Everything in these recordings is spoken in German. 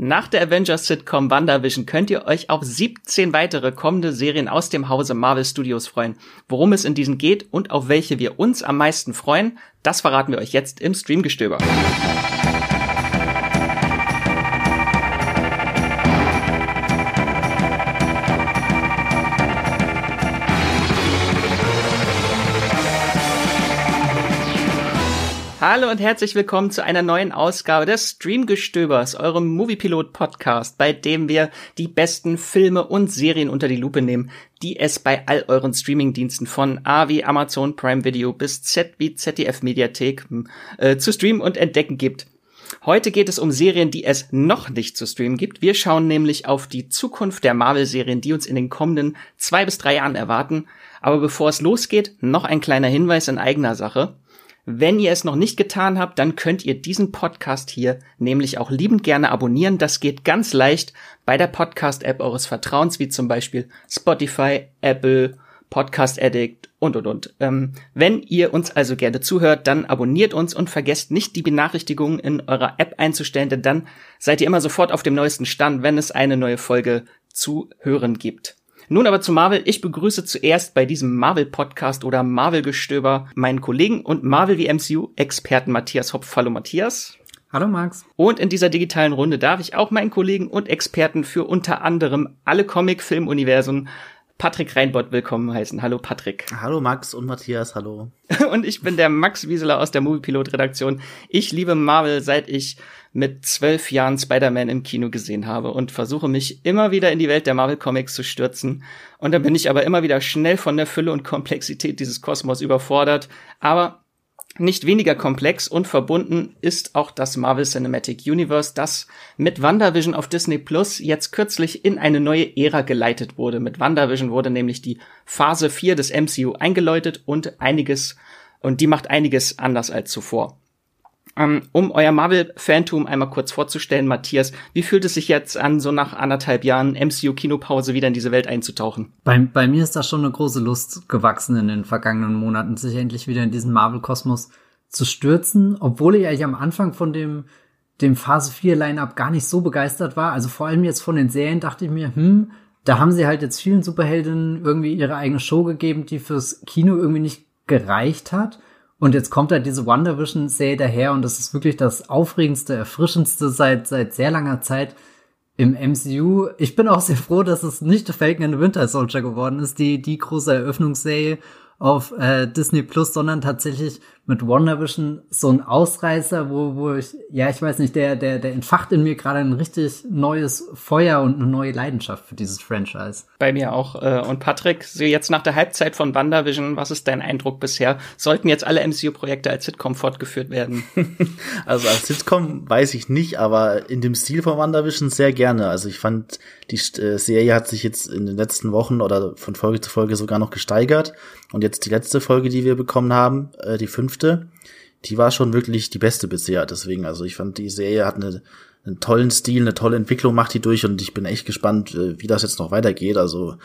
Nach der Avengers-Sitcom WandaVision könnt ihr euch auf 17 weitere kommende Serien aus dem Hause Marvel Studios freuen. Worum es in diesen geht und auf welche wir uns am meisten freuen, das verraten wir euch jetzt im Streamgestöber. Hallo und herzlich willkommen zu einer neuen Ausgabe des Streamgestöbers, eurem Moviepilot-Podcast, bei dem wir die besten Filme und Serien unter die Lupe nehmen, die es bei all euren Streamingdiensten von A wie Amazon Prime Video bis Z wie ZDF Mediathek äh, zu streamen und entdecken gibt. Heute geht es um Serien, die es noch nicht zu streamen gibt. Wir schauen nämlich auf die Zukunft der Marvel-Serien, die uns in den kommenden zwei bis drei Jahren erwarten. Aber bevor es losgeht, noch ein kleiner Hinweis in eigener Sache. Wenn ihr es noch nicht getan habt, dann könnt ihr diesen Podcast hier nämlich auch liebend gerne abonnieren. Das geht ganz leicht bei der Podcast-App eures Vertrauens, wie zum Beispiel Spotify, Apple, Podcast Addict und und und. Ähm, wenn ihr uns also gerne zuhört, dann abonniert uns und vergesst nicht die Benachrichtigungen in eurer App einzustellen, denn dann seid ihr immer sofort auf dem neuesten Stand, wenn es eine neue Folge zu hören gibt. Nun aber zu Marvel. Ich begrüße zuerst bei diesem Marvel-Podcast oder Marvel-Gestöber meinen Kollegen und Marvel wie MCU-Experten Matthias Hopf. Hallo Matthias. Hallo Max. Und in dieser digitalen Runde darf ich auch meinen Kollegen und Experten für unter anderem alle Comic-Film-Universen Patrick Reinbott willkommen heißen. Hallo Patrick. Hallo Max und Matthias, hallo. und ich bin der Max Wieseler aus der Moviepilot-Redaktion. Ich liebe Marvel, seit ich mit zwölf Jahren Spider-Man im Kino gesehen habe und versuche mich immer wieder in die Welt der Marvel Comics zu stürzen. Und dann bin ich aber immer wieder schnell von der Fülle und Komplexität dieses Kosmos überfordert. Aber nicht weniger komplex und verbunden ist auch das Marvel Cinematic Universe, das mit WandaVision auf Disney Plus jetzt kürzlich in eine neue Ära geleitet wurde. Mit WandaVision wurde nämlich die Phase 4 des MCU eingeläutet und einiges, und die macht einiges anders als zuvor. Ähm, um euer Marvel-Fantum einmal kurz vorzustellen, Matthias, wie fühlt es sich jetzt an, so nach anderthalb Jahren MCU-Kinopause wieder in diese Welt einzutauchen? Bei, bei mir ist da schon eine große Lust gewachsen in den vergangenen Monaten, sich endlich wieder in diesen Marvel-Kosmos zu stürzen, obwohl ich eigentlich am Anfang von dem, dem Phase 4 Line-Up gar nicht so begeistert war. Also vor allem jetzt von den Serien dachte ich mir, hm, da haben sie halt jetzt vielen Superheldinnen irgendwie ihre eigene Show gegeben, die fürs Kino irgendwie nicht gereicht hat. Und jetzt kommt halt diese WandaVision-Serie daher und das ist wirklich das aufregendste, erfrischendste seit, seit sehr langer Zeit im MCU. Ich bin auch sehr froh, dass es nicht Falcon and the Winter Soldier geworden ist, die, die große Eröffnungsserie auf äh, Disney Plus, sondern tatsächlich mit WandaVision so ein Ausreißer, wo, wo ich, ja, ich weiß nicht, der, der, der entfacht in mir gerade ein richtig neues Feuer und eine neue Leidenschaft für dieses Franchise. Bei mir auch. Äh, und Patrick, so jetzt nach der Halbzeit von WandaVision, was ist dein Eindruck bisher? Sollten jetzt alle MCU-Projekte als Sitcom fortgeführt werden? also als Sitcom weiß ich nicht, aber in dem Stil von WandaVision sehr gerne. Also ich fand, die äh, Serie hat sich jetzt in den letzten Wochen oder von Folge zu Folge sogar noch gesteigert. Und jetzt die letzte Folge, die wir bekommen haben, äh, die fünfte, die war schon wirklich die beste bisher. Deswegen, also ich fand, die Serie hat eine, einen tollen Stil, eine tolle Entwicklung macht die durch und ich bin echt gespannt, äh, wie das jetzt noch weitergeht. Also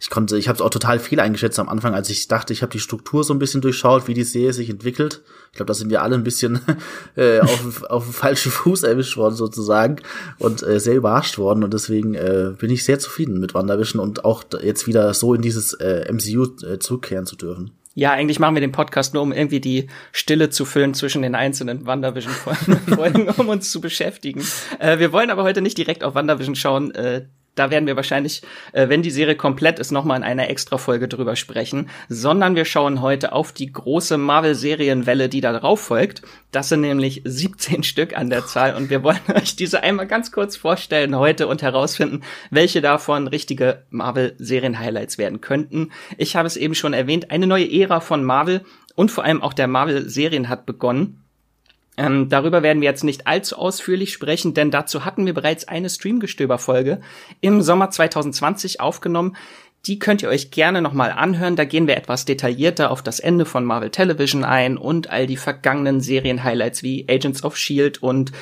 ich konnte, ich habe es auch total viel eingeschätzt am Anfang, als ich dachte, ich habe die Struktur so ein bisschen durchschaut, wie die Serie sich entwickelt. Ich glaube, da sind wir alle ein bisschen äh, auf, auf dem falschen Fuß erwischt worden sozusagen und äh, sehr überrascht worden und deswegen äh, bin ich sehr zufrieden mit WandaVision und auch jetzt wieder so in dieses äh, MCU äh, zurückkehren zu dürfen. Ja, eigentlich machen wir den Podcast nur, um irgendwie die Stille zu füllen zwischen den einzelnen WandaVision-Folgen, um uns zu beschäftigen. Äh, wir wollen aber heute nicht direkt auf WandaVision schauen. Äh, da werden wir wahrscheinlich, äh, wenn die Serie komplett ist, nochmal in einer Extra-Folge drüber sprechen, sondern wir schauen heute auf die große Marvel-Serienwelle, die da drauf folgt. Das sind nämlich 17 Stück an der Zahl und wir wollen euch diese einmal ganz kurz vorstellen heute und herausfinden, welche davon richtige Marvel-Serien-Highlights werden könnten. Ich habe es eben schon erwähnt, eine neue Ära von Marvel und vor allem auch der Marvel-Serien hat begonnen. Ähm, darüber werden wir jetzt nicht allzu ausführlich sprechen, denn dazu hatten wir bereits eine Streamgestöber-Folge im Sommer 2020 aufgenommen. Die könnt ihr euch gerne nochmal anhören. Da gehen wir etwas detaillierter auf das Ende von Marvel Television ein und all die vergangenen Serien-Highlights wie Agents of Shield und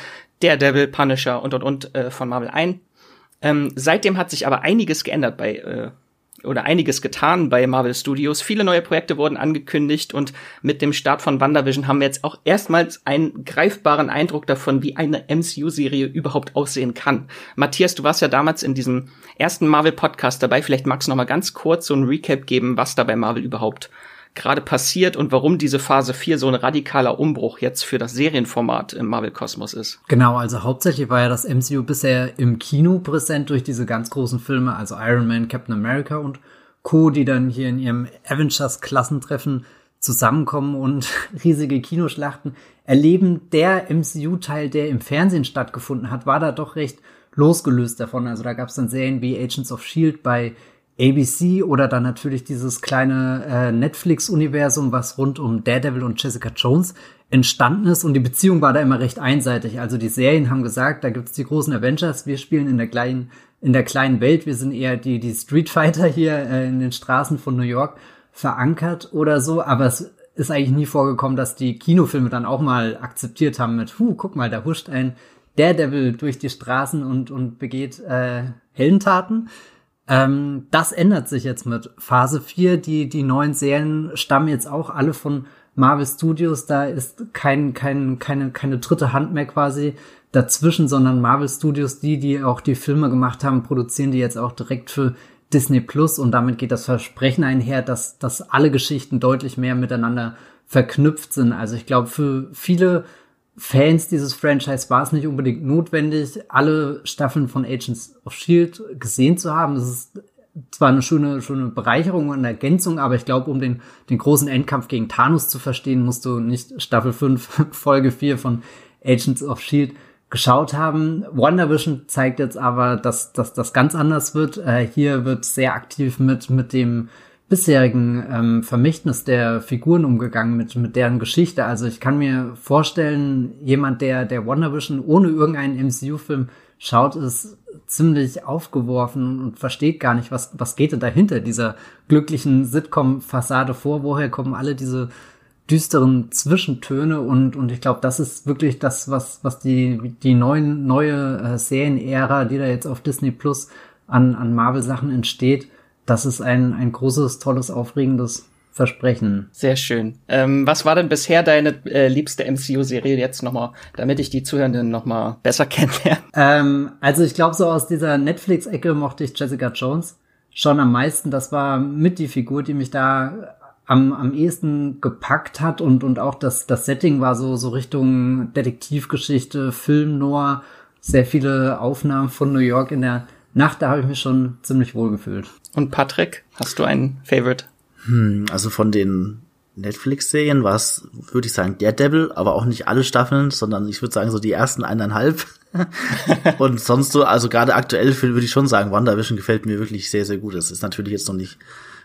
Daredevil, Punisher und und und äh, von Marvel ein. Ähm, seitdem hat sich aber einiges geändert bei äh, oder einiges getan bei Marvel Studios. Viele neue Projekte wurden angekündigt und mit dem Start von WandaVision haben wir jetzt auch erstmals einen greifbaren Eindruck davon, wie eine MCU-Serie überhaupt aussehen kann. Matthias, du warst ja damals in diesem ersten Marvel-Podcast dabei. Vielleicht magst du noch mal ganz kurz so ein Recap geben, was da bei Marvel überhaupt gerade passiert und warum diese Phase 4 so ein radikaler Umbruch jetzt für das Serienformat im Marvel-Kosmos ist. Genau, also hauptsächlich war ja das MCU bisher im Kino präsent durch diese ganz großen Filme, also Iron Man, Captain America und Co., die dann hier in ihrem Avengers-Klassentreffen zusammenkommen und riesige Kinoschlachten erleben. Der MCU-Teil, der im Fernsehen stattgefunden hat, war da doch recht losgelöst davon. Also da gab es dann Serien wie Agents of Shield bei ABC oder dann natürlich dieses kleine äh, Netflix-Universum, was rund um Daredevil und Jessica Jones entstanden ist. Und die Beziehung war da immer recht einseitig. Also die Serien haben gesagt, da gibt's die großen Avengers, wir spielen in der kleinen, in der kleinen Welt, wir sind eher die, die Street Fighter hier äh, in den Straßen von New York verankert oder so. Aber es ist eigentlich nie vorgekommen, dass die Kinofilme dann auch mal akzeptiert haben mit, hu, guck mal, da huscht ein Daredevil durch die Straßen und, und begeht äh, Heldentaten. Ähm, das ändert sich jetzt mit Phase 4. Die, die neuen Serien stammen jetzt auch alle von Marvel Studios. Da ist kein, kein, keine, keine dritte Hand mehr quasi dazwischen, sondern Marvel Studios, die, die auch die Filme gemacht haben, produzieren die jetzt auch direkt für Disney Plus und damit geht das Versprechen einher, dass, dass alle Geschichten deutlich mehr miteinander verknüpft sind. Also ich glaube, für viele Fans dieses Franchise war es nicht unbedingt notwendig, alle Staffeln von Agents of Shield gesehen zu haben. Das ist zwar eine schöne, schöne Bereicherung und Ergänzung, aber ich glaube, um den, den großen Endkampf gegen Thanos zu verstehen, musst du nicht Staffel 5, Folge 4 von Agents of Shield geschaut haben. WandaVision zeigt jetzt aber, dass, dass das ganz anders wird. Äh, hier wird sehr aktiv mit, mit dem bisherigen ähm, Vermächtnis der Figuren umgegangen, mit, mit deren Geschichte. Also ich kann mir vorstellen, jemand, der, der WandaVision ohne irgendeinen MCU-Film schaut, ist ziemlich aufgeworfen und versteht gar nicht, was, was geht denn dahinter dieser glücklichen Sitcom-Fassade vor, woher kommen alle diese düsteren Zwischentöne und, und ich glaube, das ist wirklich das, was, was die, die neuen, neue äh, Serienära, die da jetzt auf Disney Plus an, an Marvel-Sachen entsteht, das ist ein, ein großes, tolles, aufregendes Versprechen. Sehr schön. Ähm, was war denn bisher deine äh, liebste MCU-Serie jetzt nochmal, damit ich die Zuhörenden nochmal besser kennenlerne? Ähm, also ich glaube, so aus dieser Netflix-Ecke mochte ich Jessica Jones schon am meisten. Das war mit die Figur, die mich da am, am ehesten gepackt hat und, und auch das, das Setting war so, so Richtung Detektivgeschichte, Film Noir, sehr viele Aufnahmen von New York in der Nacht, da habe ich mich schon ziemlich wohl gefühlt. Und Patrick, hast du einen Favorite? Hm, also von den Netflix-Serien war es, würde ich sagen, Daredevil, aber auch nicht alle Staffeln, sondern ich würde sagen so die ersten eineinhalb. und sonst so, also gerade aktuell würde ich schon sagen, WandaVision gefällt mir wirklich sehr, sehr gut. Es ist natürlich jetzt noch nicht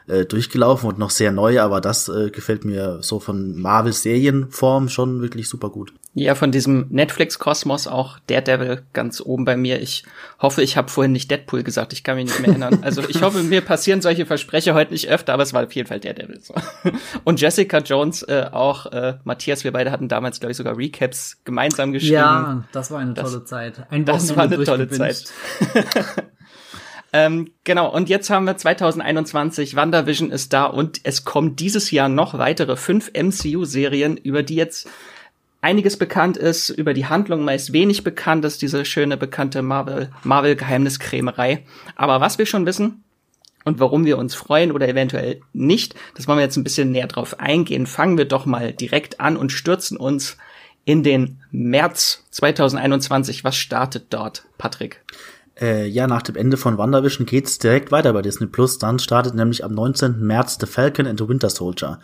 äh, durchgelaufen und noch sehr neu, aber das äh, gefällt mir so von Marvel-Serienform schon wirklich super gut. Ja, von diesem Netflix-Kosmos auch Daredevil ganz oben bei mir. Ich hoffe, ich habe vorhin nicht Deadpool gesagt, ich kann mich nicht mehr erinnern. Also ich hoffe, mir passieren solche Versprecher heute nicht öfter, aber es war auf jeden Fall Daredevil. So. Und Jessica Jones äh, auch, äh, Matthias, wir beide hatten damals, glaube ich, sogar Recaps gemeinsam geschrieben. Ja, das war eine tolle das, Zeit. Ein das war eine tolle Zeit. Ähm, genau, und jetzt haben wir 2021, WandaVision ist da und es kommen dieses Jahr noch weitere fünf MCU-Serien, über die jetzt einiges bekannt ist, über die Handlung meist wenig bekannt ist, diese schöne bekannte Marvel, Marvel-Geheimniskrämerei. Aber was wir schon wissen und warum wir uns freuen oder eventuell nicht, das wollen wir jetzt ein bisschen näher drauf eingehen. Fangen wir doch mal direkt an und stürzen uns in den März 2021. Was startet dort, Patrick? Äh, ja, nach dem Ende von WandaVision geht's direkt weiter bei Disney Plus. Dann startet nämlich am 19. März The Falcon and the Winter Soldier.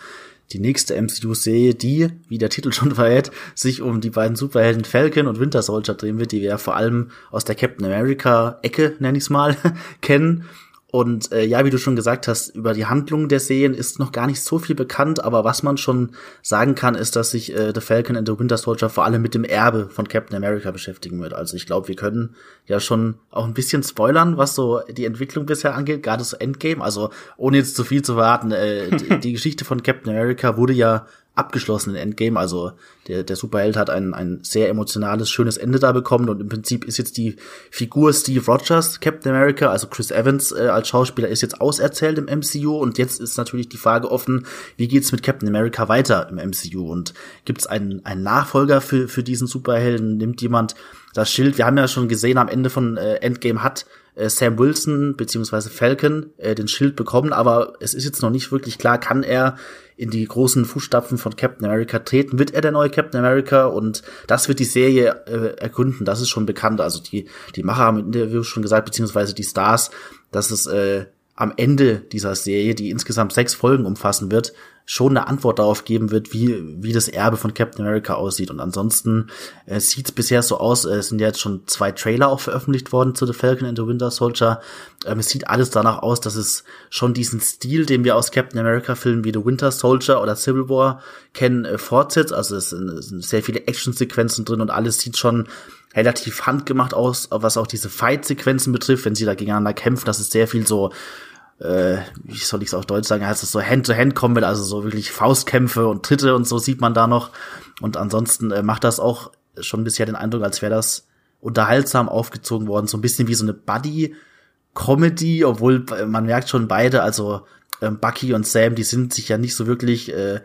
Die nächste MCU-Serie, die, wie der Titel schon verrät, sich um die beiden Superhelden Falcon und Winter Soldier drehen wird, die wir ja vor allem aus der Captain America-Ecke, nenn ich's mal, kennen. Und äh, ja, wie du schon gesagt hast, über die Handlung der Serien ist noch gar nicht so viel bekannt, aber was man schon sagen kann, ist, dass sich äh, The Falcon and the Winter Soldier vor allem mit dem Erbe von Captain America beschäftigen wird. Also ich glaube, wir können ja schon auch ein bisschen spoilern, was so die Entwicklung bisher angeht, gerade so Endgame. Also ohne jetzt zu viel zu verraten, äh, die, die Geschichte von Captain America wurde ja abgeschlossen in Endgame. Also der, der Superheld hat ein, ein sehr emotionales, schönes Ende da bekommen und im Prinzip ist jetzt die Figur Steve Rogers, Captain America, also Chris Evans äh, als Schauspieler ist jetzt auserzählt im MCU und jetzt ist natürlich die Frage offen, wie geht's mit Captain America weiter im MCU und gibt's einen, einen Nachfolger für, für diesen Superhelden? Nimmt jemand das Schild? Wir haben ja schon gesehen, am Ende von äh, Endgame hat Sam Wilson beziehungsweise Falcon äh, den Schild bekommen, aber es ist jetzt noch nicht wirklich klar, kann er in die großen Fußstapfen von Captain America treten? Wird er der neue Captain America? Und das wird die Serie äh, ergründen. Das ist schon bekannt. Also die, die Macher haben im Interview schon gesagt, beziehungsweise die Stars, dass es äh, am Ende dieser Serie, die insgesamt sechs Folgen umfassen wird, schon eine Antwort darauf geben wird, wie, wie das Erbe von Captain America aussieht. Und ansonsten äh, sieht es bisher so aus, äh, es sind ja jetzt schon zwei Trailer auch veröffentlicht worden zu The Falcon and the Winter Soldier. Ähm, es sieht alles danach aus, dass es schon diesen Stil, den wir aus Captain America Filmen wie The Winter Soldier oder Civil War kennen, äh, fortsetzt. Also es sind, es sind sehr viele Actionsequenzen drin und alles sieht schon relativ handgemacht aus, was auch diese Fight-Sequenzen betrifft, wenn sie da gegeneinander kämpfen. Das ist sehr viel so äh, wie soll ich es auf Deutsch sagen, heißt es so Hand-to-Hand-Combat, also so wirklich Faustkämpfe und Tritte und so sieht man da noch. Und ansonsten äh, macht das auch schon bisher den Eindruck, als wäre das unterhaltsam aufgezogen worden, so ein bisschen wie so eine Buddy-Comedy, obwohl äh, man merkt schon beide, also ähm, Bucky und Sam, die sind sich ja nicht so wirklich äh,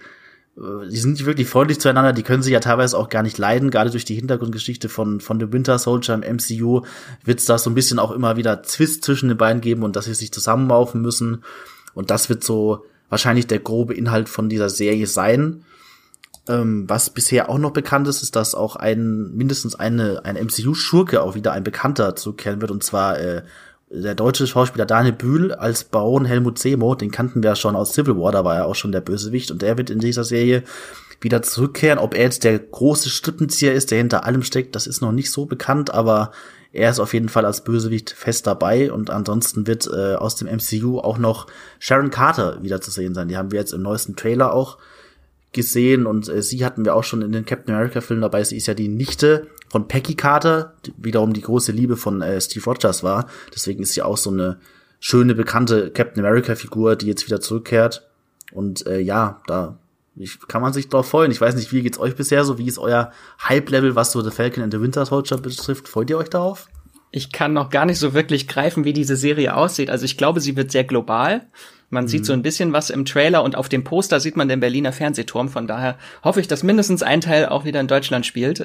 die sind nicht wirklich freundlich zueinander, die können sich ja teilweise auch gar nicht leiden, gerade durch die Hintergrundgeschichte von, von The Winter Soldier im MCU wird es da so ein bisschen auch immer wieder Zwist zwischen den beiden geben und dass sie sich zusammenlaufen müssen. Und das wird so wahrscheinlich der grobe Inhalt von dieser Serie sein. Ähm, was bisher auch noch bekannt ist, ist, dass auch ein mindestens eine ein MCU-Schurke auch wieder ein Bekannter zurückkehren wird, und zwar äh, der deutsche Schauspieler Daniel Bühl als Baron Helmut Seymour, den kannten wir ja schon aus Civil War, da war er auch schon der Bösewicht und der wird in dieser Serie wieder zurückkehren. Ob er jetzt der große Strippenzieher ist, der hinter allem steckt, das ist noch nicht so bekannt, aber er ist auf jeden Fall als Bösewicht fest dabei und ansonsten wird äh, aus dem MCU auch noch Sharon Carter wieder zu sehen sein. Die haben wir jetzt im neuesten Trailer auch gesehen und äh, sie hatten wir auch schon in den Captain America Filmen dabei. Sie ist ja die Nichte von Peggy Carter, die wiederum die große Liebe von äh, Steve Rogers war. Deswegen ist sie auch so eine schöne, bekannte Captain America-Figur, die jetzt wieder zurückkehrt. Und äh, ja, da ich, kann man sich drauf freuen. Ich weiß nicht, wie geht's euch bisher so? Wie ist euer Hype-Level, was so The Falcon and the Winter Soldier betrifft? Freut ihr euch darauf? Ich kann noch gar nicht so wirklich greifen, wie diese Serie aussieht. Also ich glaube, sie wird sehr global. Man mhm. sieht so ein bisschen was im Trailer und auf dem Poster sieht man den Berliner Fernsehturm. Von daher hoffe ich, dass mindestens ein Teil auch wieder in Deutschland spielt.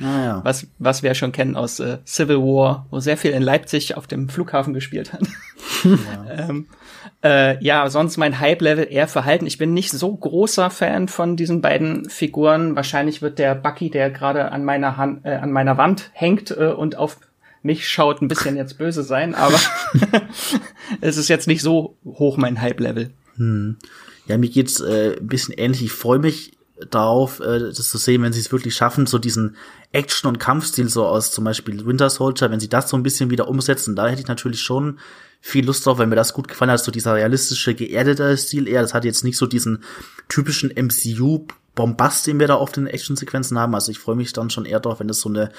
Ah, ja. was, was wir ja schon kennen aus äh, Civil War, wo sehr viel in Leipzig auf dem Flughafen gespielt hat. Ja. ähm, äh, ja, sonst mein Hype-Level eher verhalten. Ich bin nicht so großer Fan von diesen beiden Figuren. Wahrscheinlich wird der Bucky, der gerade an meiner Hand, äh, an meiner Wand hängt äh, und auf mich schaut, ein bisschen jetzt böse sein, aber es ist jetzt nicht so hoch mein Hype-Level. Hm. Ja, mir geht's äh, ein bisschen ähnlich. Ich freue mich darauf, äh, das zu sehen, wenn sie es wirklich schaffen, so diesen Action- und Kampfstil so aus zum Beispiel Winter Soldier, wenn sie das so ein bisschen wieder umsetzen, da hätte ich natürlich schon viel Lust drauf, wenn mir das gut gefallen hat, so dieser realistische, geerdete Stil eher, das hat jetzt nicht so diesen typischen MCU Bombast, den wir da oft in Actionsequenzen haben. Also ich freue mich dann schon eher drauf, wenn das so eine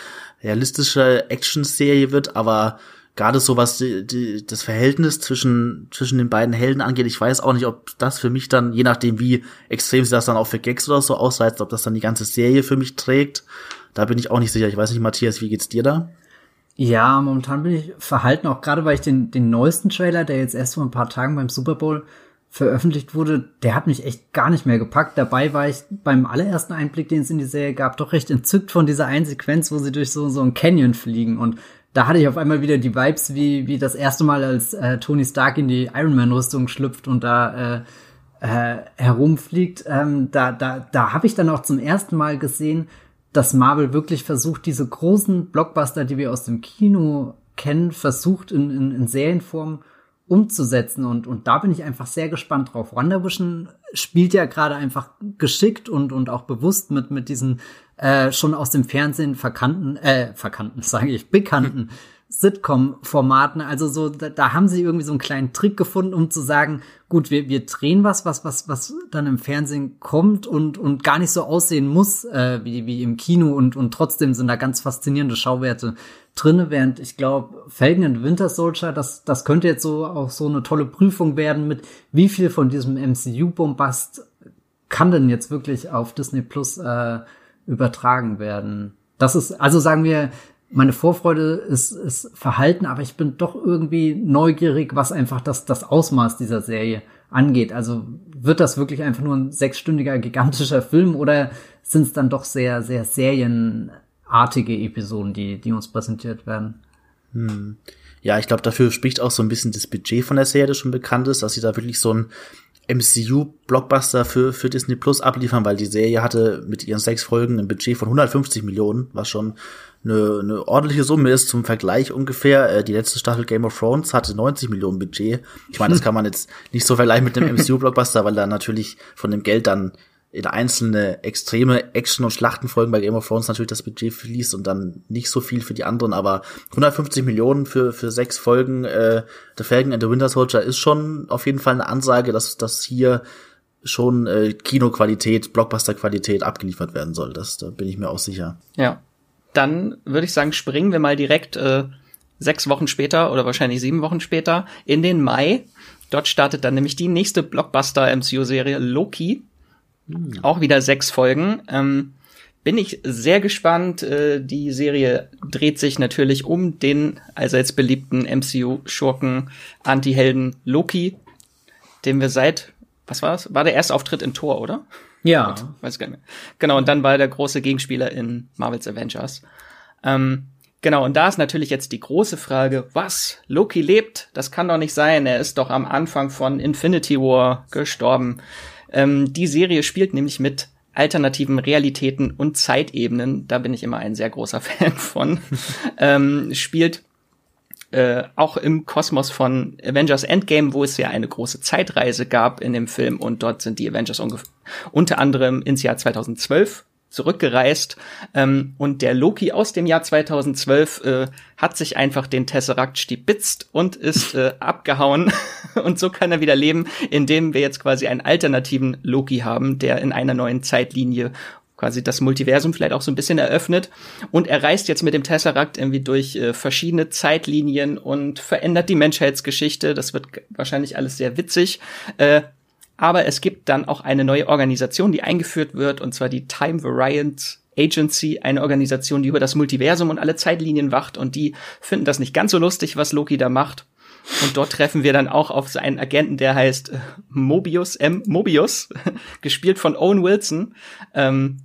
realistische Action-Serie wird, aber gerade so was die, die, das Verhältnis zwischen, zwischen den beiden Helden angeht, ich weiß auch nicht, ob das für mich dann, je nachdem wie extrem sie das dann auch für Gags oder so ausreizt, ob das dann die ganze Serie für mich trägt. Da bin ich auch nicht sicher. Ich weiß nicht, Matthias, wie geht's dir da? Ja, momentan bin ich verhalten, auch gerade weil ich den, den neuesten Trailer, der jetzt erst vor ein paar Tagen beim Super Bowl veröffentlicht wurde, der hat mich echt gar nicht mehr gepackt. Dabei war ich beim allerersten Einblick, den es in die Serie gab, doch recht entzückt von dieser einen Sequenz, wo sie durch so, so ein Canyon fliegen. Und da hatte ich auf einmal wieder die Vibes, wie, wie das erste Mal, als äh, Tony Stark in die Iron Man-Rüstung schlüpft und da äh, äh, herumfliegt. Ähm, da da, da habe ich dann auch zum ersten Mal gesehen, dass Marvel wirklich versucht, diese großen Blockbuster, die wir aus dem Kino kennen, versucht in, in, in Serienform umzusetzen und, und da bin ich einfach sehr gespannt drauf. WandaVision spielt ja gerade einfach geschickt und, und auch bewusst mit, mit diesen äh, schon aus dem Fernsehen verkannten, äh, verkannten, sage ich, bekannten Sitcom-Formaten. Also so, da, da haben sie irgendwie so einen kleinen Trick gefunden, um zu sagen, gut, wir, wir drehen was, was, was, was dann im Fernsehen kommt und, und gar nicht so aussehen muss, äh, wie, wie im Kino und, und trotzdem sind da ganz faszinierende Schauwerte drinne, während ich glaube, Falcon and Winter Soldier, das, das könnte jetzt so auch so eine tolle Prüfung werden mit wie viel von diesem MCU-Bombast kann denn jetzt wirklich auf Disney Plus äh, übertragen werden? Das ist, also sagen wir, meine Vorfreude ist, ist verhalten, aber ich bin doch irgendwie neugierig, was einfach das, das Ausmaß dieser Serie angeht. Also wird das wirklich einfach nur ein sechsstündiger gigantischer Film oder sind es dann doch sehr, sehr serienartige Episoden, die, die uns präsentiert werden? Hm. Ja, ich glaube, dafür spricht auch so ein bisschen das Budget von der Serie, das schon bekannt ist, dass sie da wirklich so ein MCU-Blockbuster für, für Disney Plus abliefern, weil die Serie hatte mit ihren sechs Folgen ein Budget von 150 Millionen, was schon eine, eine ordentliche Summe ist zum Vergleich ungefähr. Äh, die letzte Staffel Game of Thrones hatte 90 Millionen Budget. Ich meine, das kann man jetzt nicht so vergleichen mit dem MCU-Blockbuster, weil da natürlich von dem Geld dann in einzelne extreme Action- und Schlachtenfolgen bei Game of Thrones natürlich das Budget fließt und dann nicht so viel für die anderen, aber 150 Millionen für, für sechs Folgen äh, The Falcon and the Winter Soldier ist schon auf jeden Fall eine Ansage, dass, dass hier schon äh, Kinoqualität, Blockbuster-Qualität abgeliefert werden soll. Das, da bin ich mir auch sicher. Ja. Dann würde ich sagen, springen wir mal direkt äh, sechs Wochen später oder wahrscheinlich sieben Wochen später in den Mai. Dort startet dann nämlich die nächste Blockbuster-MCU-Serie Loki hm. Auch wieder sechs Folgen. Ähm, bin ich sehr gespannt. Äh, die Serie dreht sich natürlich um den allseits beliebten MCU-Schurken Anti-Helden Loki, den wir seit, was war das? War der erste Auftritt in Thor, oder? Ja. Gut, weiß gar nicht mehr. Genau, und dann war er der große Gegenspieler in Marvel's Avengers. Ähm, genau, und da ist natürlich jetzt die große Frage, was? Loki lebt? Das kann doch nicht sein. Er ist doch am Anfang von Infinity War gestorben. Ähm, die Serie spielt nämlich mit alternativen Realitäten und Zeitebenen. Da bin ich immer ein sehr großer Fan von. ähm, spielt äh, auch im Kosmos von Avengers Endgame, wo es ja eine große Zeitreise gab in dem Film und dort sind die Avengers unter anderem ins Jahr 2012 zurückgereist. Ähm, und der Loki aus dem Jahr 2012 äh, hat sich einfach den Tesseract stibitzt und ist äh, abgehauen. und so kann er wieder leben, indem wir jetzt quasi einen alternativen Loki haben, der in einer neuen Zeitlinie quasi das Multiversum vielleicht auch so ein bisschen eröffnet. Und er reist jetzt mit dem Tesseract irgendwie durch äh, verschiedene Zeitlinien und verändert die Menschheitsgeschichte. Das wird wahrscheinlich alles sehr witzig. Äh, aber es gibt dann auch eine neue Organisation, die eingeführt wird, und zwar die Time Variant Agency, eine Organisation, die über das Multiversum und alle Zeitlinien wacht, und die finden das nicht ganz so lustig, was Loki da macht. Und dort treffen wir dann auch auf seinen Agenten, der heißt äh, Mobius, M. Mobius, gespielt von Owen Wilson. Ähm,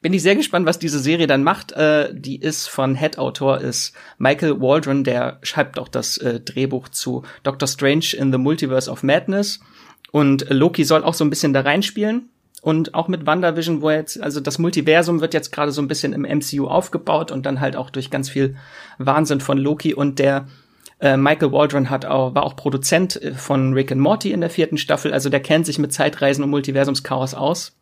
bin ich sehr gespannt, was diese Serie dann macht. Äh, die ist von Head-Autor ist Michael Waldron, der schreibt auch das äh, Drehbuch zu Doctor Strange in the Multiverse of Madness. Und Loki soll auch so ein bisschen da reinspielen. Und auch mit WandaVision, wo jetzt, also das Multiversum wird jetzt gerade so ein bisschen im MCU aufgebaut und dann halt auch durch ganz viel Wahnsinn von Loki und der äh, Michael Waldron hat auch, war auch Produzent äh, von Rick and Morty in der vierten Staffel, also der kennt sich mit Zeitreisen und Multiversumschaos aus.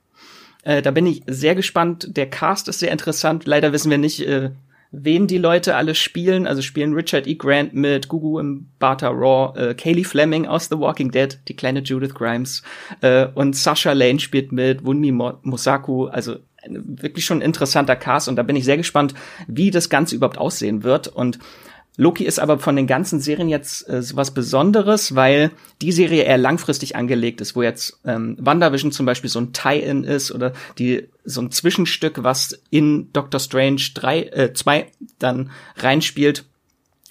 Äh, da bin ich sehr gespannt. Der Cast ist sehr interessant. Leider wissen wir nicht, äh, wen die Leute alle spielen. Also spielen Richard E. Grant mit, Gugu im Bata Raw, äh, Kaylee Fleming aus The Walking Dead, die kleine Judith Grimes, äh, und Sasha Lane spielt mit, Wunmi Mosaku, also wirklich schon interessanter Cast und da bin ich sehr gespannt, wie das Ganze überhaupt aussehen wird und Loki ist aber von den ganzen Serien jetzt äh, was Besonderes, weil die Serie eher langfristig angelegt ist, wo jetzt ähm, WandaVision zum Beispiel so ein Tie-In ist oder die so ein Zwischenstück, was in Doctor Strange 3, äh, 2 dann reinspielt.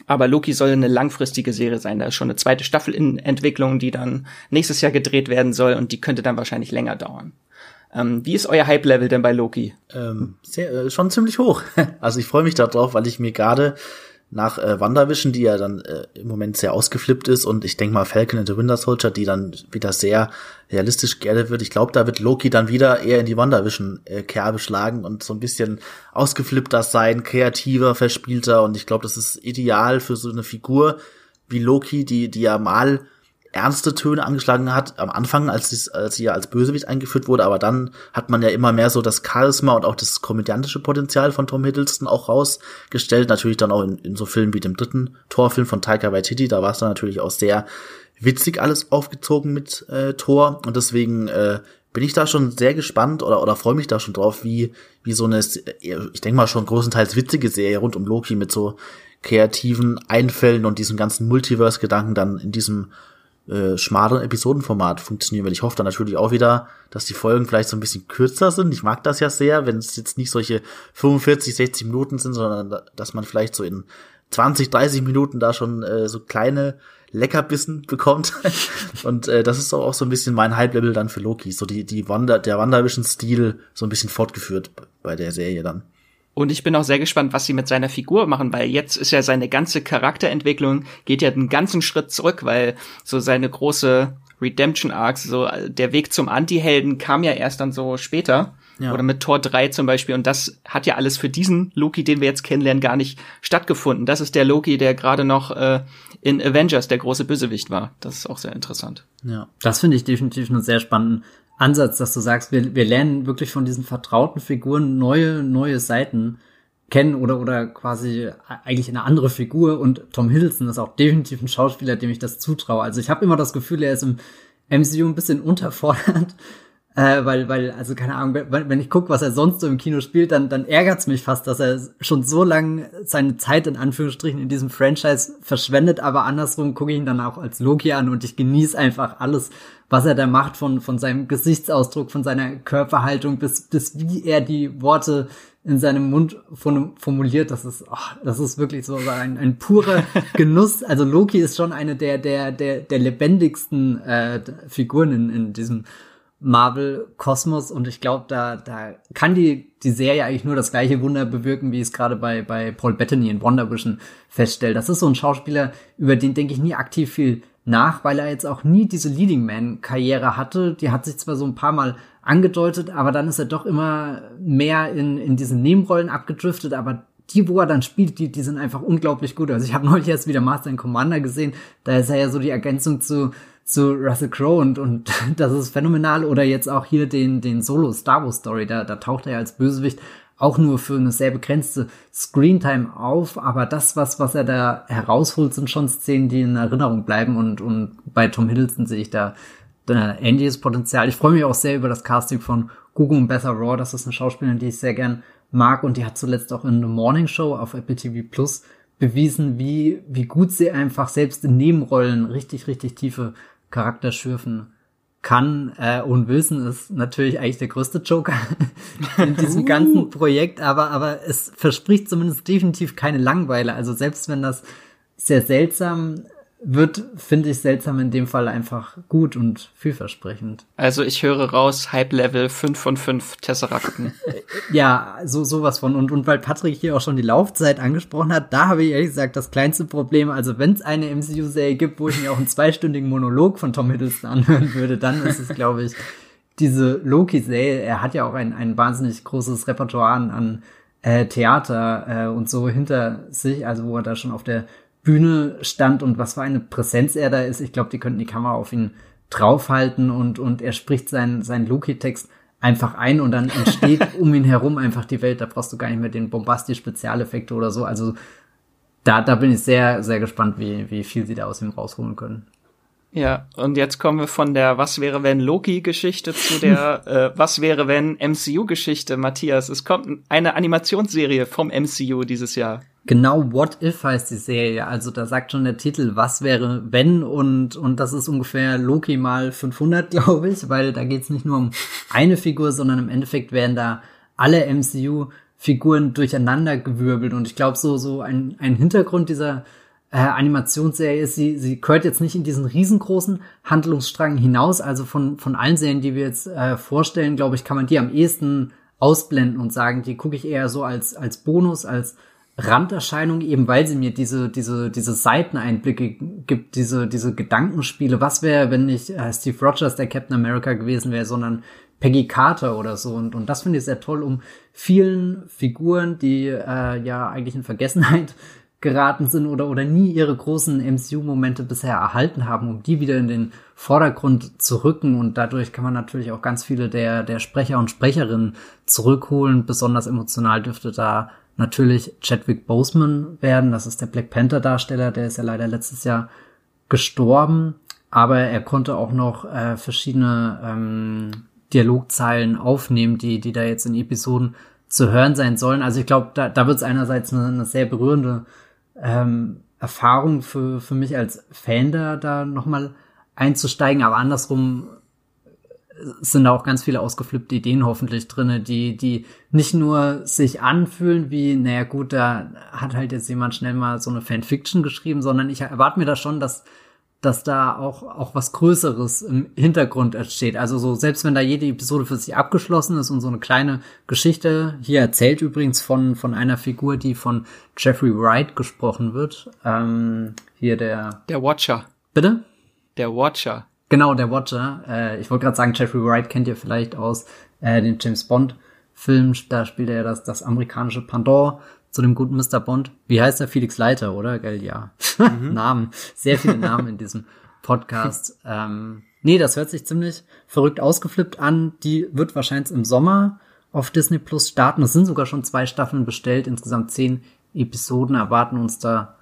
Aber Loki soll eine langfristige Serie sein. Da ist schon eine zweite Staffel in Entwicklung, die dann nächstes Jahr gedreht werden soll und die könnte dann wahrscheinlich länger dauern. Ähm, wie ist euer Hype-Level denn bei Loki? Ähm, sehr, äh, schon ziemlich hoch. Also ich freue mich darauf, weil ich mir gerade nach äh, WandaVision, die ja dann äh, im Moment sehr ausgeflippt ist und ich denke mal Falcon and the Winter Soldier, die dann wieder sehr realistisch geerdet wird. Ich glaube, da wird Loki dann wieder eher in die WandaVision-Kerbe äh, schlagen und so ein bisschen ausgeflippter sein, kreativer, verspielter und ich glaube, das ist ideal für so eine Figur wie Loki, die, die ja mal ernste Töne angeschlagen hat am Anfang, als sie, als sie ja als Bösewicht eingeführt wurde, aber dann hat man ja immer mehr so das Charisma und auch das komödiantische Potenzial von Tom Hiddleston auch rausgestellt. Natürlich dann auch in, in so Filmen wie dem dritten Torfilm von Taika Waititi, da war es dann natürlich auch sehr witzig alles aufgezogen mit äh, Thor. Und deswegen äh, bin ich da schon sehr gespannt oder, oder freue mich da schon drauf, wie, wie so eine, ich denke mal schon großenteils witzige Serie rund um Loki mit so kreativen Einfällen und diesen ganzen Multiverse-Gedanken dann in diesem äh, schmaleren Episodenformat funktionieren, weil ich hoffe dann natürlich auch wieder, dass die Folgen vielleicht so ein bisschen kürzer sind. Ich mag das ja sehr, wenn es jetzt nicht solche 45, 60 Minuten sind, sondern dass man vielleicht so in 20, 30 Minuten da schon äh, so kleine Leckerbissen bekommt. und äh, das ist auch so ein bisschen mein Hype-Level dann für Loki. So die, die Wander, der Wandervision-Stil so ein bisschen fortgeführt bei der Serie dann. Und ich bin auch sehr gespannt, was sie mit seiner Figur machen, weil jetzt ist ja seine ganze Charakterentwicklung geht ja einen ganzen Schritt zurück, weil so seine große Redemption Arcs, so der Weg zum Anti-Helden kam ja erst dann so später. Ja. Oder mit Tor 3 zum Beispiel. Und das hat ja alles für diesen Loki, den wir jetzt kennenlernen, gar nicht stattgefunden. Das ist der Loki, der gerade noch äh, in Avengers der große Bösewicht war. Das ist auch sehr interessant. Ja. Das finde ich definitiv einen sehr spannenden Ansatz, dass du sagst, wir, wir lernen wirklich von diesen vertrauten Figuren neue, neue Seiten kennen oder, oder quasi eigentlich eine andere Figur. Und Tom Hiddleston ist auch definitiv ein Schauspieler, dem ich das zutraue. Also ich habe immer das Gefühl, er ist im MCU ein bisschen unterfordert äh, weil, weil, also keine Ahnung, wenn, wenn ich gucke, was er sonst so im Kino spielt, dann, dann ärgert's mich fast, dass er schon so lange seine Zeit in Anführungsstrichen in diesem Franchise verschwendet, aber andersrum gucke ich ihn dann auch als Loki an und ich genieße einfach alles, was er da macht, von, von seinem Gesichtsausdruck, von seiner Körperhaltung, bis, bis wie er die Worte in seinem Mund formuliert, das ist, oh, das ist wirklich so ein, ein purer Genuss. Also Loki ist schon eine der, der, der, der lebendigsten äh, Figuren in, in diesem Marvel-Kosmos und ich glaube, da, da kann die, die Serie eigentlich nur das gleiche Wunder bewirken, wie es gerade bei, bei Paul Bettany in Wonder Vision feststellt. Das ist so ein Schauspieler, über den denke ich nie aktiv viel nach, weil er jetzt auch nie diese Leading Man-Karriere hatte. Die hat sich zwar so ein paar Mal angedeutet, aber dann ist er doch immer mehr in, in diesen Nebenrollen abgedriftet, aber die, wo er dann spielt, die, die sind einfach unglaublich gut. Also ich habe neulich erst wieder Master and Commander gesehen, da ist er ja so die Ergänzung zu zu Russell Crowe und, und das ist phänomenal. Oder jetzt auch hier den, den Solo Star Wars Story, da, da taucht er als Bösewicht auch nur für eine sehr begrenzte Screentime auf, aber das, was, was er da herausholt, sind schon Szenen, die in Erinnerung bleiben und, und bei Tom Hiddleston sehe ich da, ähnliches Potenzial. Ich freue mich auch sehr über das Casting von Gugu und Beth Raw, das ist eine Schauspielerin, die ich sehr gern mag und die hat zuletzt auch in The Morning Show auf Apple TV Plus bewiesen, wie, wie gut sie einfach selbst in Nebenrollen richtig, richtig tiefe Charakter schürfen kann. Äh, und Wilson ist natürlich eigentlich der größte Joker in diesem uh. ganzen Projekt, aber, aber es verspricht zumindest definitiv keine Langweile. Also selbst wenn das sehr seltsam wird, finde ich seltsam in dem Fall einfach gut und vielversprechend. Also ich höre raus, Hype-Level 5 von 5 Tesseracten. ja, so sowas von. Und, und weil Patrick hier auch schon die Laufzeit angesprochen hat, da habe ich ehrlich gesagt das kleinste Problem. Also wenn es eine MCU-Serie gibt, wo ich mir auch einen zweistündigen Monolog von Tom Hiddleston anhören würde, dann ist es, glaube ich, diese Loki-Serie. Er hat ja auch ein, ein wahnsinnig großes Repertoire an, an äh, Theater äh, und so hinter sich, also wo er da schon auf der Bühne stand und was für eine Präsenz er da ist. Ich glaube, die könnten die Kamera auf ihn draufhalten und, und er spricht seinen, seinen Loki-Text einfach ein und dann entsteht um ihn herum einfach die Welt. Da brauchst du gar nicht mehr den bombastisch Spezialeffekte oder so. Also da, da bin ich sehr, sehr gespannt, wie, wie viel sie da aus ihm rausholen können. Ja, und jetzt kommen wir von der Was wäre wenn Loki-Geschichte zu der äh, Was wäre wenn MCU-Geschichte, Matthias. Es kommt eine Animationsserie vom MCU dieses Jahr. Genau, What If heißt die Serie. Also da sagt schon der Titel, was wäre wenn? Und und das ist ungefähr Loki mal 500, glaube ich, weil da geht's nicht nur um eine Figur, sondern im Endeffekt werden da alle MCU Figuren durcheinander gewirbelt. Und ich glaube so so ein ein Hintergrund dieser äh, Animationsserie ist, sie sie gehört jetzt nicht in diesen riesengroßen Handlungsstrang hinaus, also von von allen Serien, die wir jetzt äh, vorstellen, glaube ich, kann man die am ehesten ausblenden und sagen, die gucke ich eher so als als Bonus, als Randerscheinung, eben weil sie mir diese, diese, diese Seiteneinblicke gibt, diese, diese Gedankenspiele. Was wäre, wenn nicht äh, Steve Rogers der Captain America gewesen wäre, sondern Peggy Carter oder so. Und, und das finde ich sehr toll, um vielen Figuren, die äh, ja eigentlich in Vergessenheit geraten sind oder, oder nie ihre großen MCU-Momente bisher erhalten haben, um die wieder in den Vordergrund zu rücken. Und dadurch kann man natürlich auch ganz viele der, der Sprecher und Sprecherinnen zurückholen. Besonders emotional dürfte da natürlich Chadwick Boseman werden. Das ist der Black Panther Darsteller, der ist ja leider letztes Jahr gestorben, aber er konnte auch noch äh, verschiedene ähm, Dialogzeilen aufnehmen, die, die da jetzt in Episoden zu hören sein sollen. Also ich glaube, da, da wird es einerseits eine, eine sehr berührende ähm, Erfahrung für, für mich als Fan da, da nochmal einzusteigen, aber andersrum sind da auch ganz viele ausgeflippte Ideen hoffentlich drinne, die, die nicht nur sich anfühlen wie, naja gut, da hat halt jetzt jemand schnell mal so eine Fanfiction geschrieben, sondern ich erwarte mir da schon, dass, dass da auch, auch was Größeres im Hintergrund entsteht. Also so, selbst wenn da jede Episode für sich abgeschlossen ist und so eine kleine Geschichte hier erzählt übrigens von, von einer Figur, die von Jeffrey Wright gesprochen wird. Ähm, hier der. Der Watcher. Bitte? Der Watcher. Genau, der Watcher. Äh, ich wollte gerade sagen, Jeffrey Wright kennt ihr vielleicht aus äh, den James Bond Film. Da spielt er das, das amerikanische Pendant zu dem guten Mr. Bond. Wie heißt er? Felix Leiter, oder? Gell, ja. Mhm. Namen. Sehr viele Namen in diesem Podcast. ähm, nee, das hört sich ziemlich verrückt ausgeflippt an. Die wird wahrscheinlich im Sommer auf Disney Plus starten. Es sind sogar schon zwei Staffeln bestellt. Insgesamt zehn Episoden erwarten uns da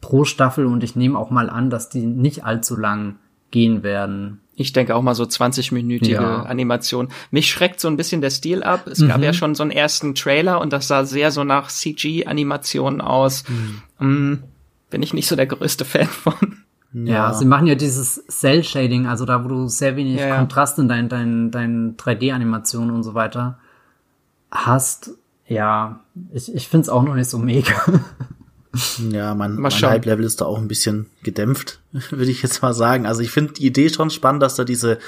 pro Staffel und ich nehme auch mal an, dass die nicht allzu lang gehen werden. Ich denke auch mal so 20-minütige ja. Animation. Mich schreckt so ein bisschen der Stil ab. Es mhm. gab ja schon so einen ersten Trailer und das sah sehr so nach CG-Animation aus. Mhm. Mm, bin ich nicht so der größte Fan von. Ja, ja, sie machen ja dieses Cell-Shading, also da, wo du sehr wenig ja, Kontrast in deinen dein, dein 3D-Animationen und so weiter hast. Ja, ich, ich find's auch noch nicht so mega. Ja, mein, mein Hype-Level ist da auch ein bisschen gedämpft, würde ich jetzt mal sagen. Also ich finde die Idee schon spannend, dass da diese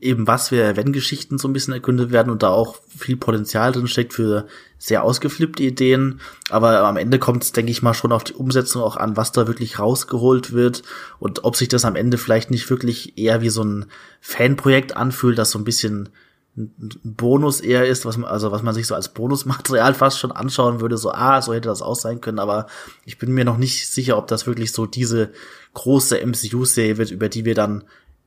eben was wir Wenn-Geschichten so ein bisschen erkundet werden und da auch viel Potenzial drin steckt für sehr ausgeflippte Ideen. Aber am Ende kommt es, denke ich mal, schon auf die Umsetzung auch an, was da wirklich rausgeholt wird und ob sich das am Ende vielleicht nicht wirklich eher wie so ein Fanprojekt anfühlt, das so ein bisschen Bonus eher ist, was man, also was man sich so als Bonusmaterial fast schon anschauen würde, so, ah, so hätte das auch sein können, aber ich bin mir noch nicht sicher, ob das wirklich so diese große MCU-Serie wird, über die wir dann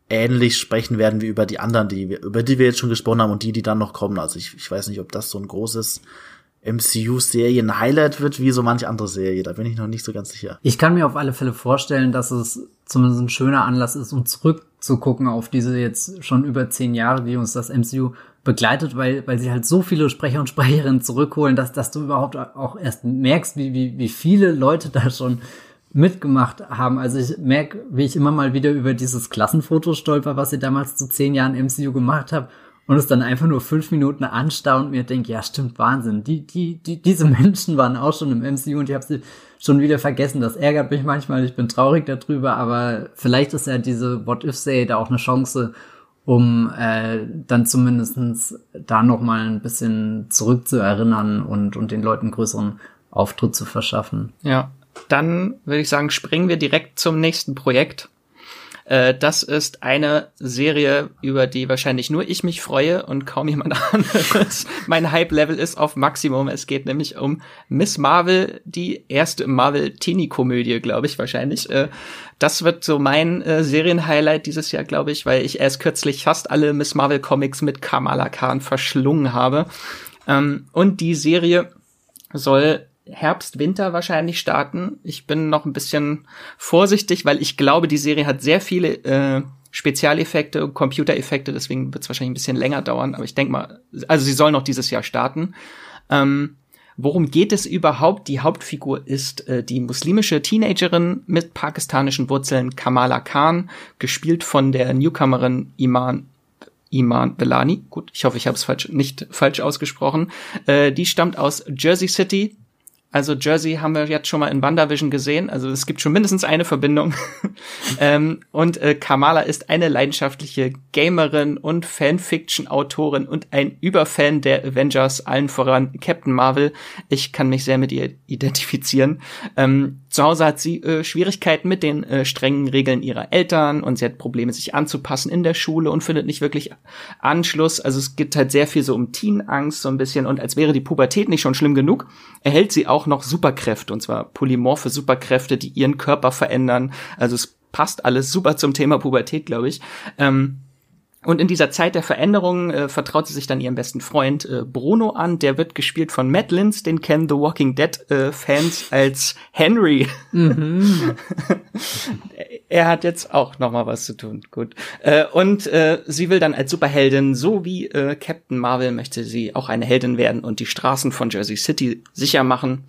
ähnlich sprechen werden wie über die anderen, die wir, über die wir jetzt schon gesprochen haben und die, die dann noch kommen. Also ich, ich weiß nicht, ob das so ein großes MCU-Serien-Highlight wird, wie so manche andere Serie. Da bin ich noch nicht so ganz sicher. Ich kann mir auf alle Fälle vorstellen, dass es zumindest ein schöner Anlass ist, um zurückzugucken auf diese jetzt schon über zehn Jahre, wie uns das MCU begleitet, weil, weil sie halt so viele Sprecher und Sprecherinnen zurückholen, dass, dass du überhaupt auch erst merkst, wie, wie, wie viele Leute da schon mitgemacht haben. Also ich merke, wie ich immer mal wieder über dieses Klassenfoto stolper, was sie damals zu zehn Jahren MCU gemacht habe und es dann einfach nur fünf Minuten anstarre und mir denke, ja, stimmt, Wahnsinn. Die, die, die, diese Menschen waren auch schon im MCU und ich habe sie schon wieder vergessen. Das ärgert mich manchmal, ich bin traurig darüber, aber vielleicht ist ja diese What-If-Serie da auch eine Chance, um äh, dann zumindestens da nochmal ein bisschen zurückzuerinnern und, und den Leuten größeren Auftritt zu verschaffen. Ja, dann würde ich sagen, springen wir direkt zum nächsten Projekt. Äh, das ist eine Serie, über die wahrscheinlich nur ich mich freue und kaum jemand anderes. mein Hype-Level ist auf Maximum. Es geht nämlich um Miss Marvel, die erste Marvel-Teenie-Komödie, glaube ich, wahrscheinlich. Äh, das wird so mein äh, Serienhighlight dieses Jahr, glaube ich, weil ich erst kürzlich fast alle Miss Marvel-Comics mit Kamala Khan verschlungen habe. Ähm, und die Serie soll Herbst, Winter wahrscheinlich starten. Ich bin noch ein bisschen vorsichtig, weil ich glaube, die Serie hat sehr viele äh, Spezialeffekte, Computereffekte, deswegen wird es wahrscheinlich ein bisschen länger dauern. Aber ich denke mal, also sie soll noch dieses Jahr starten. Ähm, worum geht es überhaupt? Die Hauptfigur ist äh, die muslimische Teenagerin mit pakistanischen Wurzeln Kamala Khan, gespielt von der Newcomerin Iman Iman Belani. Gut, ich hoffe, ich habe es falsch, nicht falsch ausgesprochen. Äh, die stammt aus Jersey City, also Jersey haben wir jetzt schon mal in WandaVision gesehen. Also es gibt schon mindestens eine Verbindung. ähm, und äh, Kamala ist eine leidenschaftliche Gamerin und Fanfiction-Autorin und ein Überfan der Avengers, allen voran Captain Marvel. Ich kann mich sehr mit ihr identifizieren. Ähm, zu Hause hat sie äh, Schwierigkeiten mit den äh, strengen Regeln ihrer Eltern und sie hat Probleme, sich anzupassen in der Schule und findet nicht wirklich Anschluss. Also es gibt halt sehr viel so um Teenangst so ein bisschen und als wäre die Pubertät nicht schon schlimm genug, erhält sie auch noch Superkräfte, und zwar polymorphe Superkräfte, die ihren Körper verändern. Also es passt alles super zum Thema Pubertät, glaube ich. Ähm, und in dieser Zeit der Veränderung äh, vertraut sie sich dann ihrem besten Freund äh, Bruno an. Der wird gespielt von Matt Lins, den kennen The Walking Dead äh, Fans als Henry. Mhm. er hat jetzt auch noch mal was zu tun. Gut. Äh, und äh, sie will dann als Superheldin, so wie äh, Captain Marvel, möchte sie auch eine Heldin werden und die Straßen von Jersey City sicher machen.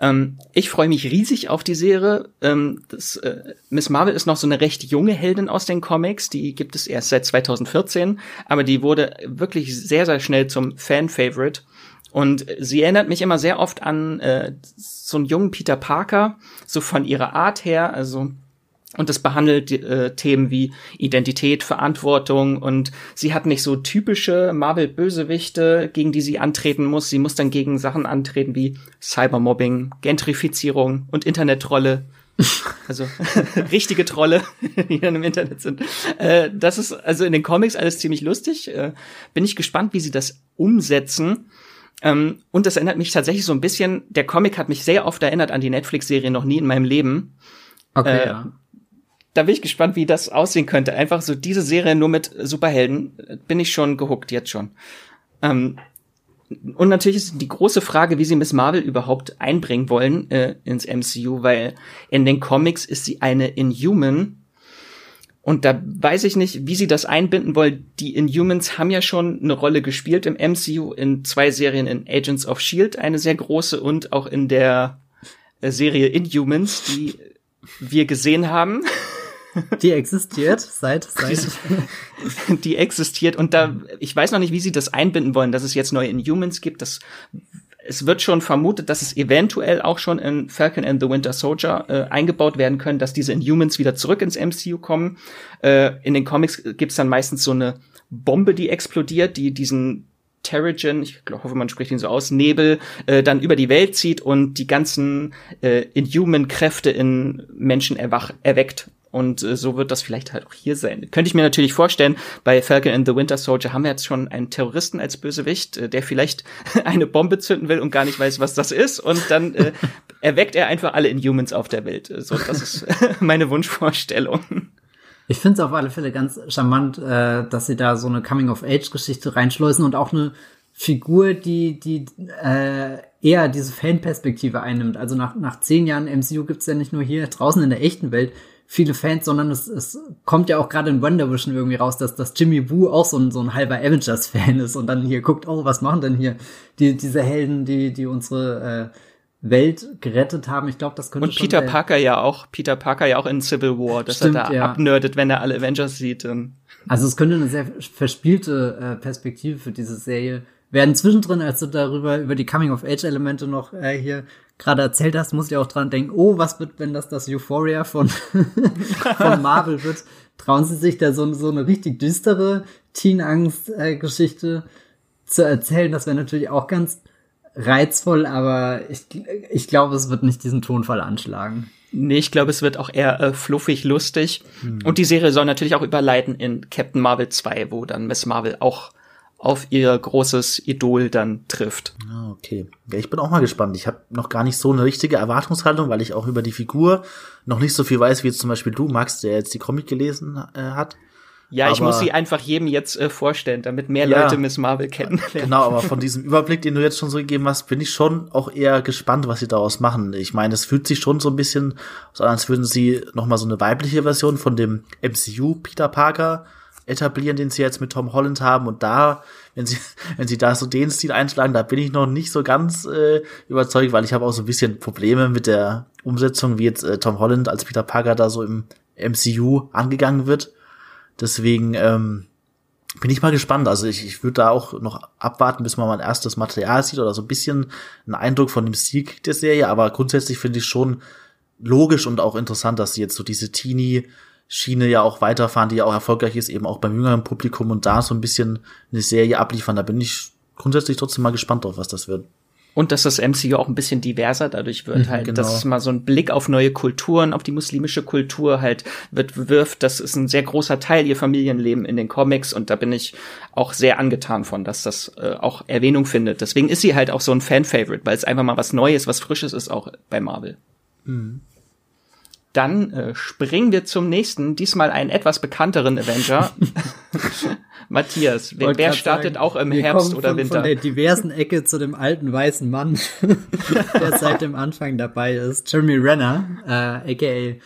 Ähm, ich freue mich riesig auf die Serie. Ähm, das, äh, Miss Marvel ist noch so eine recht junge Heldin aus den Comics. Die gibt es erst seit 2014, aber die wurde wirklich sehr, sehr schnell zum Fan-Favorite. Und sie erinnert mich immer sehr oft an äh, so einen jungen Peter Parker, so von ihrer Art her. Also und das behandelt äh, Themen wie Identität, Verantwortung und sie hat nicht so typische Marvel-Bösewichte, gegen die sie antreten muss. Sie muss dann gegen Sachen antreten wie Cybermobbing, Gentrifizierung und Internetrolle. Also richtige Trolle, die dann im Internet sind. Äh, das ist also in den Comics alles ziemlich lustig. Äh, bin ich gespannt, wie sie das umsetzen. Ähm, und das erinnert mich tatsächlich so ein bisschen, der Comic hat mich sehr oft erinnert an die Netflix-Serie noch nie in meinem Leben. Okay, äh, ja da bin ich gespannt, wie das aussehen könnte. Einfach so diese Serie nur mit Superhelden bin ich schon gehuckt jetzt schon. Ähm, und natürlich ist die große Frage, wie sie Miss Marvel überhaupt einbringen wollen äh, ins MCU, weil in den Comics ist sie eine Inhuman. Und da weiß ich nicht, wie sie das einbinden wollen. Die Inhumans haben ja schon eine Rolle gespielt im MCU in zwei Serien in Agents of Shield, eine sehr große und auch in der äh, Serie Inhumans, die wir gesehen haben. Die existiert seit, seit. Die existiert und da, ich weiß noch nicht, wie sie das einbinden wollen, dass es jetzt neue Inhumans gibt. Das, es wird schon vermutet, dass es eventuell auch schon in Falcon and the Winter Soldier äh, eingebaut werden können, dass diese Inhumans wieder zurück ins MCU kommen. Äh, in den Comics gibt's dann meistens so eine Bombe, die explodiert, die diesen Terrigen, ich hoffe, man spricht ihn so aus, Nebel, äh, dann über die Welt zieht und die ganzen äh, Inhuman-Kräfte in Menschen erwach erweckt. Und äh, so wird das vielleicht halt auch hier sein. Könnte ich mir natürlich vorstellen, bei Falcon and the Winter Soldier haben wir jetzt schon einen Terroristen als Bösewicht, äh, der vielleicht eine Bombe zünden will und gar nicht weiß, was das ist. Und dann äh, erweckt er einfach alle Inhumans auf der Welt. So, das ist meine Wunschvorstellung. Ich finde es auf alle Fälle ganz charmant, äh, dass sie da so eine Coming-of-Age-Geschichte reinschleusen und auch eine Figur, die, die äh, eher diese Fanperspektive einnimmt. Also nach, nach zehn Jahren MCU gibt's ja nicht nur hier draußen in der echten Welt viele Fans, sondern es, es kommt ja auch gerade in Wonder Vision irgendwie raus, dass, dass Jimmy Woo auch so ein, so ein halber Avengers-Fan ist und dann hier guckt, oh, was machen denn hier die, diese Helden, die, die unsere äh, Welt gerettet haben. Ich glaube, das könnte Und Peter Parker ja auch, Peter Parker ja auch in Civil War, dass Stimmt, er da ja. abnerdet, wenn er alle Avengers sieht. Also es könnte eine sehr verspielte äh, Perspektive für diese Serie werden. Zwischendrin, als du darüber über die Coming-of-Age-Elemente noch äh, hier gerade erzählt hast, musst du ja auch dran denken, oh, was wird, wenn das das Euphoria von, von Marvel wird? Trauen sie sich da so, so eine richtig düstere Teen-Angst-Geschichte zu erzählen? Das wäre natürlich auch ganz reizvoll, aber ich, ich glaube, es wird nicht diesen Tonfall anschlagen. Nee, ich glaube, es wird auch eher äh, fluffig, lustig. Hm. Und die Serie soll natürlich auch überleiten in Captain Marvel 2, wo dann Miss Marvel auch auf ihr großes Idol dann trifft. Ah, okay. Ja, ich bin auch mal gespannt. Ich habe noch gar nicht so eine richtige Erwartungshaltung, weil ich auch über die Figur noch nicht so viel weiß, wie jetzt zum Beispiel du, Max, der jetzt die Comic gelesen äh, hat. Ja, aber, ich muss sie einfach jedem jetzt äh, vorstellen, damit mehr ja, Leute Miss Marvel kennenlernen. Genau, aber von diesem Überblick, den du jetzt schon so gegeben hast, bin ich schon auch eher gespannt, was sie daraus machen. Ich meine, es fühlt sich schon so ein bisschen so an, als würden sie noch mal so eine weibliche Version von dem MCU Peter Parker etablieren, den sie jetzt mit Tom Holland haben. Und da, wenn sie, wenn sie da so den Stil einschlagen, da bin ich noch nicht so ganz äh, überzeugt, weil ich habe auch so ein bisschen Probleme mit der Umsetzung, wie jetzt äh, Tom Holland als Peter Parker da so im MCU angegangen wird. Deswegen ähm, bin ich mal gespannt. Also ich, ich würde da auch noch abwarten, bis man mal ein erstes Material sieht oder so ein bisschen einen Eindruck von dem Stil der Serie. Aber grundsätzlich finde ich schon logisch und auch interessant, dass sie jetzt so diese Teenie Schiene ja auch weiterfahren, die ja auch erfolgreich ist, eben auch beim jüngeren Publikum und da so ein bisschen eine Serie abliefern. Da bin ich grundsätzlich trotzdem mal gespannt drauf, was das wird. Und dass das MCU auch ein bisschen diverser dadurch wird, mhm, halt, genau. dass es mal so ein Blick auf neue Kulturen, auf die muslimische Kultur halt wird, wirft. Das ist ein sehr großer Teil ihr Familienleben in den Comics und da bin ich auch sehr angetan von, dass das äh, auch Erwähnung findet. Deswegen ist sie halt auch so ein Fan-Favorite, weil es einfach mal was Neues, was Frisches ist auch bei Marvel. Mhm. Dann äh, springen wir zum nächsten, diesmal einen etwas bekannteren Avenger. Matthias, wer, wer startet sagen, auch im Herbst oder von, Winter? Von der diversen Ecke zu dem alten weißen Mann, der seit dem Anfang dabei ist. Jeremy Renner, äh, aka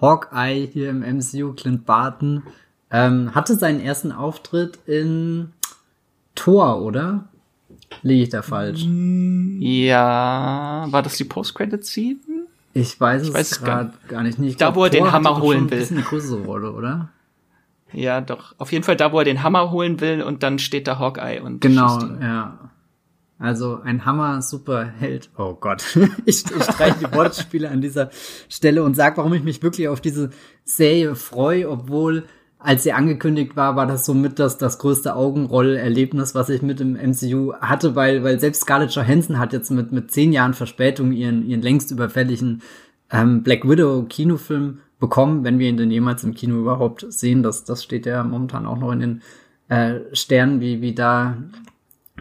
Hawkeye hier im MCU, Clint Barton, ähm, hatte seinen ersten Auftritt in Thor, oder? Liege ich da falsch? Ja, war das die Post-Credit-Scene? Ich weiß Ich es gerade gar nicht. Ich Da, glaub, wo er den Thor Hammer hatte doch holen will. bisschen eine größere Rolle, oder? Ja, doch. Auf jeden Fall da, wo er den Hammer holen will und dann steht da Hawkeye und Genau, ja. Also ein Hammer Superheld. Oh Gott. Ich, ich streiche die Wortspiele an dieser Stelle und sag, warum ich mich wirklich auf diese Serie freue, obwohl als sie angekündigt war, war das somit das, das größte Augenroll-Erlebnis, was ich mit dem MCU hatte, weil, weil selbst Scarlett Johansson hat jetzt mit, mit zehn Jahren Verspätung ihren, ihren längst überfälligen ähm, Black Widow Kinofilm bekommen, wenn wir ihn denn jemals im Kino überhaupt sehen. Das, das steht ja momentan auch noch in den äh, Sternen, wie, wie da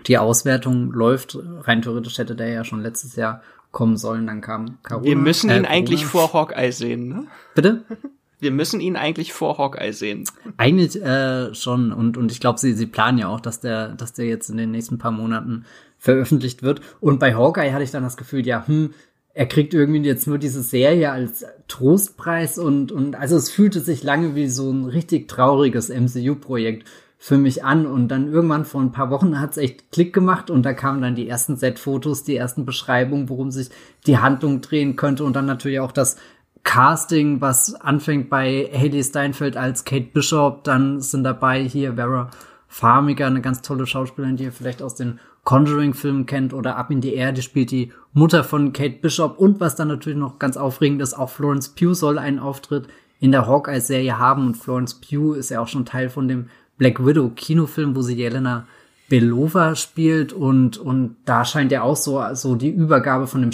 die Auswertung läuft. Rein theoretisch hätte der ja schon letztes Jahr kommen sollen, dann kam Corona. Wir müssen ihn äh, eigentlich vor Hawkeye sehen, ne? Bitte? Wir müssen ihn eigentlich vor Hawkeye sehen. Eigentlich äh, schon. Und und ich glaube, sie sie planen ja auch, dass der dass der jetzt in den nächsten paar Monaten veröffentlicht wird. Und bei Hawkeye hatte ich dann das Gefühl, ja, hm, er kriegt irgendwie jetzt nur diese Serie als Trostpreis. Und und also es fühlte sich lange wie so ein richtig trauriges MCU-Projekt für mich an. Und dann irgendwann vor ein paar Wochen hat es echt Klick gemacht. Und da kamen dann die ersten Set-Fotos, die ersten Beschreibungen, worum sich die Handlung drehen könnte. Und dann natürlich auch das Casting, was anfängt bei Haley Steinfeld als Kate Bishop, dann sind dabei hier Vera Farmiga, eine ganz tolle Schauspielerin, die ihr vielleicht aus den Conjuring-Filmen kennt oder Up in the Air, die spielt die Mutter von Kate Bishop. Und was dann natürlich noch ganz aufregend ist, auch Florence Pugh soll einen Auftritt in der Hawkeye-Serie haben. Und Florence Pugh ist ja auch schon Teil von dem Black Widow Kinofilm, wo sie Jelena Belova spielt. Und und da scheint ja auch so so die Übergabe von dem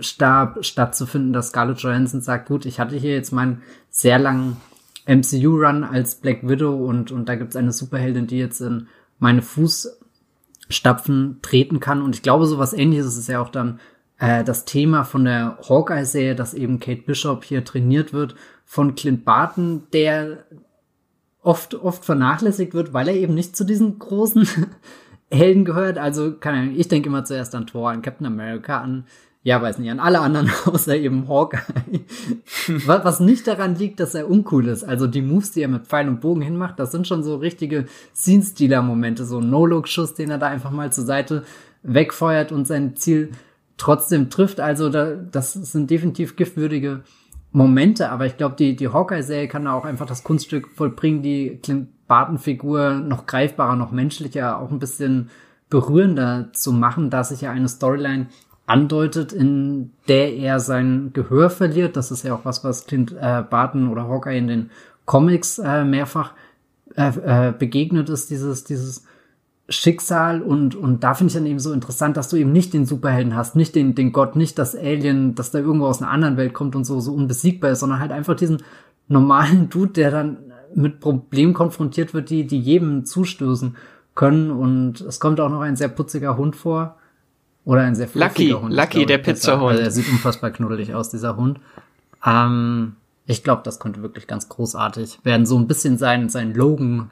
Staffelstab stattzufinden, dass Scarlett Johansson sagt, gut, ich hatte hier jetzt meinen sehr langen MCU-Run als Black Widow und und da gibt's eine Superheldin, die jetzt in meine Fußstapfen treten kann und ich glaube, so was Ähnliches ist ja auch dann äh, das Thema von der Hawkeye-Serie, dass eben Kate Bishop hier trainiert wird von Clint Barton, der oft, oft vernachlässigt wird, weil er eben nicht zu diesen großen Helden gehört. Also, keine Ahnung, ich denke immer zuerst an Thor, an Captain America, an, ja, weiß nicht, an alle anderen außer eben Hawkeye. was, nicht daran liegt, dass er uncool ist. Also, die Moves, die er mit Pfeil und Bogen hinmacht, das sind schon so richtige Scene-Stealer-Momente, so ein No-Look-Schuss, den er da einfach mal zur Seite wegfeuert und sein Ziel trotzdem trifft. Also, da, das sind definitiv giftwürdige Momente, aber ich glaube, die, die Hawkeye-Serie kann da auch einfach das Kunststück vollbringen, die Clint Barton-Figur noch greifbarer, noch menschlicher, auch ein bisschen berührender zu machen, da sich ja eine Storyline andeutet, in der er sein Gehör verliert. Das ist ja auch was, was Clint äh, Barton oder Hawkeye in den Comics äh, mehrfach äh, äh, begegnet ist, dieses, dieses Schicksal und, und da finde ich dann eben so interessant, dass du eben nicht den Superhelden hast, nicht den, den Gott, nicht das Alien, das da irgendwo aus einer anderen Welt kommt und so, so unbesiegbar ist, sondern halt einfach diesen normalen Dude, der dann mit Problemen konfrontiert wird, die, die jedem zustößen können und es kommt auch noch ein sehr putziger Hund vor. Oder ein sehr Lucky, Hund. Lucky, ich, der. Pizzahund. Also er sieht unfassbar knuddelig aus, dieser Hund. Ähm, ich glaube, das könnte wirklich ganz großartig werden. So ein bisschen sein, sein Logan,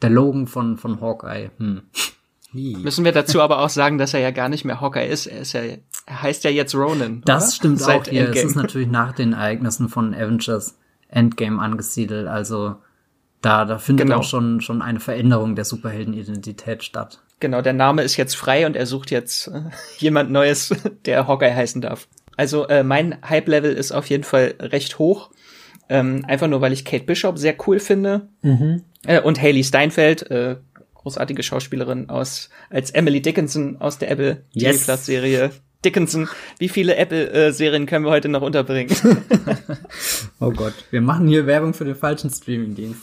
der Logan von, von Hawkeye. Hm. Müssen wir dazu aber auch sagen, dass er ja gar nicht mehr Hawkeye ist. Er ist ja, er heißt ja jetzt Ronan. Das oder? stimmt Seit auch hier. Es ist natürlich nach den Ereignissen von Avengers Endgame angesiedelt. Also da, da findet Genau. auch schon, schon eine Veränderung der Superheldenidentität statt. Genau, der Name ist jetzt frei und er sucht jetzt äh, jemand Neues, der Hawkeye heißen darf. Also äh, mein Hype-Level ist auf jeden Fall recht hoch. Ähm, einfach nur, weil ich Kate Bishop sehr cool finde. Äh, und Haley Steinfeld, äh, großartige Schauspielerin aus als Emily Dickinson aus der Apple Yes. TV Plus Serie. Dickinson, wie viele Apple-Serien können wir heute noch unterbringen? Oh Gott, wir machen hier Werbung für den falschen Streamingdienst.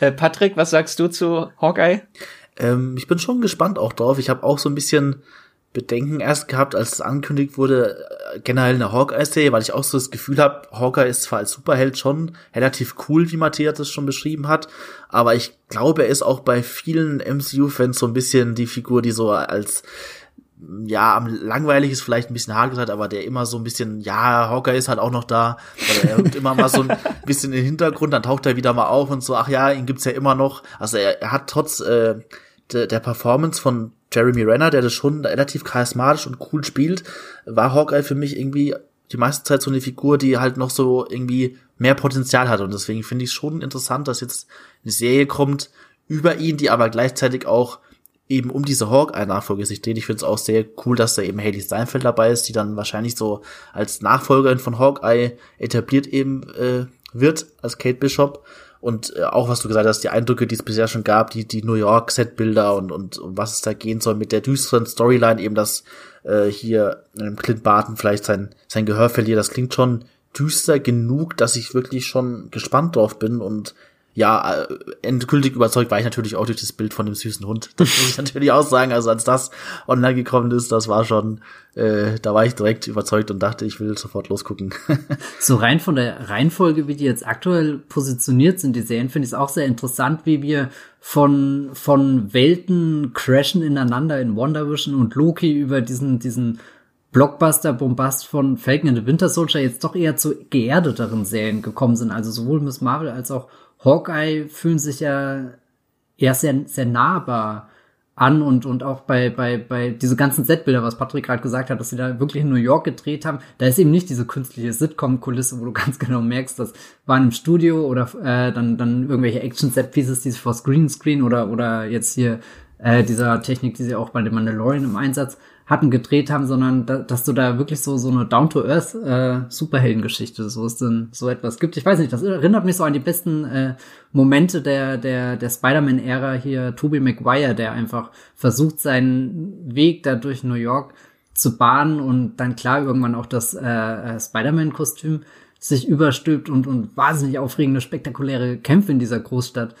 äh, Patrick, was sagst du zu Hawkeye? Ähm, ich bin schon gespannt auch drauf. Ich habe auch so ein bisschen Bedenken erst gehabt, als es angekündigt wurde, äh, generell eine Hawkeye-Serie, weil ich auch so das Gefühl habe, Hawkeye ist zwar als Superheld schon relativ cool, wie Matthias das schon beschrieben hat, aber ich glaube, er ist auch bei vielen MCU-Fans so ein bisschen die Figur, die so als ja, am langweilig ist vielleicht ein bisschen hart gesagt, aber der immer so ein bisschen, ja, Hawkeye ist halt auch noch da, oder er rückt immer mal so ein bisschen in den Hintergrund, dann taucht er wieder mal auf und so, ach ja, ihn gibt's ja immer noch. Also er, er hat trotz äh, de, der Performance von Jeremy Renner, der das schon relativ charismatisch und cool spielt, war Hawkeye für mich irgendwie die meiste Zeit so eine Figur, die halt noch so irgendwie mehr Potenzial hat. Und deswegen finde ich es schon interessant, dass jetzt eine Serie kommt über ihn, die aber gleichzeitig auch eben um diese Hawkeye-Nachfolge sich dreht. Ich finde es auch sehr cool, dass da eben Haley Steinfeld dabei ist, die dann wahrscheinlich so als Nachfolgerin von Hawkeye etabliert eben äh, wird, als Kate Bishop. Und äh, auch was du gesagt hast, die Eindrücke, die es bisher schon gab, die, die New York-Setbilder und, und um was es da gehen soll mit der düsteren Storyline, eben dass äh, hier ähm, Clint Barton vielleicht sein, sein Gehör verliert, das klingt schon düster genug, dass ich wirklich schon gespannt drauf bin und ja, äh, endgültig überzeugt war ich natürlich auch durch das Bild von dem süßen Hund. Das muss ich natürlich auch sagen. Also als das online gekommen ist, das war schon, äh, da war ich direkt überzeugt und dachte, ich will sofort losgucken. so rein von der Reihenfolge, wie die jetzt aktuell positioniert sind, die Serien, finde ich es auch sehr interessant, wie wir von, von Welten crashen ineinander in Wonder Vision und Loki über diesen, diesen Blockbuster-Bombast von Falcon and the Winter Soldier jetzt doch eher zu geerdeteren Serien gekommen sind. Also sowohl Miss Marvel als auch Hawkeye fühlen sich ja eher sehr, sehr nahbar an und, und auch bei, bei, bei diese ganzen Setbilder, was Patrick gerade gesagt hat, dass sie da wirklich in New York gedreht haben, da ist eben nicht diese künstliche Sitcom-Kulisse, wo du ganz genau merkst, das war in einem Studio oder äh, dann, dann irgendwelche Action-Set-Pieces, die vor Screenscreen oder, oder jetzt hier äh, dieser Technik, die sie auch bei dem Mandalorian im Einsatz hatten gedreht haben, sondern da, dass du da wirklich so so eine Down to Earth äh, Superheldengeschichte, so ist denn so etwas gibt. Ich weiß nicht, das erinnert mich so an die besten äh, Momente der der der Spider-Man Ära hier Tobey Maguire, der einfach versucht seinen Weg da durch New York zu bahnen und dann klar irgendwann auch das äh, äh Spider-Man Kostüm sich überstülpt und und wahnsinnig aufregende spektakuläre Kämpfe in dieser Großstadt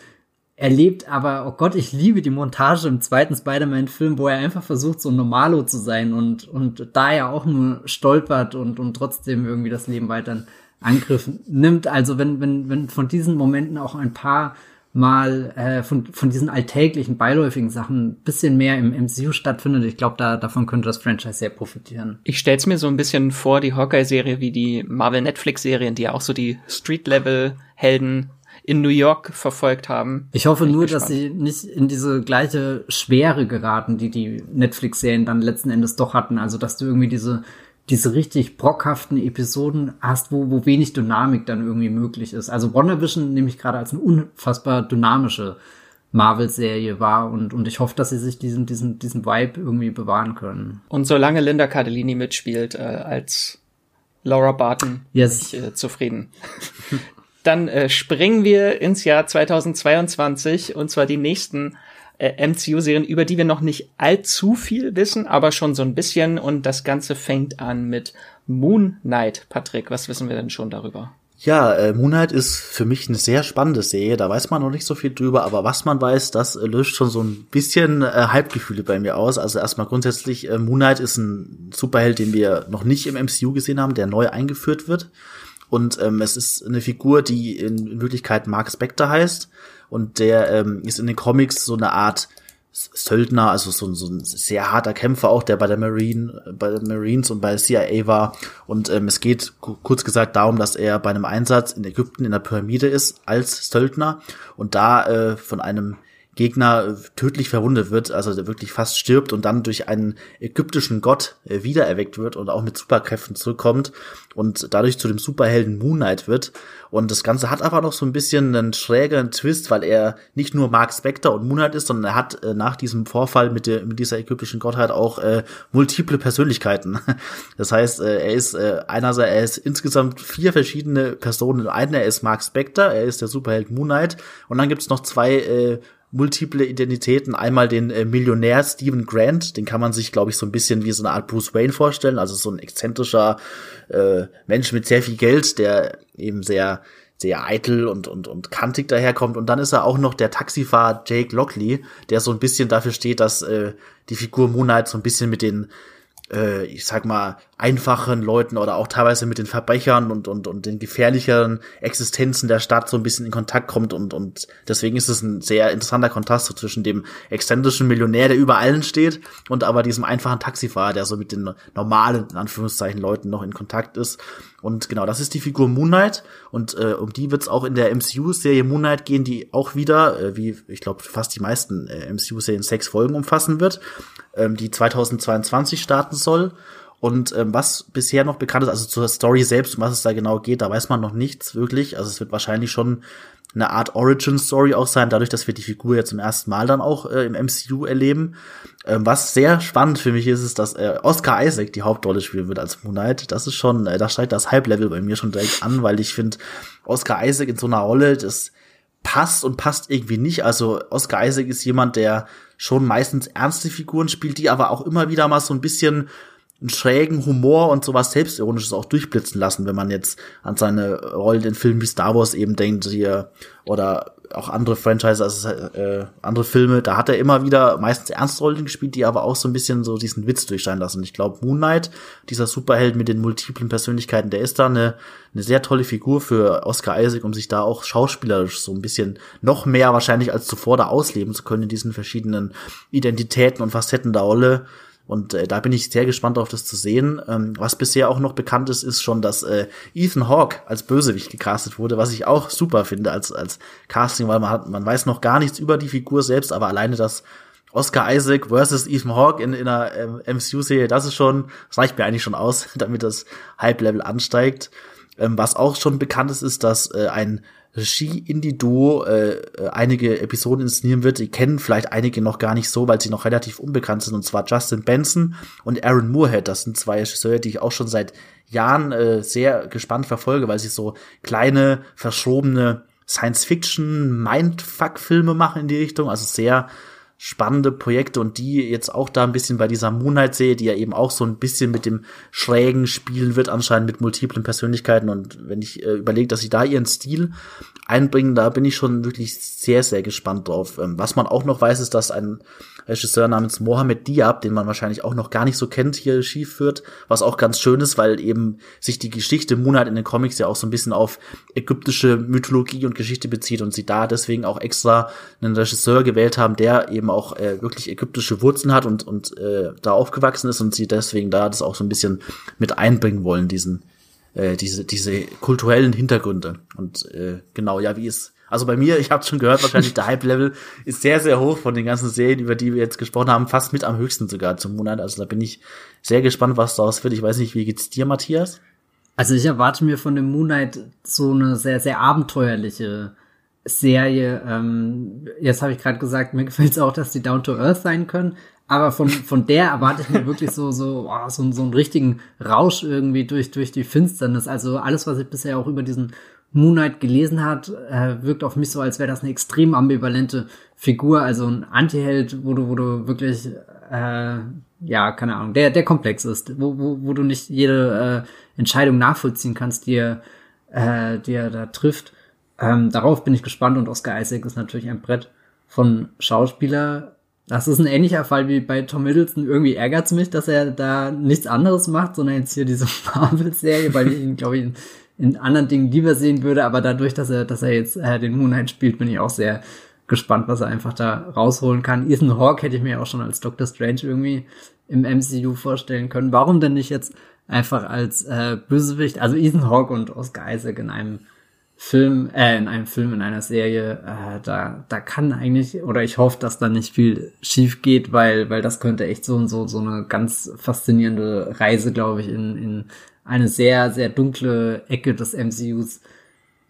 erlebt, aber oh Gott, ich liebe die Montage im zweiten Spider-Man-Film, wo er einfach versucht, so normalo zu sein und, und da er auch nur stolpert und, und trotzdem irgendwie das Leben weiter in Angriff nimmt. Also wenn, wenn, wenn von diesen Momenten auch ein paar mal äh, von, von diesen alltäglichen, beiläufigen Sachen ein bisschen mehr im MCU stattfindet. Ich glaube, da, davon könnte das Franchise sehr profitieren. Ich stell's mir so ein bisschen vor, die Hawkeye-Serie wie die Marvel-Netflix-Serien, die ja auch so die Street-Level-Helden in New York verfolgt haben. Ich hoffe nur, gespannt. dass sie nicht in diese gleiche Schwere geraten, die die Netflix-Serien dann letzten Endes doch hatten. Also, dass du irgendwie diese, diese richtig brockhaften Episoden hast, wo, wo wenig Dynamik dann irgendwie möglich ist. Also WandaVision nehme ich gerade als eine unfassbar dynamische Marvel-Serie war und, und ich hoffe, dass sie sich diesen, diesen, diesen Vibe irgendwie bewahren können. Und solange Linda Cardellini mitspielt äh, als Laura Barton, yes. bin ich äh, zufrieden. Dann äh, springen wir ins Jahr 2022 und zwar die nächsten äh, MCU-Serien, über die wir noch nicht allzu viel wissen, aber schon so ein bisschen. Und das Ganze fängt an mit Moon Knight. Patrick, was wissen wir denn schon darüber? Ja, äh, Moon Knight ist für mich eine sehr spannende Serie. Da weiß man noch nicht so viel drüber, aber was man weiß, das äh, löst schon so ein bisschen äh, Halbgefühle bei mir aus. Also erstmal grundsätzlich, äh, Moon Knight ist ein Superheld, den wir noch nicht im MCU gesehen haben, der neu eingeführt wird. Und ähm, es ist eine Figur, die in, Wirklichkeit Mark Spector heißt. Und der ähm, ist in den Comics so eine Art Söldner, also so, so ein sehr harter Kämpfer auch, der bei der Marine, bei den Marines und bei der CIA war. Und ähm, es geht kurz gesagt darum, dass er bei einem Einsatz in Ägypten in der Pyramide ist als Söldner und da äh, von einem Gegner tödlich verwundet wird, also wirklich fast stirbt und dann durch einen ägyptischen Gott äh, wiedererweckt wird und auch mit Superkräften zurückkommt und dadurch zu dem Superhelden Moon Knight wird. Und das Ganze hat aber noch so ein bisschen einen schrägeren Twist, weil er nicht nur Mark Spector und Moon Knight ist, sondern er hat äh, nach diesem Vorfall mit, der, mit dieser ägyptischen Gottheit auch äh, multiple Persönlichkeiten. Das heißt, äh, er ist äh, einerseits, er ist insgesamt vier verschiedene Personen. Einer ist Mark Spector, er ist der Superheld Moon Knight und dann gibt's noch zwei äh, multiple Identitäten. Einmal den äh, Millionär Stephen Grant, den kann man sich, glaube ich, so ein bisschen wie so eine Art Bruce Wayne vorstellen. Also so ein exzentrischer äh, Mensch mit sehr viel Geld, der eben sehr sehr eitel und, und, und kantig daherkommt. Und dann ist er auch noch der Taxifahrer Jake Lockley, der so ein bisschen dafür steht, dass äh, die Figur Moonlight so ein bisschen mit den äh, ich sag mal, einfachen Leuten oder auch teilweise mit den Verbrechern und, und, und den gefährlicheren Existenzen der Stadt so ein bisschen in Kontakt kommt und, und deswegen ist es ein sehr interessanter Kontrast so zwischen dem exzentrischen Millionär, der über allen steht und aber diesem einfachen Taxifahrer, der so mit den normalen, in Anführungszeichen, Leuten noch in Kontakt ist. Und genau, das ist die Figur Moon Knight und äh, um die wird es auch in der MCU-Serie Moon Knight gehen, die auch wieder, äh, wie ich glaube fast die meisten äh, MCU-Serien, sechs Folgen umfassen wird ähm, die 2022 starten soll. Und ähm, was bisher noch bekannt ist, also zur Story selbst, um was es da genau geht, da weiß man noch nichts wirklich. Also es wird wahrscheinlich schon eine Art Origin-Story auch sein, dadurch, dass wir die Figur ja zum ersten Mal dann auch äh, im MCU erleben. Ähm, was sehr spannend für mich ist, ist, dass äh, Oscar Isaac die Hauptrolle spielen wird als Moon Knight. Das ist schon, äh, da steigt das Hype-Level bei mir schon direkt an, weil ich finde, Oscar Isaac in so einer Rolle, das passt und passt irgendwie nicht. Also Oscar Isaac ist jemand, der schon meistens ernste Figuren spielt, die aber auch immer wieder mal so ein bisschen einen schrägen Humor und sowas Selbstironisches auch durchblitzen lassen, wenn man jetzt an seine Rollen in Filmen wie Star Wars eben denkt, hier, oder auch andere Franchises, also äh, andere Filme, da hat er immer wieder meistens Ernstrollen gespielt, die aber auch so ein bisschen so diesen Witz durchscheinen lassen. Ich glaube, Moon Knight, dieser Superheld mit den multiplen Persönlichkeiten, der ist da eine, eine sehr tolle Figur für Oscar Isaac, um sich da auch schauspielerisch so ein bisschen noch mehr wahrscheinlich als zuvor da ausleben zu können in diesen verschiedenen Identitäten und Facetten der Rolle. Und äh, da bin ich sehr gespannt darauf, das zu sehen. Ähm, was bisher auch noch bekannt ist, ist schon, dass äh, Ethan Hawke als Bösewicht gecastet wurde, was ich auch super finde als, als Casting, weil man hat, man weiß noch gar nichts über die Figur selbst, aber alleine das Oscar Isaac versus Ethan Hawke in, in einer ähm, MCU-Serie, das ist schon, das reicht mir eigentlich schon aus, damit das Hype-Level ansteigt. Ähm, was auch schon bekannt ist, ist, dass äh, ein Regie-Indie-Duo äh, einige Episoden inszenieren wird. Die kennen vielleicht einige noch gar nicht so, weil sie noch relativ unbekannt sind. Und zwar Justin Benson und Aaron Moorhead. Das sind zwei Regisseure, die ich auch schon seit Jahren äh, sehr gespannt verfolge, weil sie so kleine, verschobene Science-Fiction-Mindfuck-Filme machen in die Richtung. Also sehr spannende Projekte und die jetzt auch da ein bisschen bei dieser Moonlight-Serie, die ja eben auch so ein bisschen mit dem Schrägen spielen wird, anscheinend mit multiplen Persönlichkeiten. Und wenn ich äh, überlege, dass sie da ihren Stil einbringen, da bin ich schon wirklich sehr, sehr gespannt drauf. Ähm, was man auch noch weiß, ist, dass ein Regisseur namens Mohamed Diab, den man wahrscheinlich auch noch gar nicht so kennt, hier Regie führt, was auch ganz schön ist, weil eben sich die Geschichte Moonlight in den Comics ja auch so ein bisschen auf ägyptische Mythologie und Geschichte bezieht und sie da deswegen auch extra einen Regisseur gewählt haben, der eben auch äh, wirklich ägyptische Wurzeln hat und, und äh, da aufgewachsen ist und sie deswegen da das auch so ein bisschen mit einbringen wollen, diesen äh, diese, diese kulturellen Hintergründe. Und äh, genau, ja, wie es also bei mir, ich habe schon gehört, wahrscheinlich der Hype-Level ist sehr, sehr hoch von den ganzen Serien, über die wir jetzt gesprochen haben, fast mit am höchsten sogar zum Monat. Also da bin ich sehr gespannt, was daraus wird. Ich weiß nicht, wie geht's dir, Matthias? Also ich erwarte mir von dem Moonlight so eine sehr, sehr abenteuerliche Serie. Ähm, jetzt habe ich gerade gesagt, mir gefällt es auch, dass die Down to Earth sein können. Aber von, von der erwarte ich mir wirklich so, so, oh, so, so einen richtigen Rausch irgendwie durch, durch die Finsternis. Also alles, was ich bisher auch über diesen Moon Knight gelesen hat, äh, wirkt auf mich so, als wäre das eine extrem ambivalente Figur, also ein Antiheld, wo du, wo du wirklich, äh, ja, keine Ahnung, der, der komplex ist, wo, wo, wo du nicht jede äh, Entscheidung nachvollziehen kannst, die er, äh, die er da trifft. Ähm, darauf bin ich gespannt und Oscar Isaac ist natürlich ein Brett von Schauspieler. Das ist ein ähnlicher Fall wie bei Tom Middleton. Irgendwie ärgert es mich, dass er da nichts anderes macht, sondern jetzt hier diese Marvel-Serie, weil ich ihn, glaube ich, in anderen Dingen lieber sehen würde, aber dadurch, dass er, dass er jetzt äh, den Moonlight spielt, bin ich auch sehr gespannt, was er einfach da rausholen kann. Ethan Hawke hätte ich mir auch schon als Doctor Strange irgendwie im MCU vorstellen können. Warum denn nicht jetzt einfach als äh, Bösewicht, also Ethan Hawke und Oscar Isaac in einem Film, äh, in einem Film, in einer Serie, äh, da, da kann eigentlich, oder ich hoffe, dass da nicht viel schief geht, weil, weil das könnte echt so und so, so eine ganz faszinierende Reise, glaube ich, in, in eine sehr, sehr dunkle Ecke des MCUs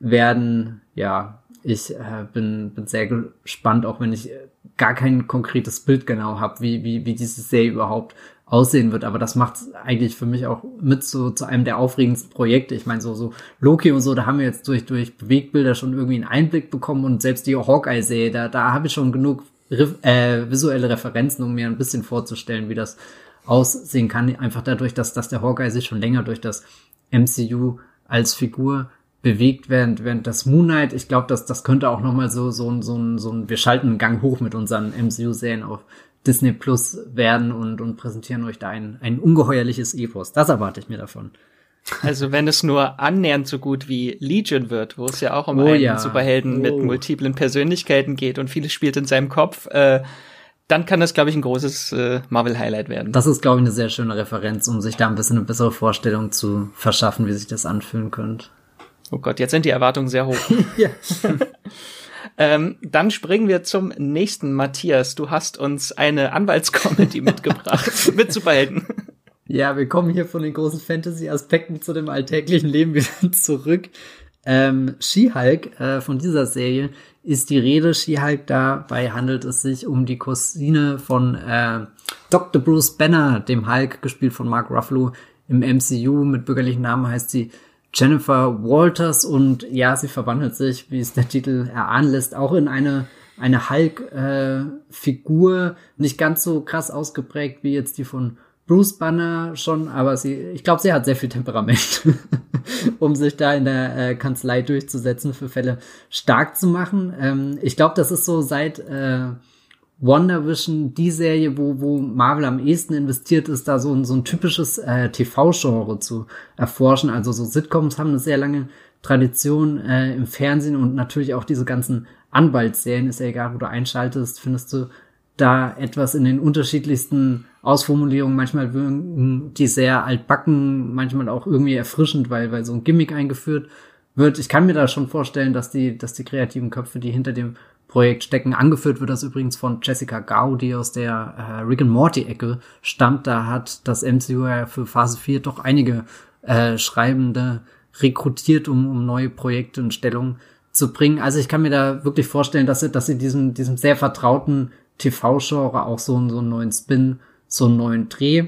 werden. Ja, ich äh, bin, bin sehr gespannt, auch wenn ich gar kein konkretes Bild genau habe, wie, wie, wie diese Serie überhaupt aussehen wird. Aber das macht eigentlich für mich auch mit so zu einem der aufregendsten Projekte. Ich meine, so, so Loki und so, da haben wir jetzt durch, durch Bewegbilder schon irgendwie einen Einblick bekommen und selbst die Hawkeye-Serie, da, da habe ich schon genug äh, visuelle Referenzen, um mir ein bisschen vorzustellen, wie das aussehen kann, einfach dadurch, dass, dass der Hawkeye sich schon länger durch das MCU als Figur bewegt, während, während das Moon Knight, ich glaube, dass das könnte auch nochmal so, so, ein so, ein so ein, wir schalten einen Gang hoch mit unseren MCU-Serien auf Disney Plus werden und, und präsentieren euch da ein, ein ungeheuerliches Epos. Das erwarte ich mir davon. Also wenn es nur annähernd so gut wie Legion wird, wo es ja auch um oh, einen ja. Superhelden oh. mit multiplen Persönlichkeiten geht und vieles spielt in seinem Kopf, äh, dann kann das, glaube ich, ein großes äh, Marvel-Highlight werden. Das ist, glaube ich, eine sehr schöne Referenz, um sich da ein bisschen eine bessere Vorstellung zu verschaffen, wie sich das anfühlen könnte. Oh Gott, jetzt sind die Erwartungen sehr hoch. ja. ähm, dann springen wir zum nächsten. Matthias, du hast uns eine Anwaltscomedy mitgebracht mit Superhelden. Ja, wir kommen hier von den großen Fantasy-Aspekten zu dem alltäglichen Leben wieder zurück. Ähm, She-Hulk äh, von dieser Serie ist die Rede. She-Hulk, dabei handelt es sich um die Cousine von äh, Dr. Bruce Banner, dem Hulk, gespielt von Mark Ruffalo im MCU. Mit bürgerlichen Namen heißt sie Jennifer Walters und ja, sie verwandelt sich, wie es der Titel erahnen lässt, auch in eine eine Hulk-Figur, äh, nicht ganz so krass ausgeprägt wie jetzt die von Bruce Banner schon, aber sie, ich glaube, sie hat sehr viel Temperament, um sich da in der äh, Kanzlei durchzusetzen, für Fälle stark zu machen. Ähm, ich glaube, das ist so seit äh, Wonder Vision die Serie, wo, wo Marvel am ehesten investiert ist, da so ein, so ein typisches äh, TV-Genre zu erforschen. Also so Sitcoms haben eine sehr lange Tradition äh, im Fernsehen und natürlich auch diese ganzen Anwaltsserien, ist ja egal, wo du einschaltest, findest du da etwas in den unterschiedlichsten Ausformulierungen. Manchmal wirken die sehr altbacken, manchmal auch irgendwie erfrischend, weil, weil so ein Gimmick eingeführt wird. Ich kann mir da schon vorstellen, dass die, dass die kreativen Köpfe, die hinter dem Projekt stecken, angeführt wird das übrigens von Jessica Gao, die aus der äh, Rick and Morty Ecke stammt. Da hat das MCU ja für Phase 4 doch einige äh, Schreibende rekrutiert, um, um neue Projekte in Stellung zu bringen. Also ich kann mir da wirklich vorstellen, dass sie, dass sie diesem, diesem sehr vertrauten TV-Genre auch so, so einen neuen Spin, so einen neuen Dreh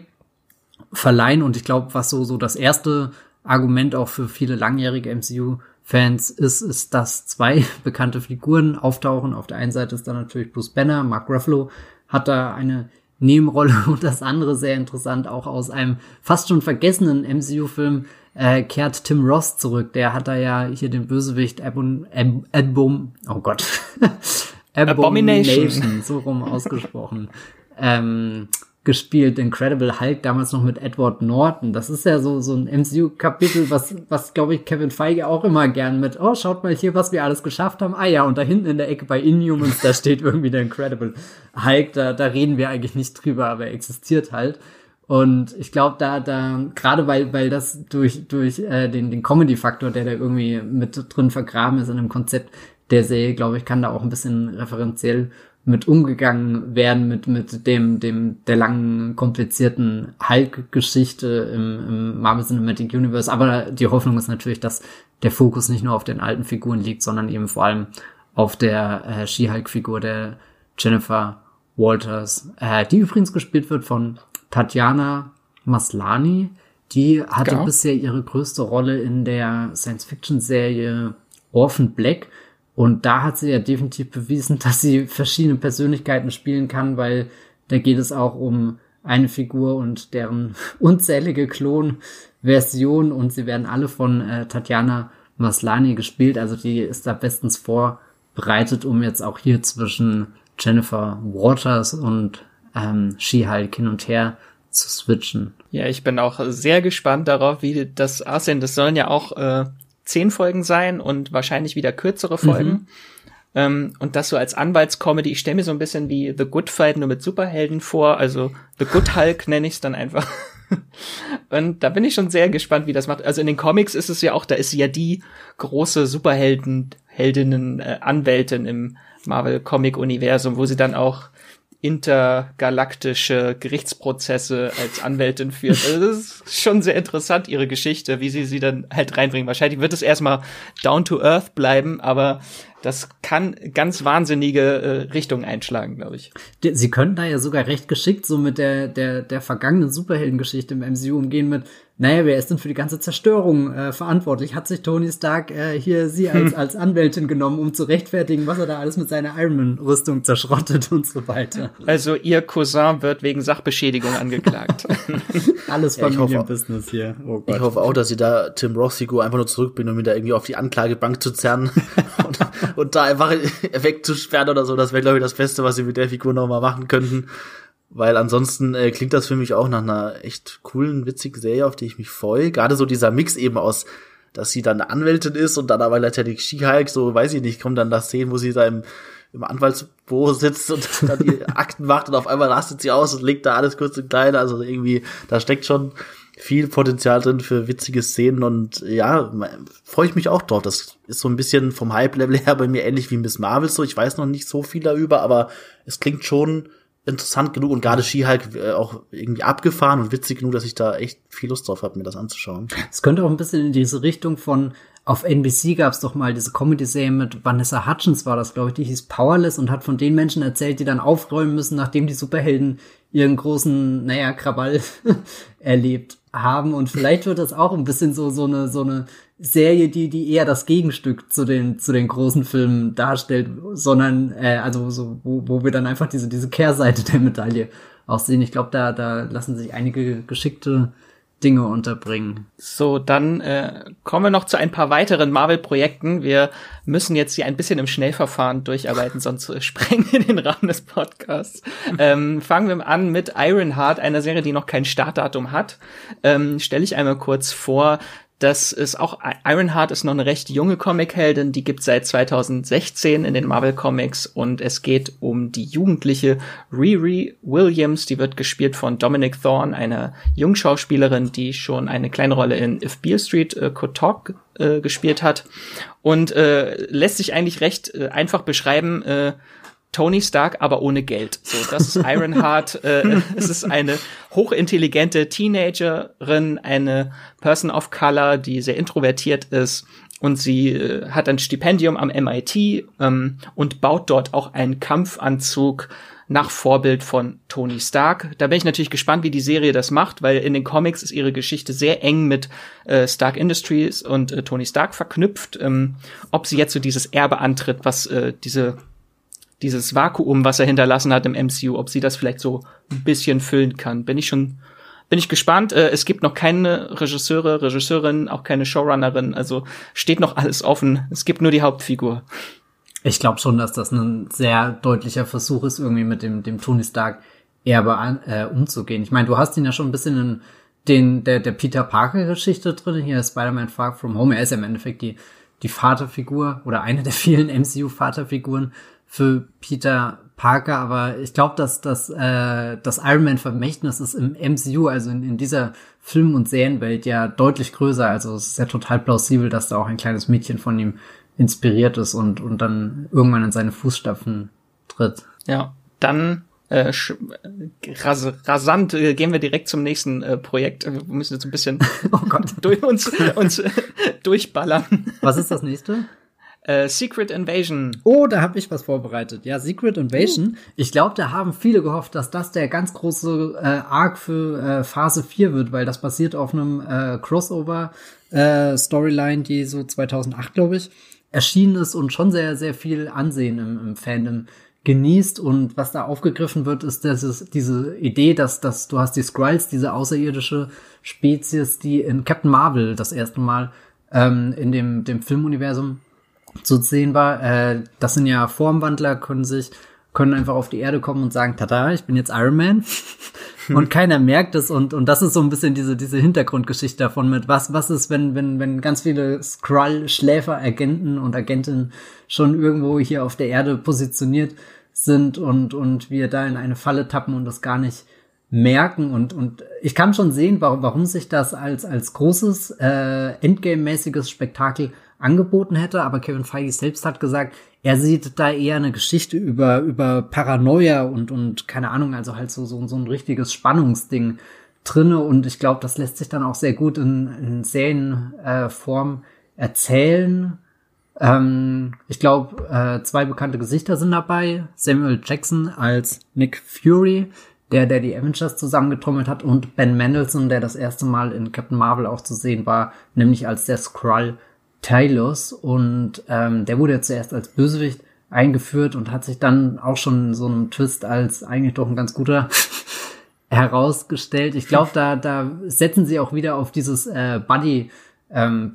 verleihen. Und ich glaube, was so, so das erste Argument auch für viele langjährige MCU-Fans ist, ist, dass zwei bekannte Figuren auftauchen. Auf der einen Seite ist da natürlich Bruce Banner, Mark Ruffalo hat da eine Nebenrolle und das andere sehr interessant, auch aus einem fast schon vergessenen MCU-Film äh, kehrt Tim Ross zurück. Der hat da ja hier den Bösewicht Abon, Ab, Abom, oh Gott, Abomination, so rum ausgesprochen, ähm, gespielt. Incredible Hulk damals noch mit Edward Norton. Das ist ja so so ein MCU-Kapitel, was was glaube ich Kevin Feige auch immer gern mit. Oh, schaut mal hier, was wir alles geschafft haben. Ah ja, und da hinten in der Ecke bei Inhumans, da steht irgendwie der Incredible Hulk. Da da reden wir eigentlich nicht drüber, aber er existiert halt. Und ich glaube, da, da, gerade weil, weil das durch, durch äh, den, den Comedy-Faktor, der da irgendwie mit drin vergraben ist in dem Konzept der Serie, glaube ich, kann da auch ein bisschen referenziell mit umgegangen werden, mit, mit dem, dem, der langen, komplizierten Hulk-Geschichte im, im Marvel Cinematic Universe. Aber die Hoffnung ist natürlich, dass der Fokus nicht nur auf den alten Figuren liegt, sondern eben vor allem auf der äh, She-Hulk-Figur der Jennifer Walters, äh, die übrigens gespielt wird von Tatjana Maslani, die hatte genau. bisher ihre größte Rolle in der Science-Fiction-Serie Orphan Black. Und da hat sie ja definitiv bewiesen, dass sie verschiedene Persönlichkeiten spielen kann, weil da geht es auch um eine Figur und deren unzählige Klon-Versionen und sie werden alle von äh, Tatjana Maslani gespielt. Also die ist da bestens vorbereitet, um jetzt auch hier zwischen Jennifer Waters und ähm, She-Hulk hin und her zu switchen. Ja, ich bin auch sehr gespannt darauf, wie das aussehen. Das sollen ja auch äh, zehn Folgen sein und wahrscheinlich wieder kürzere Folgen. Mhm. Ähm, und das so als Anwaltscomedy. Ich stelle mir so ein bisschen wie The Good Fight nur mit Superhelden vor. Also The Good Hulk nenne ich es dann einfach. und da bin ich schon sehr gespannt, wie das macht. Also in den Comics ist es ja auch, da ist sie ja die große Superhelden, Heldinnen, äh, Anwältin im Marvel-Comic-Universum, wo sie dann auch intergalaktische Gerichtsprozesse als Anwältin führt. Also das ist schon sehr interessant, ihre Geschichte, wie sie sie dann halt reinbringen. Wahrscheinlich wird es erstmal down to earth bleiben, aber das kann ganz wahnsinnige äh, Richtungen einschlagen, glaube ich. Sie könnten da ja sogar recht geschickt so mit der, der, der vergangenen Superheldengeschichte im MCU umgehen mit, naja, wer ist denn für die ganze Zerstörung äh, verantwortlich? Hat sich Tony Stark äh, hier sie als, als Anwältin genommen, um zu rechtfertigen, was er da alles mit seiner Ironman-Rüstung zerschrottet und so weiter? Also ihr Cousin wird wegen Sachbeschädigung angeklagt. alles Familienbusiness ja, hier. Oh Gott. Ich hoffe auch, dass sie da Tim Ross-Figur einfach nur zurückbringen, um ihn da irgendwie auf die Anklagebank zu zerren und, und da einfach wegzusperren oder so. Das wäre, glaube ich, das Beste, was sie mit der Figur nochmal machen könnten. Weil ansonsten äh, klingt das für mich auch nach einer echt coolen, witzigen Serie, auf die ich mich freue. Gerade so dieser Mix eben aus, dass sie dann Anwältin ist und dann aber gleichzeitig Skihike, so weiß ich nicht, kommt dann das Szenen, wo sie da im, im Anwaltsbüro sitzt und dann die Akten macht und auf einmal rastet sie aus und legt da alles kurz und klein. Also irgendwie, da steckt schon viel Potenzial drin für witzige Szenen und ja, freue ich mich auch drauf. Das ist so ein bisschen vom Hype-Level her bei mir ähnlich wie Miss Marvel so. Ich weiß noch nicht so viel darüber, aber es klingt schon interessant genug und gerade Ski-Hulk äh, auch irgendwie abgefahren und witzig genug, dass ich da echt viel Lust drauf habe, mir das anzuschauen. Es könnte auch ein bisschen in diese Richtung von auf NBC gab es doch mal diese Comedy-Serie mit Vanessa Hutchins, war das, glaube ich, die hieß Powerless und hat von den Menschen erzählt, die dann aufräumen müssen, nachdem die Superhelden ihren großen, naja, Krawall erlebt haben. Und vielleicht wird das auch ein bisschen so, so eine, so eine Serie, die, die eher das Gegenstück zu den, zu den großen Filmen darstellt, sondern, äh, also so, wo, wo wir dann einfach diese, diese Kehrseite der Medaille auch sehen. Ich glaube, da, da lassen sich einige geschickte Dinge unterbringen. So, dann äh, kommen wir noch zu ein paar weiteren Marvel-Projekten. Wir müssen jetzt hier ein bisschen im Schnellverfahren durcharbeiten, sonst sprengen wir den Rahmen des Podcasts. ähm, fangen wir an mit Ironheart, einer Serie, die noch kein Startdatum hat. Ähm, Stelle ich einmal kurz vor. Das ist auch, Ironheart ist noch eine recht junge Comic-Heldin, die gibt seit 2016 in den Marvel Comics und es geht um die jugendliche Riri Williams, die wird gespielt von Dominic Thorne, einer Jungschauspielerin, die schon eine kleine Rolle in If Beale Street äh, Could Talk äh, gespielt hat. Und äh, lässt sich eigentlich recht äh, einfach beschreiben, äh, Tony Stark, aber ohne Geld. So, das ist Ironheart. äh, es ist eine hochintelligente Teenagerin, eine Person of Color, die sehr introvertiert ist. Und sie äh, hat ein Stipendium am MIT ähm, und baut dort auch einen Kampfanzug nach Vorbild von Tony Stark. Da bin ich natürlich gespannt, wie die Serie das macht, weil in den Comics ist ihre Geschichte sehr eng mit äh, Stark Industries und äh, Tony Stark verknüpft. Ähm, ob sie jetzt so dieses Erbe antritt, was äh, diese dieses Vakuum, was er hinterlassen hat im MCU, ob sie das vielleicht so ein bisschen füllen kann. Bin ich schon, bin ich gespannt. Äh, es gibt noch keine Regisseure, Regisseurin, auch keine Showrunnerin, also steht noch alles offen. Es gibt nur die Hauptfigur. Ich glaube schon, dass das ein sehr deutlicher Versuch ist, irgendwie mit dem, dem Tony Stark Erbe an, äh, umzugehen. Ich meine, du hast ihn ja schon ein bisschen in den, der, der Peter Parker Geschichte drin, hier Spider-Man Far From Home. Er ist ja im Endeffekt die, die Vaterfigur oder eine der vielen MCU Vaterfiguren für Peter Parker, aber ich glaube, dass, dass äh, das Iron Man Vermächtnis ist im MCU, also in, in dieser Film- und Serienwelt ja deutlich größer. Also es ist ja total plausibel, dass da auch ein kleines Mädchen von ihm inspiriert ist und, und dann irgendwann in seine Fußstapfen tritt. Ja, dann äh, ras rasant äh, gehen wir direkt zum nächsten äh, Projekt. Wir müssen jetzt ein bisschen oh Gott. durch uns, uns äh, durchballern. Was ist das nächste? Äh, Secret Invasion. Oh, da habe ich was vorbereitet. Ja, Secret Invasion. Uh. Ich glaube, da haben viele gehofft, dass das der ganz große äh, Arc für äh, Phase 4 wird, weil das basiert auf einem äh, Crossover äh, Storyline, die so 2008, glaube ich, erschienen ist und schon sehr, sehr viel Ansehen im, im Fandom genießt und was da aufgegriffen wird, ist dass es diese Idee, dass, dass du hast die Skrulls, diese außerirdische Spezies, die in Captain Marvel das erste Mal ähm, in dem, dem Filmuniversum zu sehen war. Äh, das sind ja Formwandler, können sich, können einfach auf die Erde kommen und sagen, tada, ich bin jetzt Iron Man. und keiner merkt es und, und das ist so ein bisschen diese, diese Hintergrundgeschichte davon mit, was, was ist, wenn, wenn, wenn ganz viele Skrull-Schläfer, Agenten und Agentinnen schon irgendwo hier auf der Erde positioniert sind und, und wir da in eine Falle tappen und das gar nicht merken und, und ich kann schon sehen, warum, warum sich das als, als großes äh, Endgame-mäßiges Spektakel angeboten hätte, aber Kevin Feige selbst hat gesagt, er sieht da eher eine Geschichte über, über Paranoia und, und keine Ahnung, also halt so, so, so ein richtiges Spannungsding drinne und ich glaube, das lässt sich dann auch sehr gut in, in Serienform äh, erzählen. Ähm, ich glaube, äh, zwei bekannte Gesichter sind dabei. Samuel Jackson als Nick Fury, der, der die Avengers zusammengetrommelt hat, und Ben Mendelssohn, der das erste Mal in Captain Marvel auch zu sehen war, nämlich als der Skrull Talos und ähm, der wurde ja zuerst als Bösewicht eingeführt und hat sich dann auch schon so einem Twist als eigentlich doch ein ganz guter herausgestellt. Ich glaube, da, da setzen sie auch wieder auf dieses äh, Buddy ähm,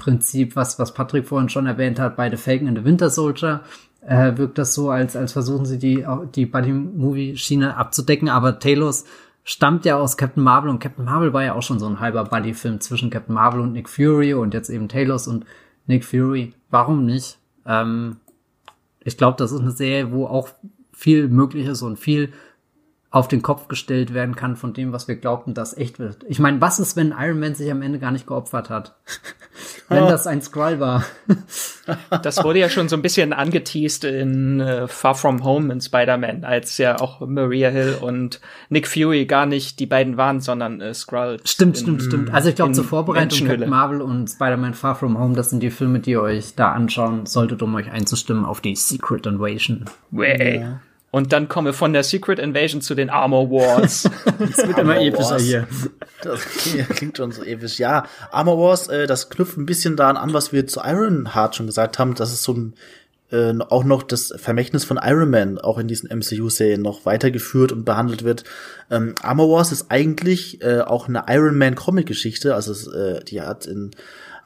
was, was Patrick vorhin schon erwähnt hat, bei The Falcon and the Winter Soldier. Äh, wirkt das so, als, als versuchen sie die, die Buddy-Movie-Schiene abzudecken, aber Talos stammt ja aus Captain Marvel und Captain Marvel war ja auch schon so ein halber Buddy-Film zwischen Captain Marvel und Nick Fury und jetzt eben Talos und Nick Fury. Warum nicht? Ähm, ich glaube, das ist eine Serie, wo auch viel möglich ist und viel auf den Kopf gestellt werden kann von dem, was wir glaubten, dass echt wird. Ich meine, was ist, wenn Iron Man sich am Ende gar nicht geopfert hat? wenn das ein Skrull war. das wurde ja schon so ein bisschen angeteased in äh, Far From Home in Spider-Man, als ja auch Maria Hill und Nick Fury gar nicht die beiden waren, sondern äh, Skrull. Stimmt, in, stimmt, stimmt. Also ich glaube, zur Vorbereitung Captain Marvel und Spider-Man Far From Home, das sind die Filme, die ihr euch da anschauen solltet, um euch einzustimmen auf die Secret Invasion. Way. Ja. Und dann komme von der Secret Invasion zu den Armor Wars. das wird immer epischer hier. Das klingt schon so episch. Ja, Armor Wars, äh, das knüpft ein bisschen daran an, was wir zu Iron Heart schon gesagt haben. Das ist so ein äh, auch noch das Vermächtnis von Iron Man auch in diesen MCU-Serien noch weitergeführt und behandelt wird. Ähm, Armor Wars ist eigentlich äh, auch eine Iron Man Comic-Geschichte. Also es, äh, die hat in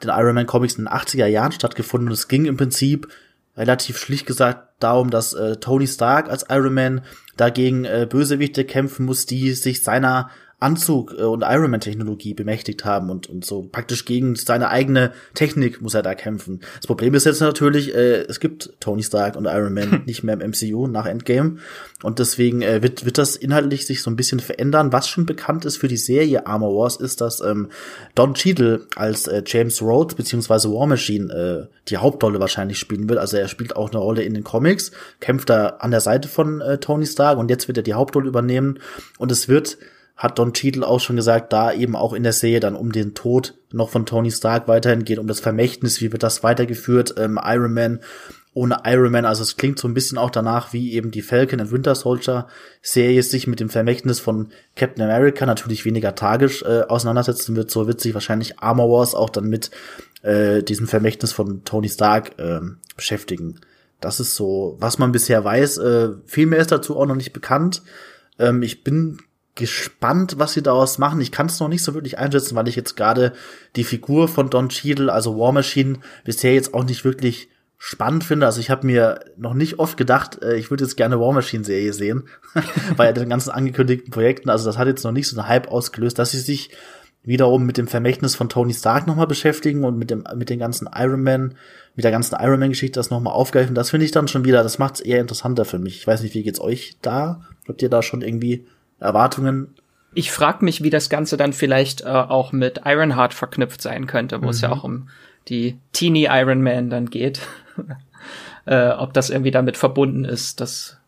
den Iron Man Comics in den 80er Jahren stattgefunden. Und es ging im Prinzip relativ schlicht gesagt darum, dass äh, Tony Stark als Iron Man dagegen äh, Bösewichte kämpfen muss, die sich seiner Anzug äh, und Ironman-Technologie bemächtigt haben und, und so praktisch gegen seine eigene Technik muss er da kämpfen. Das Problem ist jetzt natürlich, äh, es gibt Tony Stark und Iron Man nicht mehr im MCU nach Endgame und deswegen äh, wird, wird das inhaltlich sich so ein bisschen verändern. Was schon bekannt ist für die Serie Armor Wars ist, dass ähm, Don Cheadle als äh, James Rhodes beziehungsweise War Machine äh, die Hauptrolle wahrscheinlich spielen wird. Also er spielt auch eine Rolle in den Comics, kämpft da an der Seite von äh, Tony Stark und jetzt wird er die Hauptrolle übernehmen und es wird hat Don Cheadle auch schon gesagt, da eben auch in der Serie dann um den Tod noch von Tony Stark weiterhin geht, um das Vermächtnis, wie wird das weitergeführt, ähm, Iron Man ohne Iron Man, also es klingt so ein bisschen auch danach, wie eben die Falcon and Winter Soldier Serie sich mit dem Vermächtnis von Captain America natürlich weniger tragisch äh, auseinandersetzen wird, so wird sich wahrscheinlich Armor Wars auch dann mit äh, diesem Vermächtnis von Tony Stark äh, beschäftigen. Das ist so, was man bisher weiß. Äh, viel mehr ist dazu auch noch nicht bekannt. Ähm, ich bin gespannt, was sie daraus machen. Ich kann es noch nicht so wirklich einschätzen, weil ich jetzt gerade die Figur von Don Cheadle, also War Machine, bisher jetzt auch nicht wirklich spannend finde. Also ich habe mir noch nicht oft gedacht, äh, ich würde jetzt gerne War Machine Serie sehen, bei den ganzen angekündigten Projekten. Also das hat jetzt noch nicht so einen Hype ausgelöst, dass sie sich wiederum mit dem Vermächtnis von Tony Stark nochmal beschäftigen und mit dem mit den ganzen Iron Man, mit der ganzen Iron Man Geschichte das nochmal aufgreifen. Das finde ich dann schon wieder, das macht es eher interessanter für mich. Ich weiß nicht, wie geht's euch da? Habt ihr da schon irgendwie Erwartungen. Ich frage mich, wie das Ganze dann vielleicht äh, auch mit Ironheart verknüpft sein könnte, wo mhm. es ja mhm. auch um die Teenie Iron Man dann geht. äh, ob das irgendwie damit verbunden ist, dass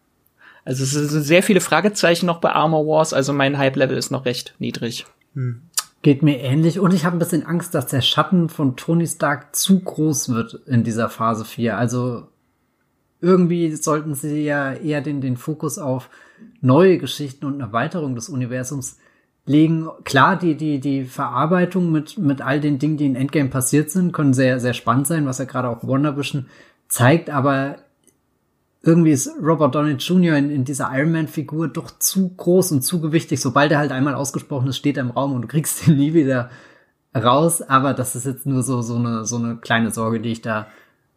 also es sind sehr viele Fragezeichen noch bei Armor Wars, also mein Hype-Level ist noch recht niedrig. Mhm. Geht mir ähnlich und ich habe ein bisschen Angst, dass der Schatten von Tony Stark zu groß wird in dieser Phase 4. Also irgendwie sollten sie ja eher den, den Fokus auf neue Geschichten und Erweiterung des Universums legen. Klar, die, die, die Verarbeitung mit, mit all den Dingen, die in Endgame passiert sind, können sehr, sehr spannend sein, was ja gerade auch WandaVision zeigt, aber irgendwie ist Robert Downey Jr. in, in dieser Iron Man-Figur doch zu groß und zu gewichtig. Sobald er halt einmal ausgesprochen ist, steht er im Raum und du kriegst ihn nie wieder raus. Aber das ist jetzt nur so, so eine, so eine kleine Sorge, die ich da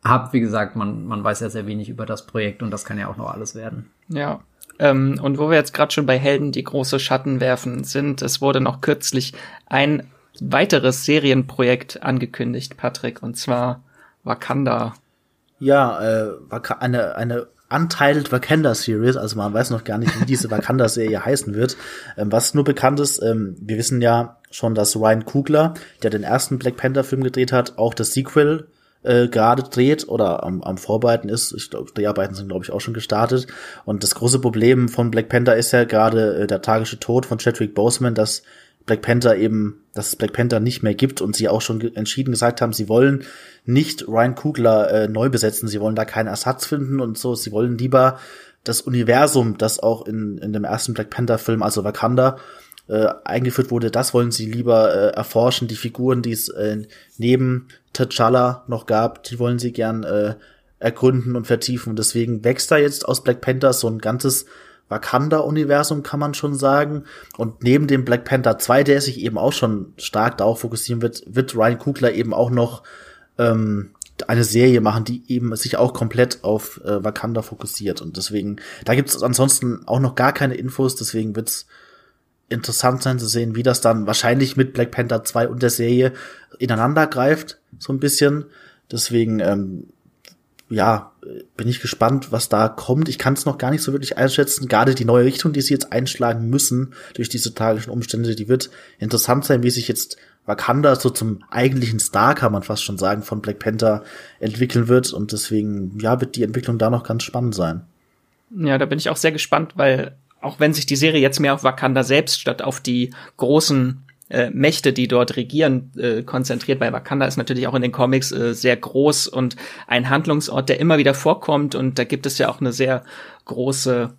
habe. Wie gesagt, man, man weiß ja sehr wenig über das Projekt und das kann ja auch noch alles werden. Ja, ähm, und wo wir jetzt gerade schon bei Helden, die große Schatten werfen, sind, es wurde noch kürzlich ein weiteres Serienprojekt angekündigt, Patrick, und zwar Wakanda. Ja, äh, eine, eine Untitled Wakanda Series, also man weiß noch gar nicht, wie diese Wakanda Serie heißen wird. Ähm, was nur bekannt ist, ähm, wir wissen ja schon, dass Ryan Kugler, der den ersten Black Panther Film gedreht hat, auch das Sequel äh, gerade dreht oder am, am Vorbereiten ist. Ich glaube, die Arbeiten sind, glaube ich, auch schon gestartet. Und das große Problem von Black Panther ist ja gerade äh, der tragische Tod von Chadwick Boseman, dass Black Panther eben, dass es Black Panther nicht mehr gibt und sie auch schon entschieden gesagt haben, sie wollen nicht Ryan Coogler äh, neu besetzen, sie wollen da keinen Ersatz finden und so, sie wollen lieber das Universum, das auch in, in dem ersten Black Panther Film, also Wakanda, äh, eingeführt wurde, das wollen sie lieber äh, erforschen. Die Figuren, die es äh, neben T'Challa noch gab, die wollen sie gern äh, ergründen und vertiefen. Deswegen wächst da jetzt aus Black Panther so ein ganzes Wakanda-Universum, kann man schon sagen. Und neben dem Black Panther 2, der sich eben auch schon stark darauf fokussieren wird, wird Ryan Coogler eben auch noch ähm, eine Serie machen, die eben sich auch komplett auf äh, Wakanda fokussiert. Und deswegen, da gibt es ansonsten auch noch gar keine Infos, deswegen wird's interessant sein zu sehen, wie das dann wahrscheinlich mit Black Panther 2 und der Serie ineinander greift, so ein bisschen. Deswegen, ähm, ja, bin ich gespannt, was da kommt. Ich kann es noch gar nicht so wirklich einschätzen. Gerade die neue Richtung, die sie jetzt einschlagen müssen durch diese tragischen Umstände, die wird interessant sein, wie sich jetzt Wakanda so zum eigentlichen Star, kann man fast schon sagen, von Black Panther entwickeln wird. Und deswegen, ja, wird die Entwicklung da noch ganz spannend sein. Ja, da bin ich auch sehr gespannt, weil auch wenn sich die Serie jetzt mehr auf Wakanda selbst statt auf die großen äh, Mächte, die dort regieren, äh, konzentriert. Bei Wakanda ist natürlich auch in den Comics äh, sehr groß und ein Handlungsort, der immer wieder vorkommt. Und da gibt es ja auch eine sehr große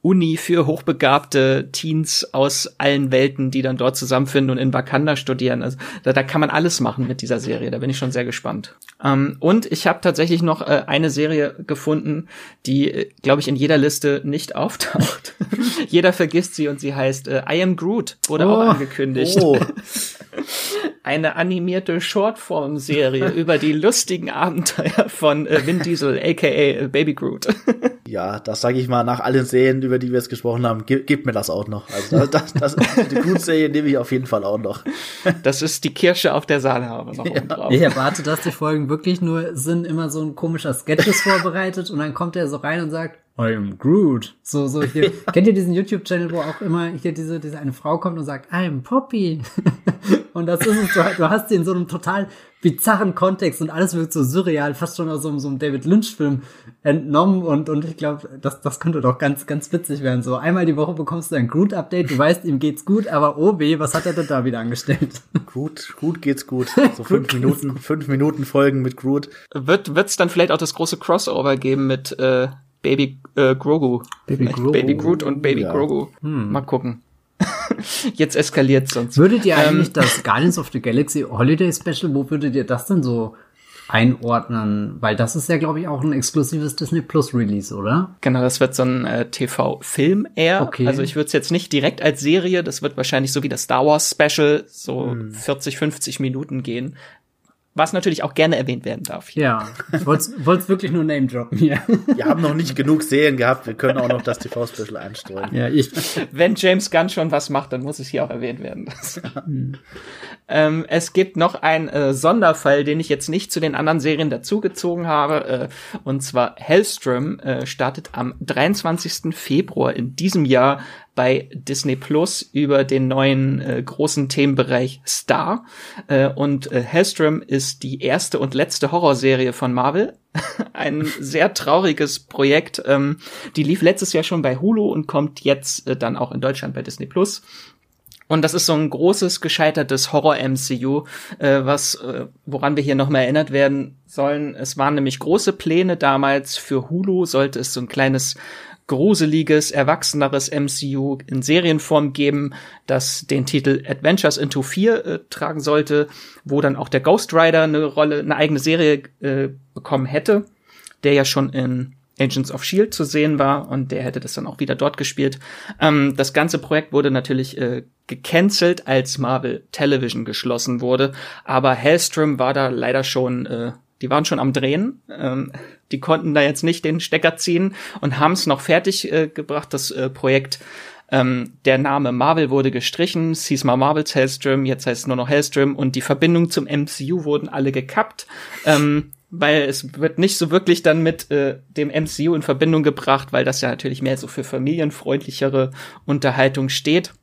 Uni für hochbegabte Teens aus allen Welten, die dann dort zusammenfinden und in Wakanda studieren. Also da, da kann man alles machen mit dieser Serie. Da bin ich schon sehr gespannt. Ähm, und ich habe tatsächlich noch äh, eine Serie gefunden, die, äh, glaube ich, in jeder Liste nicht auftaucht. Jeder vergisst sie und sie heißt äh, I Am Groot, wurde oh, auch angekündigt. Oh. eine animierte Shortform-Serie über die lustigen Abenteuer von äh, Vin Diesel, aka äh, Baby Groot. ja, das sage ich mal nach allen Serien, über die wir jetzt gesprochen haben, gib, gib mir das auch noch. Also das, das, das die Groot-Serie nehme ich auf jeden Fall auch noch. das ist die Kirsche auf der Sahnehaube noch ja. drauf. Ich erwarte, dass die Folgen wirklich nur sind, immer so ein komischer Sketches vorbereitet und dann kommt er so rein und sagt, I am Groot. So, so hier. Kennt ihr diesen YouTube-Channel, wo auch immer hier diese, diese eine Frau kommt und sagt, I am Poppy. Und das ist es, du, du hast sie in so einem total bizarren Kontext und alles wirkt so surreal, fast schon aus so, so einem David Lynch-Film entnommen und, und ich glaube, das, das könnte doch ganz, ganz witzig werden. So einmal die Woche bekommst du ein Groot-Update, du weißt, ihm geht's gut, aber oh weh, was hat er denn da wieder angestellt? Gut, gut geht's gut. So fünf Minuten, fünf Minuten Folgen mit Groot. Wird, wird's dann vielleicht auch das große Crossover geben mit, äh, Baby äh, Grogu. Baby, Grogu. Baby Groot und Baby ja. Grogu. Hm. Mal gucken. Jetzt eskaliert sonst. Würdet ihr eigentlich ähm, das Guardians of the Galaxy Holiday Special, wo würdet ihr das denn so einordnen? Weil das ist ja, glaube ich, auch ein exklusives Disney Plus Release, oder? Genau, das wird so ein äh, TV-Film eher. Okay. Also ich würde es jetzt nicht direkt als Serie, das wird wahrscheinlich so wie das Star Wars Special so hm. 40, 50 Minuten gehen was natürlich auch gerne erwähnt werden darf. Hier. Ja, ich wollte es wirklich nur Name droppen hier. Wir haben noch nicht genug Serien gehabt, wir können auch noch das TV-Special einstreuen. Ja, ich. Wenn James Gunn schon was macht, dann muss es hier auch erwähnt werden. ähm, es gibt noch einen äh, Sonderfall, den ich jetzt nicht zu den anderen Serien dazugezogen habe, äh, und zwar Hellstrom äh, startet am 23. Februar in diesem Jahr bei Disney Plus über den neuen äh, großen Themenbereich Star. Äh, und äh, Hellstrom ist die erste und letzte Horrorserie von Marvel. Ein sehr trauriges Projekt. Ähm, die lief letztes Jahr schon bei Hulu und kommt jetzt äh, dann auch in Deutschland bei Disney Plus. Und das ist so ein großes gescheitertes Horror-MCU, äh, was äh, woran wir hier nochmal erinnert werden sollen. Es waren nämlich große Pläne damals für Hulu, sollte es so ein kleines gruseliges, erwachseneres MCU in Serienform geben, das den Titel Adventures into Fear äh, tragen sollte, wo dann auch der Ghost Rider eine Rolle, eine eigene Serie äh, bekommen hätte, der ja schon in Agents of Shield zu sehen war und der hätte das dann auch wieder dort gespielt. Ähm, das ganze Projekt wurde natürlich äh, gecancelt, als Marvel Television geschlossen wurde, aber Hellstrom war da leider schon äh, die waren schon am Drehen. Ähm, die konnten da jetzt nicht den Stecker ziehen und haben es noch fertig äh, gebracht, das äh, Projekt. Ähm, der Name Marvel wurde gestrichen, es hieß mal Marvel's Hellstrom, jetzt heißt es nur noch Hellstrom und die Verbindung zum MCU wurden alle gekappt, ähm, weil es wird nicht so wirklich dann mit äh, dem MCU in Verbindung gebracht, weil das ja natürlich mehr so für familienfreundlichere Unterhaltung steht.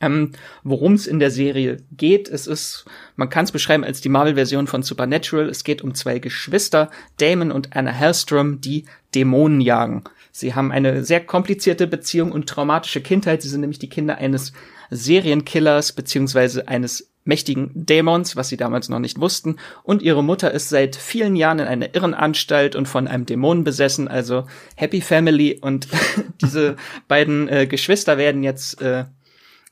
Ähm, Worum es in der Serie geht, es ist, man kann es beschreiben als die Marvel-Version von Supernatural. Es geht um zwei Geschwister, Damon und Anna Hellstrom, die Dämonen jagen. Sie haben eine sehr komplizierte Beziehung und traumatische Kindheit. Sie sind nämlich die Kinder eines Serienkillers beziehungsweise eines mächtigen Dämons, was sie damals noch nicht wussten. Und ihre Mutter ist seit vielen Jahren in einer Irrenanstalt und von einem Dämonen besessen. Also Happy Family. Und diese beiden äh, Geschwister werden jetzt äh,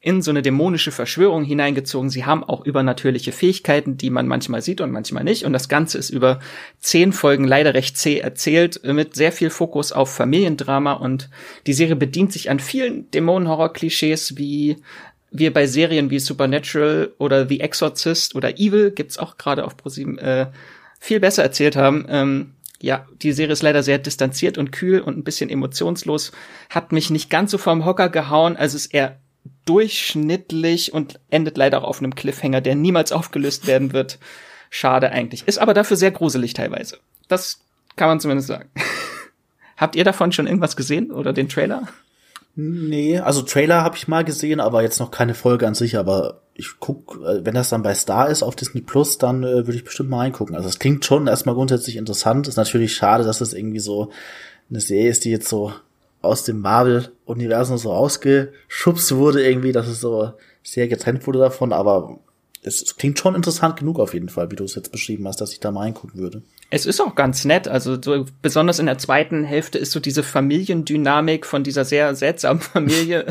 in so eine dämonische Verschwörung hineingezogen. Sie haben auch übernatürliche Fähigkeiten, die man manchmal sieht und manchmal nicht. Und das Ganze ist über zehn Folgen leider recht zäh erzählt, mit sehr viel Fokus auf Familiendrama. Und die Serie bedient sich an vielen Dämonenhorror-Klischees, wie wir bei Serien wie Supernatural oder The Exorcist oder Evil, gibt's auch gerade auf ProSieben, äh, viel besser erzählt haben. Ähm, ja, die Serie ist leider sehr distanziert und kühl und ein bisschen emotionslos, hat mich nicht ganz so vom Hocker gehauen, also ist eher durchschnittlich und endet leider auch auf einem Cliffhanger, der niemals aufgelöst werden wird. Schade eigentlich. Ist aber dafür sehr gruselig teilweise. Das kann man zumindest sagen. Habt ihr davon schon irgendwas gesehen oder den Trailer? Nee, also Trailer habe ich mal gesehen, aber jetzt noch keine Folge an sich, aber ich guck, äh, wenn das dann bei Star ist auf Disney Plus, dann äh, würde ich bestimmt mal reingucken. Also es klingt schon erstmal grundsätzlich interessant. Ist natürlich schade, dass es irgendwie so eine Serie ist, die jetzt so aus dem Marvel-Universum so rausgeschubst wurde, irgendwie, dass es so sehr getrennt wurde davon, aber es, es klingt schon interessant genug auf jeden Fall, wie du es jetzt beschrieben hast, dass ich da mal reingucken würde. Es ist auch ganz nett, also so, besonders in der zweiten Hälfte ist so diese Familiendynamik von dieser sehr seltsamen Familie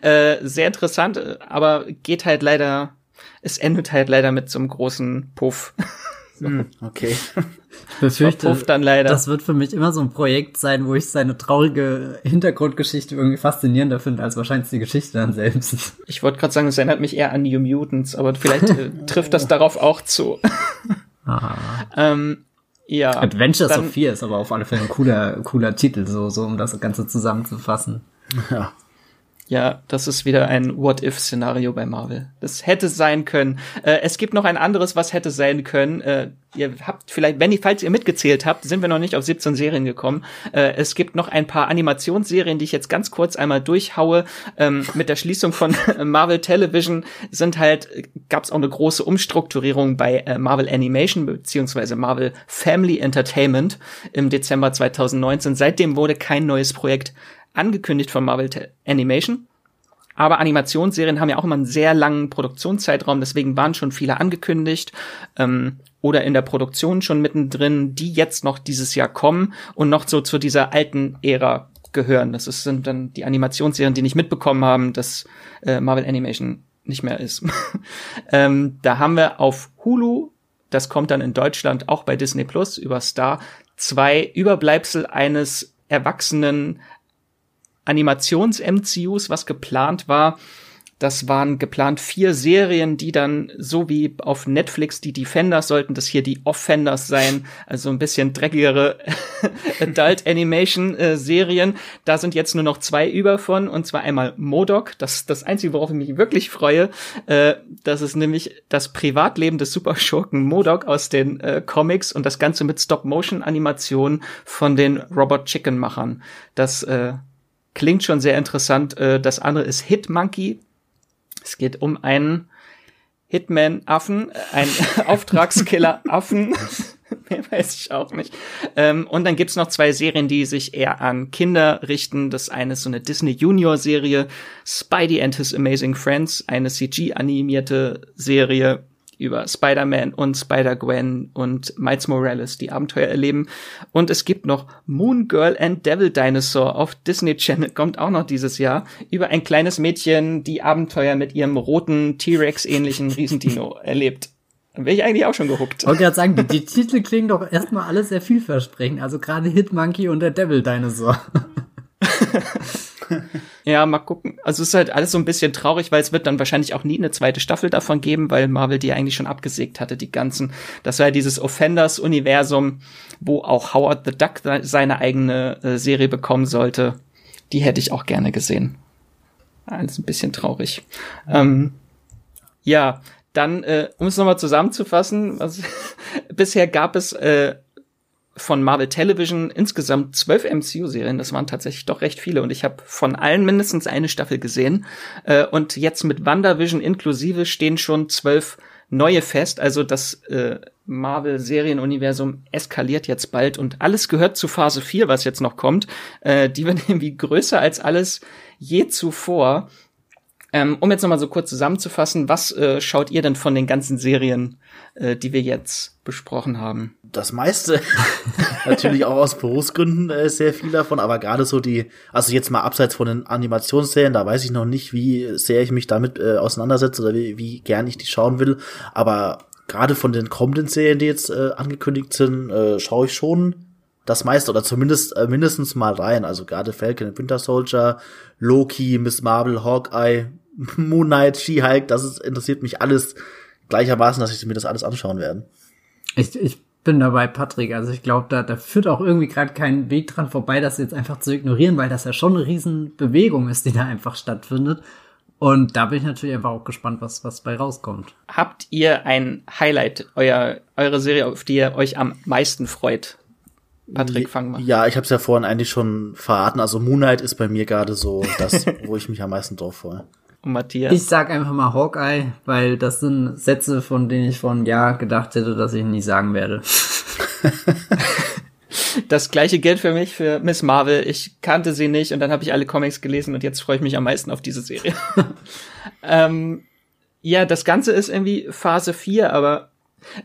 äh, sehr interessant, aber geht halt leider, es endet halt leider mit so einem großen Puff. so. Hm, okay. Ich befürchte, dann leider. das wird für mich immer so ein Projekt sein, wo ich seine traurige Hintergrundgeschichte irgendwie faszinierender finde, als wahrscheinlich die Geschichte dann selbst. Ich wollte gerade sagen, es erinnert mich eher an New Mutants, aber vielleicht äh, trifft das darauf auch zu. ah. ähm, ja. Adventures dann, of Fear ist aber auf alle Fälle ein cooler, cooler Titel, so, so, um das Ganze zusammenzufassen. Ja. Ja, das ist wieder ein What-If-Szenario bei Marvel. Das hätte sein können. Äh, es gibt noch ein anderes, was hätte sein können. Äh, ihr habt vielleicht, wenn ihr, falls ihr mitgezählt habt, sind wir noch nicht auf 17 Serien gekommen. Äh, es gibt noch ein paar Animationsserien, die ich jetzt ganz kurz einmal durchhaue. Ähm, mit der Schließung von Marvel Television sind halt, gab es auch eine große Umstrukturierung bei äh, Marvel Animation beziehungsweise Marvel Family Entertainment im Dezember 2019. Seitdem wurde kein neues Projekt angekündigt von Marvel Animation. Aber Animationsserien haben ja auch immer einen sehr langen Produktionszeitraum, deswegen waren schon viele angekündigt ähm, oder in der Produktion schon mittendrin, die jetzt noch dieses Jahr kommen und noch so zu dieser alten Ära gehören. Das ist, sind dann die Animationsserien, die nicht mitbekommen haben, dass äh, Marvel Animation nicht mehr ist. ähm, da haben wir auf Hulu, das kommt dann in Deutschland auch bei Disney Plus über Star, zwei Überbleibsel eines erwachsenen Animations-MCUs, was geplant war. Das waren geplant vier Serien, die dann so wie auf Netflix die Defenders sollten das hier die Offenders sein, also ein bisschen dreckigere Adult Animation äh, Serien. Da sind jetzt nur noch zwei über von und zwar einmal Modok, das das einzige, worauf ich mich wirklich freue. Äh, das ist nämlich das Privatleben des Superschurken Modok aus den äh, Comics und das Ganze mit Stop-Motion-Animationen von den Robot Chicken Machern. Das äh, klingt schon sehr interessant. Äh, das andere ist Hitmonkey. Es geht um einen Hitman-Affen, einen Auftragskiller-Affen. Mehr weiß ich auch nicht. Ähm, und dann gibt's noch zwei Serien, die sich eher an Kinder richten. Das eine ist so eine Disney Junior-Serie, Spidey and His Amazing Friends, eine CG-animierte Serie über Spider-Man und Spider-Gwen und Miles Morales, die Abenteuer erleben. Und es gibt noch Moon Girl and Devil Dinosaur auf Disney Channel, kommt auch noch dieses Jahr, über ein kleines Mädchen, die Abenteuer mit ihrem roten T-Rex-ähnlichen Riesendino erlebt. Dann wäre ich eigentlich auch schon gehuckt. Ich wollte gerade sagen, die, die Titel klingen doch erstmal alles sehr vielversprechend. Also gerade Hitmonkey und der Devil Dinosaur. ja, mal gucken. Also es ist halt alles so ein bisschen traurig, weil es wird dann wahrscheinlich auch nie eine zweite Staffel davon geben, weil Marvel die eigentlich schon abgesägt hatte, die ganzen. Das war ja dieses Offenders-Universum, wo auch Howard the Duck seine eigene äh, Serie bekommen sollte. Die hätte ich auch gerne gesehen. Alles ein bisschen traurig. Ähm, ja, dann, äh, um es nochmal zusammenzufassen, was, bisher gab es äh, von Marvel Television insgesamt zwölf MCU-Serien. Das waren tatsächlich doch recht viele und ich habe von allen mindestens eine Staffel gesehen. Äh, und jetzt mit WandaVision inklusive stehen schon zwölf neue fest. Also das äh, Marvel-Serienuniversum eskaliert jetzt bald und alles gehört zu Phase 4, was jetzt noch kommt. Äh, die wird irgendwie größer als alles je zuvor. Ähm, um jetzt nochmal so kurz zusammenzufassen, was äh, schaut ihr denn von den ganzen Serien, äh, die wir jetzt besprochen haben? Das meiste, natürlich auch aus Berufsgründen äh, sehr viel davon, aber gerade so die, also jetzt mal abseits von den Animationsserien, da weiß ich noch nicht, wie sehr ich mich damit äh, auseinandersetze oder wie, wie gern ich die schauen will, aber gerade von den kommenden Serien, die jetzt äh, angekündigt sind, äh, schaue ich schon das meiste oder zumindest äh, mindestens mal rein. Also gerade Falcon and Winter Soldier, Loki, Miss Marvel, Hawkeye, Moon Knight, She-Hulk, das ist, interessiert mich alles gleichermaßen, dass ich mir das alles anschauen werde. Ich, ich bin dabei, Patrick. Also ich glaube, da, da führt auch irgendwie gerade kein Weg dran vorbei, das jetzt einfach zu ignorieren, weil das ja schon eine Riesenbewegung ist, die da einfach stattfindet. Und da bin ich natürlich einfach auch gespannt, was, was bei rauskommt. Habt ihr ein Highlight, euer, eure Serie, auf die ihr euch am meisten freut? Patrick, fang mal. Ja, ich habe es ja vorhin eigentlich schon verraten. Also Moonlight ist bei mir gerade so das, wo ich mich am meisten drauf freue. Und Matthias? Ich sag einfach mal Hawkeye, weil das sind Sätze, von denen ich von ja gedacht hätte, dass ich nie sagen werde. das gleiche gilt für mich für Miss Marvel. Ich kannte sie nicht und dann habe ich alle Comics gelesen und jetzt freue ich mich am meisten auf diese Serie. ähm, ja, das Ganze ist irgendwie Phase 4, aber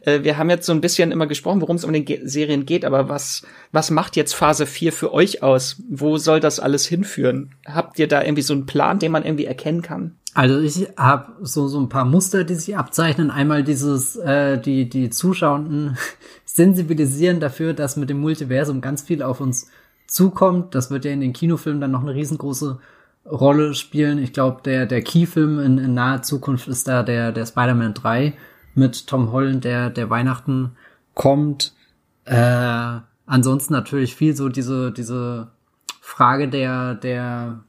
wir haben jetzt so ein bisschen immer gesprochen, worum es um den Ge Serien geht, aber was, was macht jetzt Phase 4 für euch aus? Wo soll das alles hinführen? Habt ihr da irgendwie so einen Plan, den man irgendwie erkennen kann? Also ich habe so so ein paar Muster, die sich abzeichnen. Einmal dieses äh, die die Zuschauenden sensibilisieren dafür, dass mit dem Multiversum ganz viel auf uns zukommt. Das wird ja in den Kinofilmen dann noch eine riesengroße Rolle spielen. Ich glaube, der der Key-Film in, in naher Zukunft ist da der der Spider-Man 3 mit Tom Holland, der, der Weihnachten kommt. Äh, ansonsten natürlich viel so diese, diese Frage der, der,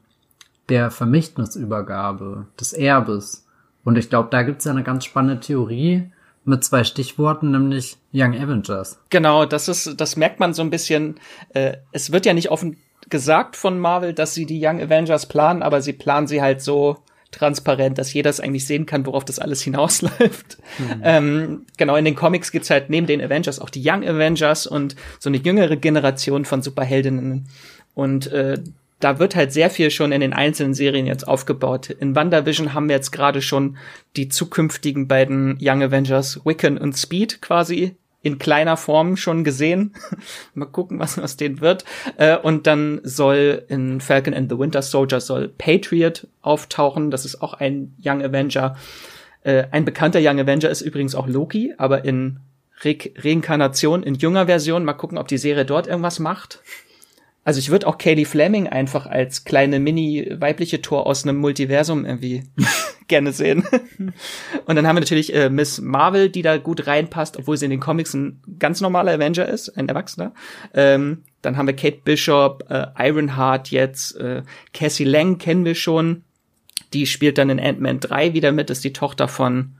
der Vermächtnisübergabe, des Erbes. Und ich glaube, da gibt's ja eine ganz spannende Theorie mit zwei Stichworten, nämlich Young Avengers. Genau, das ist, das merkt man so ein bisschen. Äh, es wird ja nicht offen gesagt von Marvel, dass sie die Young Avengers planen, aber sie planen sie halt so, transparent, dass jeder es eigentlich sehen kann, worauf das alles hinausläuft. Mhm. Ähm, genau, in den Comics gibt's halt neben den Avengers auch die Young Avengers und so eine jüngere Generation von Superheldinnen. Und äh, da wird halt sehr viel schon in den einzelnen Serien jetzt aufgebaut. In WandaVision haben wir jetzt gerade schon die zukünftigen beiden Young Avengers, Wiccan und Speed quasi in kleiner Form schon gesehen. Mal gucken, was aus denen wird. Äh, und dann soll in Falcon and the Winter Soldier soll Patriot auftauchen. Das ist auch ein Young Avenger. Äh, ein bekannter Young Avenger ist übrigens auch Loki, aber in Re Reinkarnation, in junger Version. Mal gucken, ob die Serie dort irgendwas macht. Also ich würde auch Katie Fleming einfach als kleine mini-weibliche Tor aus einem Multiversum irgendwie gerne sehen. Und dann haben wir natürlich äh, Miss Marvel, die da gut reinpasst, obwohl sie in den Comics ein ganz normaler Avenger ist, ein Erwachsener. Ähm, dann haben wir Kate Bishop, äh, Ironheart jetzt, äh, Cassie Lang kennen wir schon. Die spielt dann in Ant-Man 3 wieder mit, ist die Tochter von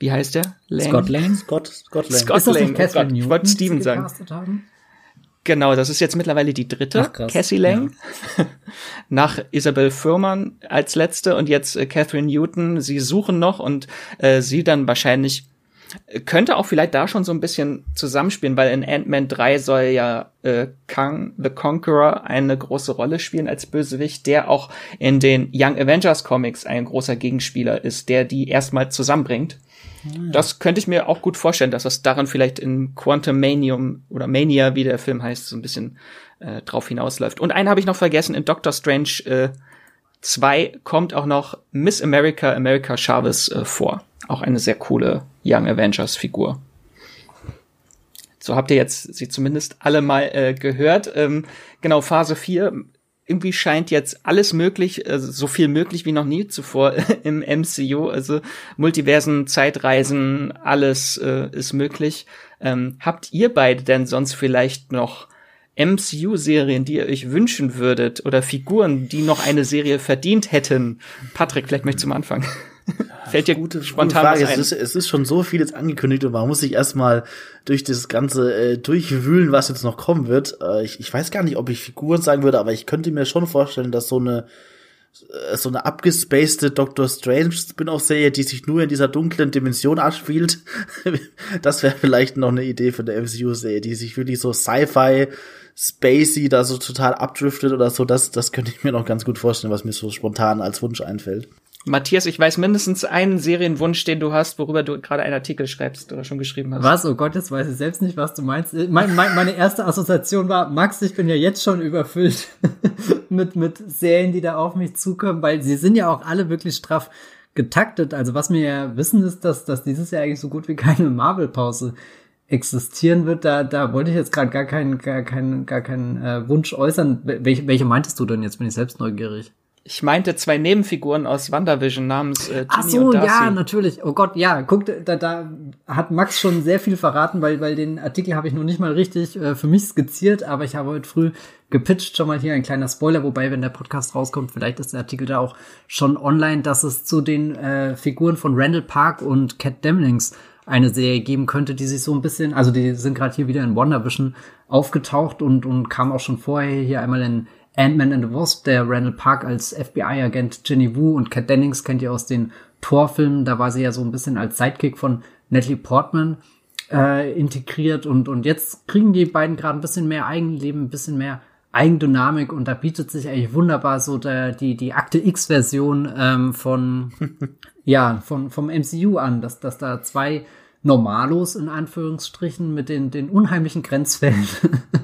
wie heißt der? Lang? Scott Lang? Scott, Scott Lang. Scott ist das Lang. Nicht oh Gott, ich wollte Steven sagen. Haben? Genau, das ist jetzt mittlerweile die dritte, Ach, Cassie Lang. Ja. Nach Isabel Furman als letzte und jetzt äh, Catherine Newton. Sie suchen noch und äh, sie dann wahrscheinlich äh, könnte auch vielleicht da schon so ein bisschen zusammenspielen, weil in Ant-Man 3 soll ja äh, Kang the Conqueror eine große Rolle spielen als Bösewicht, der auch in den Young Avengers Comics ein großer Gegenspieler ist, der die erstmal zusammenbringt. Das könnte ich mir auch gut vorstellen, dass das daran vielleicht in Quantum Manium oder Mania, wie der Film heißt, so ein bisschen äh, drauf hinausläuft. Und einen habe ich noch vergessen, in Doctor Strange äh, 2 kommt auch noch Miss America, America Chavez äh, vor. Auch eine sehr coole Young Avengers Figur. So habt ihr jetzt sie zumindest alle mal äh, gehört. Ähm, genau, Phase 4 irgendwie scheint jetzt alles möglich, also so viel möglich wie noch nie zuvor im MCU. Also Multiversen, Zeitreisen, alles äh, ist möglich. Ähm, habt ihr beide denn sonst vielleicht noch MCU-Serien, die ihr euch wünschen würdet oder Figuren, die noch eine Serie verdient hätten? Patrick, vielleicht möchtest du zum Anfang. Fällt dir gute, spontan gute Frage. Was ein? Es, ist, es ist schon so vieles angekündigt und man muss sich erstmal durch das Ganze äh, durchwühlen, was jetzt noch kommen wird. Äh, ich, ich weiß gar nicht, ob ich Figuren sagen würde, aber ich könnte mir schon vorstellen, dass so eine äh, so eine abgespacede Doctor Strange Spin-off-Serie, die sich nur in dieser dunklen Dimension abspielt. das wäre vielleicht noch eine Idee für eine MCU-Serie, die sich wirklich so Sci-Fi, Spacey da so total abdriftet oder so. Das, das könnte ich mir noch ganz gut vorstellen, was mir so spontan als Wunsch einfällt. Matthias, ich weiß mindestens einen Serienwunsch, den du hast, worüber du gerade einen Artikel schreibst oder schon geschrieben hast. Was? Oh Gott, jetzt weiß ich selbst nicht, was du meinst. Mein, mein, meine erste Assoziation war, Max, ich bin ja jetzt schon überfüllt mit, mit Serien, die da auf mich zukommen, weil sie sind ja auch alle wirklich straff getaktet. Also was wir ja wissen ist, dass, dass dieses Jahr eigentlich so gut wie keine Marvel-Pause existieren wird. Da, da wollte ich jetzt gerade gar keinen, gar keinen, gar keinen äh, Wunsch äußern. Welche, welche meintest du denn jetzt? Bin ich selbst neugierig. Ich meinte zwei Nebenfiguren aus WandaVision namens äh, Ginny Ach so, und Darcy. ja, natürlich. Oh Gott, ja, guck, da, da hat Max schon sehr viel verraten, weil, weil den Artikel habe ich noch nicht mal richtig äh, für mich skizziert, aber ich habe heute früh gepitcht, schon mal hier ein kleiner Spoiler, wobei, wenn der Podcast rauskommt, vielleicht ist der Artikel da auch schon online, dass es zu den äh, Figuren von Randall Park und Cat Demlings eine Serie geben könnte, die sich so ein bisschen, also die sind gerade hier wieder in WandaVision aufgetaucht und, und kam auch schon vorher hier einmal in Ant-Man and the Wasp, der Randall Park als FBI-Agent Ginny Wu und Kat Dennings kennt ihr aus den Torfilmen, da war sie ja so ein bisschen als Sidekick von Natalie Portman äh, integriert. Und, und jetzt kriegen die beiden gerade ein bisschen mehr Eigenleben, ein bisschen mehr Eigendynamik. Und da bietet sich eigentlich wunderbar so der, die, die Akte X-Version ähm, von, ja, von, vom MCU an, dass, dass da zwei Normalos in Anführungsstrichen mit den, den unheimlichen Grenzfällen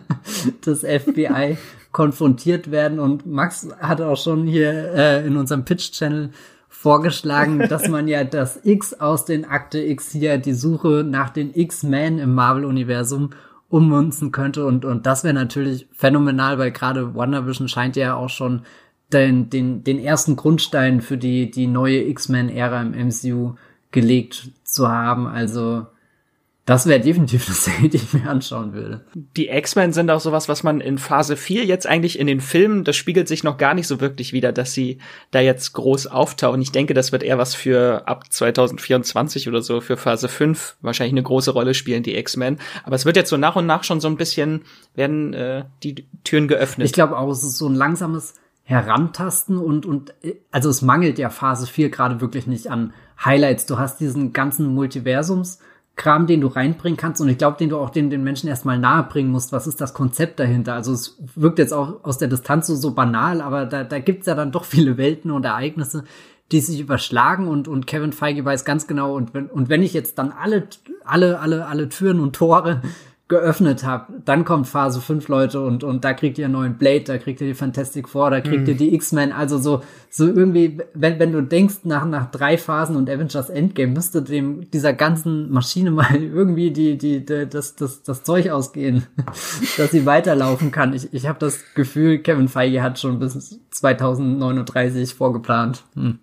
des FBI konfrontiert werden. Und Max hat auch schon hier äh, in unserem Pitch-Channel vorgeschlagen, dass man ja das X aus den Akte X hier, die Suche nach den X-Men im Marvel-Universum ummünzen könnte. Und, und das wäre natürlich phänomenal, weil gerade WandaVision scheint ja auch schon den, den, den ersten Grundstein für die, die neue X-Men-Ära im MCU gelegt zu haben. Also das wäre definitiv eine Serie, die ich mir anschauen würde. Die X-Men sind auch sowas, was man in Phase 4 jetzt eigentlich in den Filmen, das spiegelt sich noch gar nicht so wirklich wieder, dass sie da jetzt groß auftauchen. Ich denke, das wird eher was für ab 2024 oder so, für Phase 5 wahrscheinlich eine große Rolle spielen, die X-Men. Aber es wird jetzt so nach und nach schon so ein bisschen, werden äh, die Türen geöffnet. Ich glaube auch, es ist so ein langsames Herantasten und, und also es mangelt ja Phase 4 gerade wirklich nicht an Highlights. Du hast diesen ganzen Multiversums- Kram, den du reinbringen kannst und ich glaube, den du auch den, den Menschen erstmal nahebringen musst. Was ist das Konzept dahinter? Also es wirkt jetzt auch aus der Distanz so, so banal, aber da, da gibt's ja dann doch viele Welten und Ereignisse, die sich überschlagen und, und Kevin Feige weiß ganz genau und wenn, und wenn ich jetzt dann alle, alle, alle, alle Türen und Tore geöffnet habe, dann kommt Phase 5 Leute und und da kriegt ihr einen neuen Blade, da kriegt ihr die Fantastic Four, da kriegt mhm. ihr die X-Men, also so so irgendwie wenn wenn du denkst nach nach drei Phasen und Avengers Endgame müsste dem dieser ganzen Maschine mal irgendwie die die, die das das das Zeug ausgehen, dass sie weiterlaufen kann. Ich ich habe das Gefühl, Kevin Feige hat schon bis 2039 vorgeplant. Hm.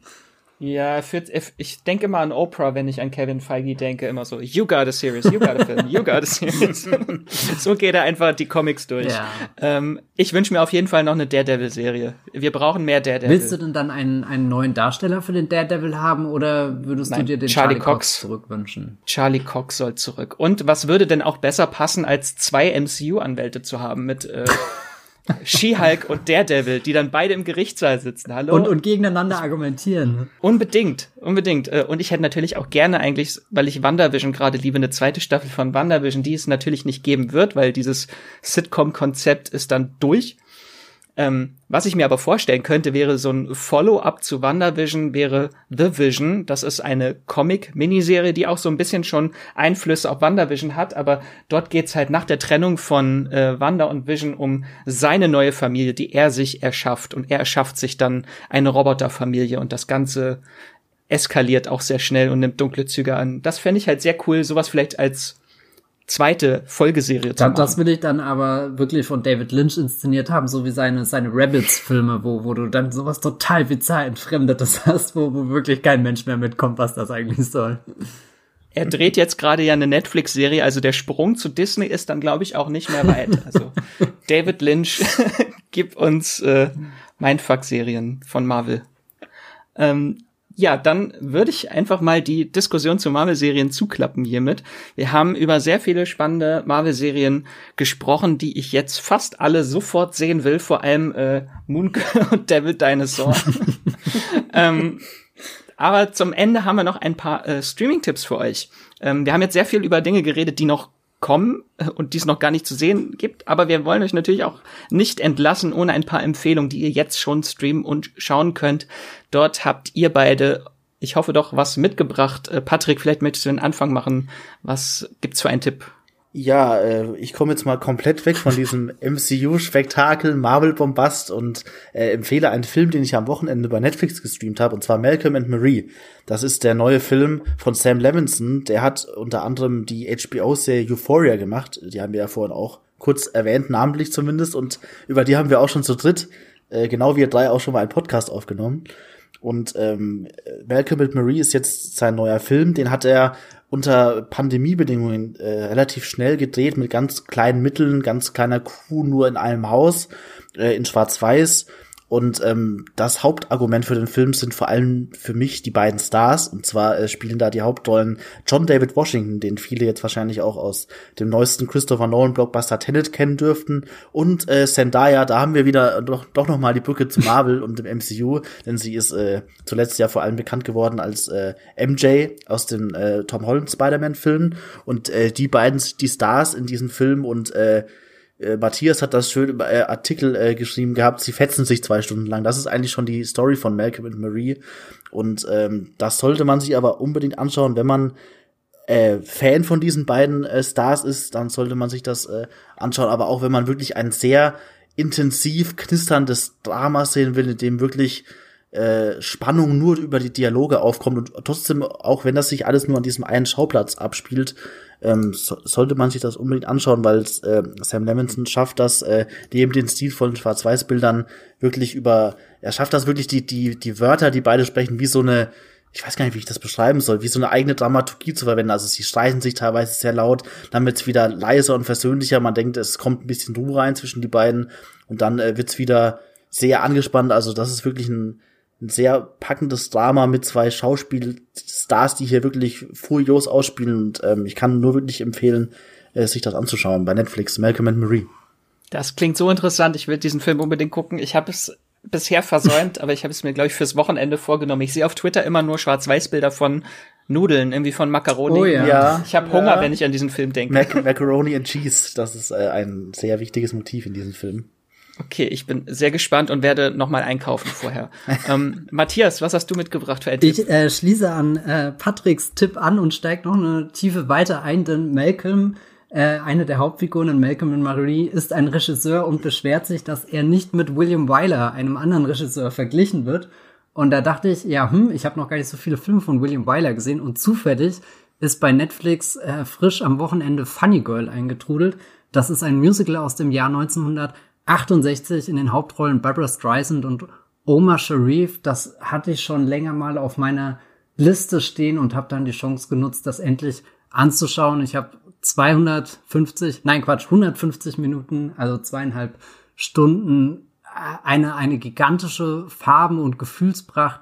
Ja, für, ich denke mal an Oprah, wenn ich an Kevin Feige denke, immer so, you got a series, you got a film, you got a series. so geht er einfach die Comics durch. Ja. Ähm, ich wünsche mir auf jeden Fall noch eine Daredevil-Serie. Wir brauchen mehr Daredevil. Willst du denn dann einen, einen neuen Darsteller für den Daredevil haben oder würdest Nein, du dir den Charlie, Charlie Cox, Cox zurückwünschen? Charlie Cox soll zurück. Und was würde denn auch besser passen, als zwei MCU-Anwälte zu haben mit äh, She-Hulk und Daredevil, die dann beide im Gerichtssaal sitzen. Hallo? Und, und gegeneinander argumentieren. Unbedingt, unbedingt. Äh, und ich hätte natürlich auch gerne eigentlich, weil ich WandaVision gerade liebe, eine zweite Staffel von WandaVision, die es natürlich nicht geben wird, weil dieses Sitcom-Konzept ist dann durch. Ähm, was ich mir aber vorstellen könnte, wäre so ein Follow-up zu WandaVision, wäre The Vision. Das ist eine Comic-Miniserie, die auch so ein bisschen schon Einflüsse auf WandaVision hat, aber dort geht's halt nach der Trennung von äh, Wanda und Vision um seine neue Familie, die er sich erschafft. Und er erschafft sich dann eine Roboterfamilie und das Ganze eskaliert auch sehr schnell und nimmt dunkle Züge an. Das fände ich halt sehr cool, sowas vielleicht als zweite Folgeserie zu machen. Das will ich dann aber wirklich von David Lynch inszeniert haben, so wie seine, seine Rabbits-Filme, wo, wo du dann sowas total bizarr Entfremdetes hast, wo, wo wirklich kein Mensch mehr mitkommt, was das eigentlich soll. Er dreht jetzt gerade ja eine Netflix-Serie, also der Sprung zu Disney ist dann, glaube ich, auch nicht mehr weit. Also David Lynch, gib uns äh, Mindfuck-Serien von Marvel. Ähm, ja, dann würde ich einfach mal die Diskussion zu Marvel-Serien zuklappen hiermit. Wir haben über sehr viele spannende Marvel-Serien gesprochen, die ich jetzt fast alle sofort sehen will, vor allem äh, Moon und Devil Dinosaur. ähm, aber zum Ende haben wir noch ein paar äh, Streaming-Tipps für euch. Ähm, wir haben jetzt sehr viel über Dinge geredet, die noch kommen und die es noch gar nicht zu sehen gibt. Aber wir wollen euch natürlich auch nicht entlassen ohne ein paar Empfehlungen, die ihr jetzt schon streamen und schauen könnt. Dort habt ihr beide, ich hoffe doch, was mitgebracht. Äh, Patrick, vielleicht möchtest du den Anfang machen. Was gibt's für einen Tipp? Ja, äh, ich komme jetzt mal komplett weg von diesem MCU-Spektakel, Marvel-Bombast und äh, empfehle einen Film, den ich am Wochenende bei Netflix gestreamt habe, und zwar Malcolm and Marie. Das ist der neue Film von Sam Levinson. Der hat unter anderem die HBO-Serie Euphoria gemacht. Die haben wir ja vorhin auch kurz erwähnt, namentlich zumindest. Und über die haben wir auch schon zu dritt, äh, genau wie ihr drei, auch schon mal einen Podcast aufgenommen. Und ähm, Malcolm and Marie ist jetzt sein neuer Film. Den hat er unter Pandemiebedingungen äh, relativ schnell gedreht mit ganz kleinen Mitteln, ganz kleiner Crew nur in einem Haus, äh, in Schwarz-Weiß. Und ähm, das Hauptargument für den Film sind vor allem für mich die beiden Stars. Und zwar äh, spielen da die Hauptrollen John David Washington, den viele jetzt wahrscheinlich auch aus dem neuesten Christopher Nolan Blockbuster Tenet kennen dürften. Und äh, Zendaya, da haben wir wieder doch, doch noch mal die Brücke zu Marvel und dem MCU, denn sie ist äh, zuletzt ja vor allem bekannt geworden als äh, MJ aus dem äh, Tom Holland Spider-Man-Film. Und äh, die beiden die Stars in diesem Film und äh, äh, Matthias hat das schön im äh, Artikel äh, geschrieben gehabt, sie fetzen sich zwei Stunden lang. Das ist eigentlich schon die Story von Malcolm und Marie. Und ähm, das sollte man sich aber unbedingt anschauen, wenn man äh, Fan von diesen beiden äh, Stars ist, dann sollte man sich das äh, anschauen. Aber auch wenn man wirklich ein sehr intensiv knisterndes Drama sehen will, in dem wirklich äh, Spannung nur über die Dialoge aufkommt und trotzdem, auch wenn das sich alles nur an diesem einen Schauplatz abspielt, ähm, so, sollte man sich das unbedingt anschauen, weil äh, Sam Levinson schafft das, äh, neben den stilvollen Schwarz-Weiß-Bildern wirklich über, er schafft das wirklich, die, die, die Wörter, die beide sprechen, wie so eine, ich weiß gar nicht, wie ich das beschreiben soll, wie so eine eigene Dramaturgie zu verwenden. Also sie streiten sich teilweise sehr laut, dann wird's wieder leiser und versöhnlicher. Man denkt, es kommt ein bisschen Ruhe rein zwischen die beiden und dann äh, wird's wieder sehr angespannt. Also das ist wirklich ein, ein sehr packendes Drama mit zwei Schauspielstars, die hier wirklich furios ausspielen. Und ähm, ich kann nur wirklich empfehlen, äh, sich das anzuschauen bei Netflix, Malcolm and Marie. Das klingt so interessant. Ich will diesen Film unbedingt gucken. Ich habe es bisher versäumt, aber ich habe es mir, glaube ich, fürs Wochenende vorgenommen. Ich sehe auf Twitter immer nur Schwarz-Weiß-Bilder von Nudeln, irgendwie von Macaroni. Oh ja. ja ich habe Hunger, ja. wenn ich an diesen Film denke. Mac Macaroni and Cheese, das ist äh, ein sehr wichtiges Motiv in diesem Film. Okay, ich bin sehr gespannt und werde nochmal einkaufen vorher. ähm, Matthias, was hast du mitgebracht für ein Ich äh, schließe an äh, Patricks Tipp an und steige noch eine Tiefe weiter ein, denn Malcolm, äh, eine der Hauptfiguren in Malcolm und Marie, ist ein Regisseur und beschwert sich, dass er nicht mit William Wyler, einem anderen Regisseur, verglichen wird. Und da dachte ich, ja, hm, ich habe noch gar nicht so viele Filme von William Wyler gesehen und zufällig ist bei Netflix äh, frisch am Wochenende Funny Girl eingetrudelt. Das ist ein Musical aus dem Jahr 1900 68 in den Hauptrollen Barbara Streisand und Omar Sharif. Das hatte ich schon länger mal auf meiner Liste stehen und habe dann die Chance genutzt, das endlich anzuschauen. Ich habe 250, nein Quatsch, 150 Minuten, also zweieinhalb Stunden eine, eine gigantische Farben- und Gefühlspracht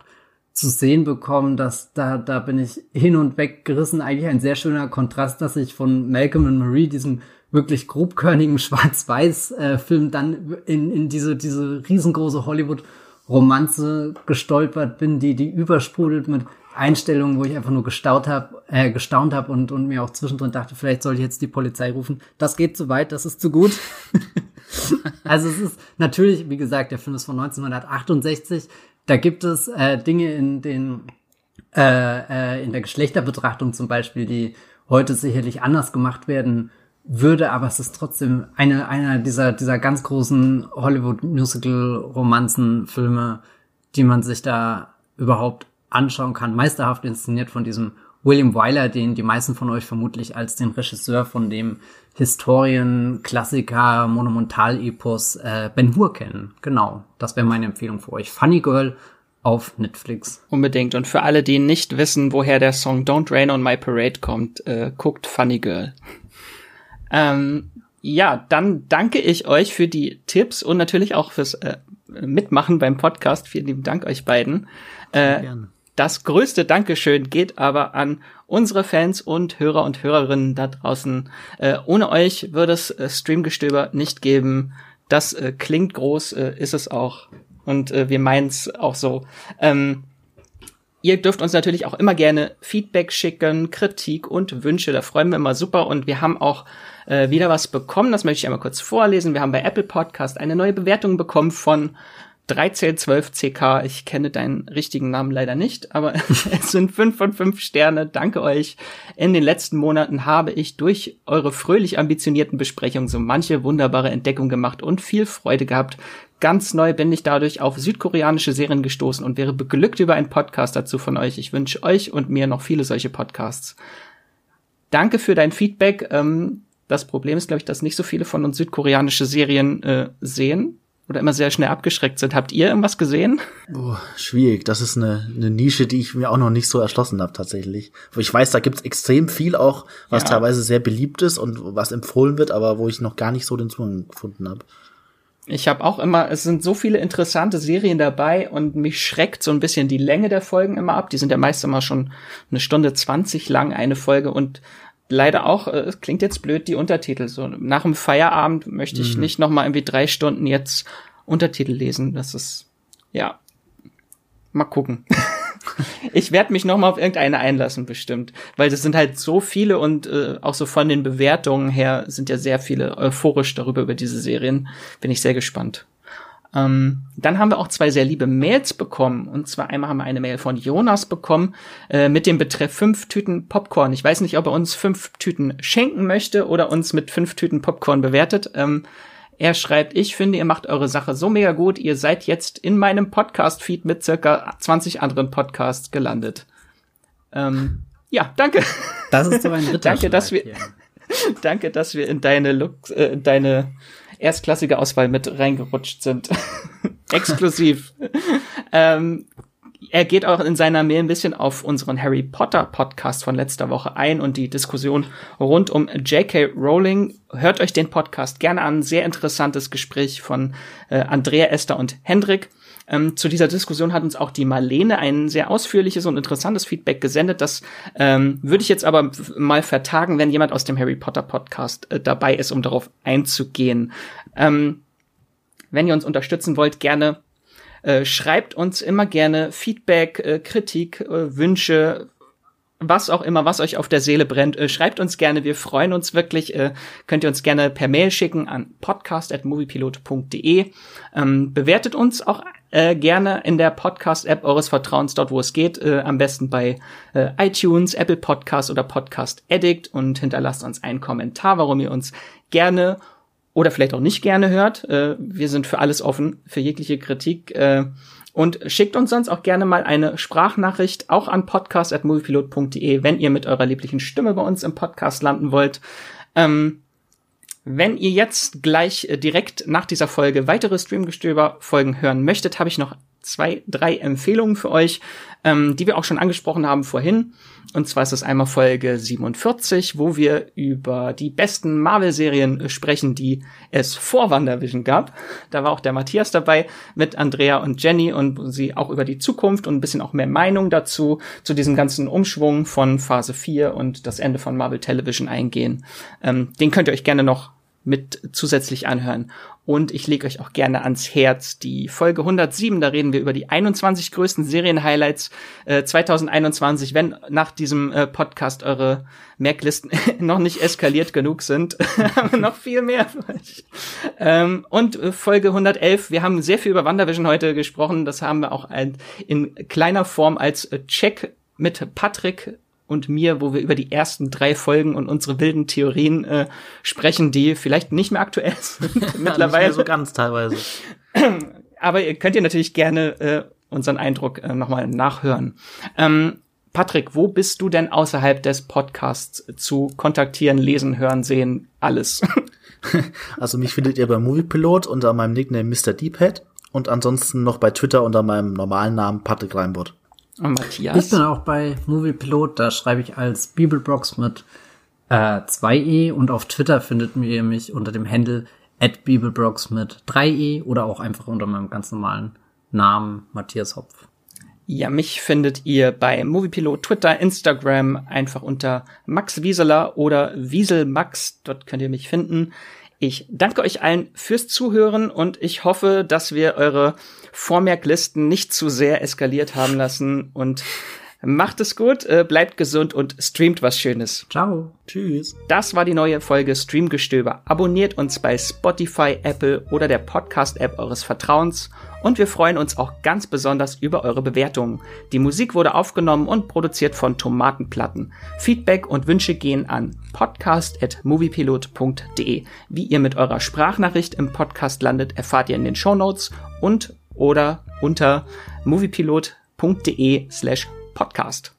zu sehen bekommen, dass da, da bin ich hin und weg gerissen. Eigentlich ein sehr schöner Kontrast, dass ich von Malcolm und Marie, diesem wirklich grobkörnigen Schwarz-Weiß-Film dann in, in diese, diese riesengroße Hollywood-Romanze gestolpert bin, die, die übersprudelt mit Einstellungen, wo ich einfach nur gestaunt habe, äh, gestaunt habe und, und mir auch zwischendrin dachte, vielleicht soll ich jetzt die Polizei rufen. Das geht zu weit, das ist zu gut. also es ist natürlich, wie gesagt, der Film ist von 1968. Da gibt es äh, Dinge in den äh, äh, in der Geschlechterbetrachtung zum Beispiel, die heute sicherlich anders gemacht werden würde, aber es ist trotzdem eine, einer dieser, dieser ganz großen Hollywood-Musical-Romanzen-Filme, die man sich da überhaupt anschauen kann. Meisterhaft inszeniert von diesem William Wyler, den die meisten von euch vermutlich als den Regisseur von dem Historien-Klassiker, Monumental-Epos äh, Ben Hur kennen. Genau, das wäre meine Empfehlung für euch. Funny Girl auf Netflix. Unbedingt. Und für alle, die nicht wissen, woher der Song Don't Rain on My Parade kommt, äh, guckt Funny Girl. Ähm, ja, dann danke ich euch für die Tipps und natürlich auch fürs äh, Mitmachen beim Podcast. Vielen lieben Dank euch beiden. Äh, das größte Dankeschön geht aber an unsere Fans und Hörer und Hörerinnen da draußen. Äh, ohne euch würde es äh, Streamgestöber nicht geben. Das äh, klingt groß, äh, ist es auch. Und wir meinen es auch so. Ähm, Ihr dürft uns natürlich auch immer gerne Feedback schicken, Kritik und Wünsche. Da freuen wir immer super. Und wir haben auch äh, wieder was bekommen. Das möchte ich einmal kurz vorlesen. Wir haben bei Apple Podcast eine neue Bewertung bekommen von 1312CK. Ich kenne deinen richtigen Namen leider nicht, aber es sind fünf von fünf Sterne. Danke euch. In den letzten Monaten habe ich durch eure fröhlich ambitionierten Besprechungen so manche wunderbare Entdeckung gemacht und viel Freude gehabt. Ganz neu bin ich dadurch auf südkoreanische Serien gestoßen und wäre beglückt über einen Podcast dazu von euch. Ich wünsche euch und mir noch viele solche Podcasts. Danke für dein Feedback. Ähm, das Problem ist, glaube ich, dass nicht so viele von uns südkoreanische Serien äh, sehen oder immer sehr schnell abgeschreckt sind. Habt ihr irgendwas gesehen? Oh, schwierig. Das ist eine, eine Nische, die ich mir auch noch nicht so erschlossen habe tatsächlich. Wo ich weiß, da gibt's extrem viel auch, was ja. teilweise sehr beliebt ist und was empfohlen wird, aber wo ich noch gar nicht so den Zugang gefunden habe. Ich habe auch immer, es sind so viele interessante Serien dabei und mich schreckt so ein bisschen die Länge der Folgen immer ab. Die sind ja meist immer schon eine Stunde zwanzig lang eine Folge und leider auch, äh, es klingt jetzt blöd, die Untertitel. So nach dem Feierabend möchte ich mhm. nicht noch mal irgendwie drei Stunden jetzt Untertitel lesen. Das ist ja mal gucken. ich werde mich noch mal auf irgendeine einlassen bestimmt, weil das sind halt so viele und äh, auch so von den Bewertungen her sind ja sehr viele euphorisch darüber über diese Serien. Bin ich sehr gespannt. Ähm, dann haben wir auch zwei sehr liebe Mails bekommen. Und zwar einmal haben wir eine Mail von Jonas bekommen äh, mit dem Betreff fünf Tüten Popcorn. Ich weiß nicht, ob er uns fünf Tüten schenken möchte oder uns mit fünf Tüten Popcorn bewertet. Ähm, er schreibt, ich finde, ihr macht eure Sache so mega gut. Ihr seid jetzt in meinem Podcast-Feed mit circa 20 anderen Podcasts gelandet. Ähm, ja, danke. Das ist so ein dritter Danke, dass wir, danke, dass wir in deine, Look, äh, deine erstklassige Auswahl mit reingerutscht sind. Exklusiv. ähm, er geht auch in seiner Mail ein bisschen auf unseren Harry Potter Podcast von letzter Woche ein und die Diskussion rund um J.K. Rowling. Hört euch den Podcast gerne an. Sehr interessantes Gespräch von äh, Andrea, Esther und Hendrik. Ähm, zu dieser Diskussion hat uns auch die Marlene ein sehr ausführliches und interessantes Feedback gesendet. Das ähm, würde ich jetzt aber mal vertagen, wenn jemand aus dem Harry Potter Podcast äh, dabei ist, um darauf einzugehen. Ähm, wenn ihr uns unterstützen wollt, gerne äh, schreibt uns immer gerne Feedback, äh, Kritik, äh, Wünsche, was auch immer, was euch auf der Seele brennt, äh, schreibt uns gerne. Wir freuen uns wirklich. Äh, könnt ihr uns gerne per Mail schicken an podcast.moviepilot.de. Ähm, bewertet uns auch äh, gerne in der Podcast-App eures Vertrauens, dort wo es geht. Äh, am besten bei äh, iTunes, Apple Podcast oder Podcast Addict und hinterlasst uns einen Kommentar, warum ihr uns gerne oder vielleicht auch nicht gerne hört. Äh, wir sind für alles offen, für jegliche Kritik. Äh, und schickt uns sonst auch gerne mal eine Sprachnachricht, auch an podcast.moviepilot.de, wenn ihr mit eurer lieblichen Stimme bei uns im Podcast landen wollt. Ähm, wenn ihr jetzt gleich äh, direkt nach dieser Folge weitere Streamgestöber-Folgen hören möchtet, habe ich noch zwei, drei Empfehlungen für euch, ähm, die wir auch schon angesprochen haben vorhin. Und zwar ist es einmal Folge 47, wo wir über die besten Marvel-Serien sprechen, die es vor WandaVision gab. Da war auch der Matthias dabei mit Andrea und Jenny und sie auch über die Zukunft und ein bisschen auch mehr Meinung dazu, zu diesem ganzen Umschwung von Phase 4 und das Ende von Marvel Television eingehen. Ähm, den könnt ihr euch gerne noch mit zusätzlich anhören. Und ich lege euch auch gerne ans Herz die Folge 107. Da reden wir über die 21 größten Serienhighlights äh, 2021. Wenn nach diesem äh, Podcast eure Merklisten noch nicht eskaliert genug sind, haben wir noch viel mehr. Ähm, und äh, Folge 111. Wir haben sehr viel über WandaVision heute gesprochen. Das haben wir auch ein, in kleiner Form als Check mit Patrick und mir, wo wir über die ersten drei Folgen und unsere wilden Theorien äh, sprechen, die vielleicht nicht mehr aktuell sind mittlerweile. Ja, so ganz teilweise. Aber ihr könnt ihr natürlich gerne äh, unseren Eindruck äh, nochmal nachhören. Ähm, Patrick, wo bist du denn außerhalb des Podcasts zu kontaktieren, lesen, hören, sehen, alles? also mich findet ihr bei Moviepilot unter meinem Nickname Mr. Deephead und ansonsten noch bei Twitter unter meinem normalen Namen Patrick Reinbott. Matthias? Ich bin auch bei Moviepilot, da schreibe ich als Bibelbrox mit äh, 2e und auf Twitter findet ihr mich unter dem Handle at Bibelbrox mit 3e oder auch einfach unter meinem ganz normalen Namen Matthias Hopf. Ja, mich findet ihr bei Moviepilot, Twitter, Instagram einfach unter Max Wieseler oder Wieselmax. Dort könnt ihr mich finden. Ich danke euch allen fürs Zuhören und ich hoffe, dass wir eure Vormerklisten nicht zu sehr eskaliert haben lassen und macht es gut, äh, bleibt gesund und streamt was Schönes. Ciao. Tschüss. Das war die neue Folge Streamgestöber. Abonniert uns bei Spotify, Apple oder der Podcast-App eures Vertrauens und wir freuen uns auch ganz besonders über eure Bewertungen. Die Musik wurde aufgenommen und produziert von Tomatenplatten. Feedback und Wünsche gehen an podcast.moviepilot.de. Wie ihr mit eurer Sprachnachricht im Podcast landet, erfahrt ihr in den Show Notes und oder unter moviepilot.de slash podcast.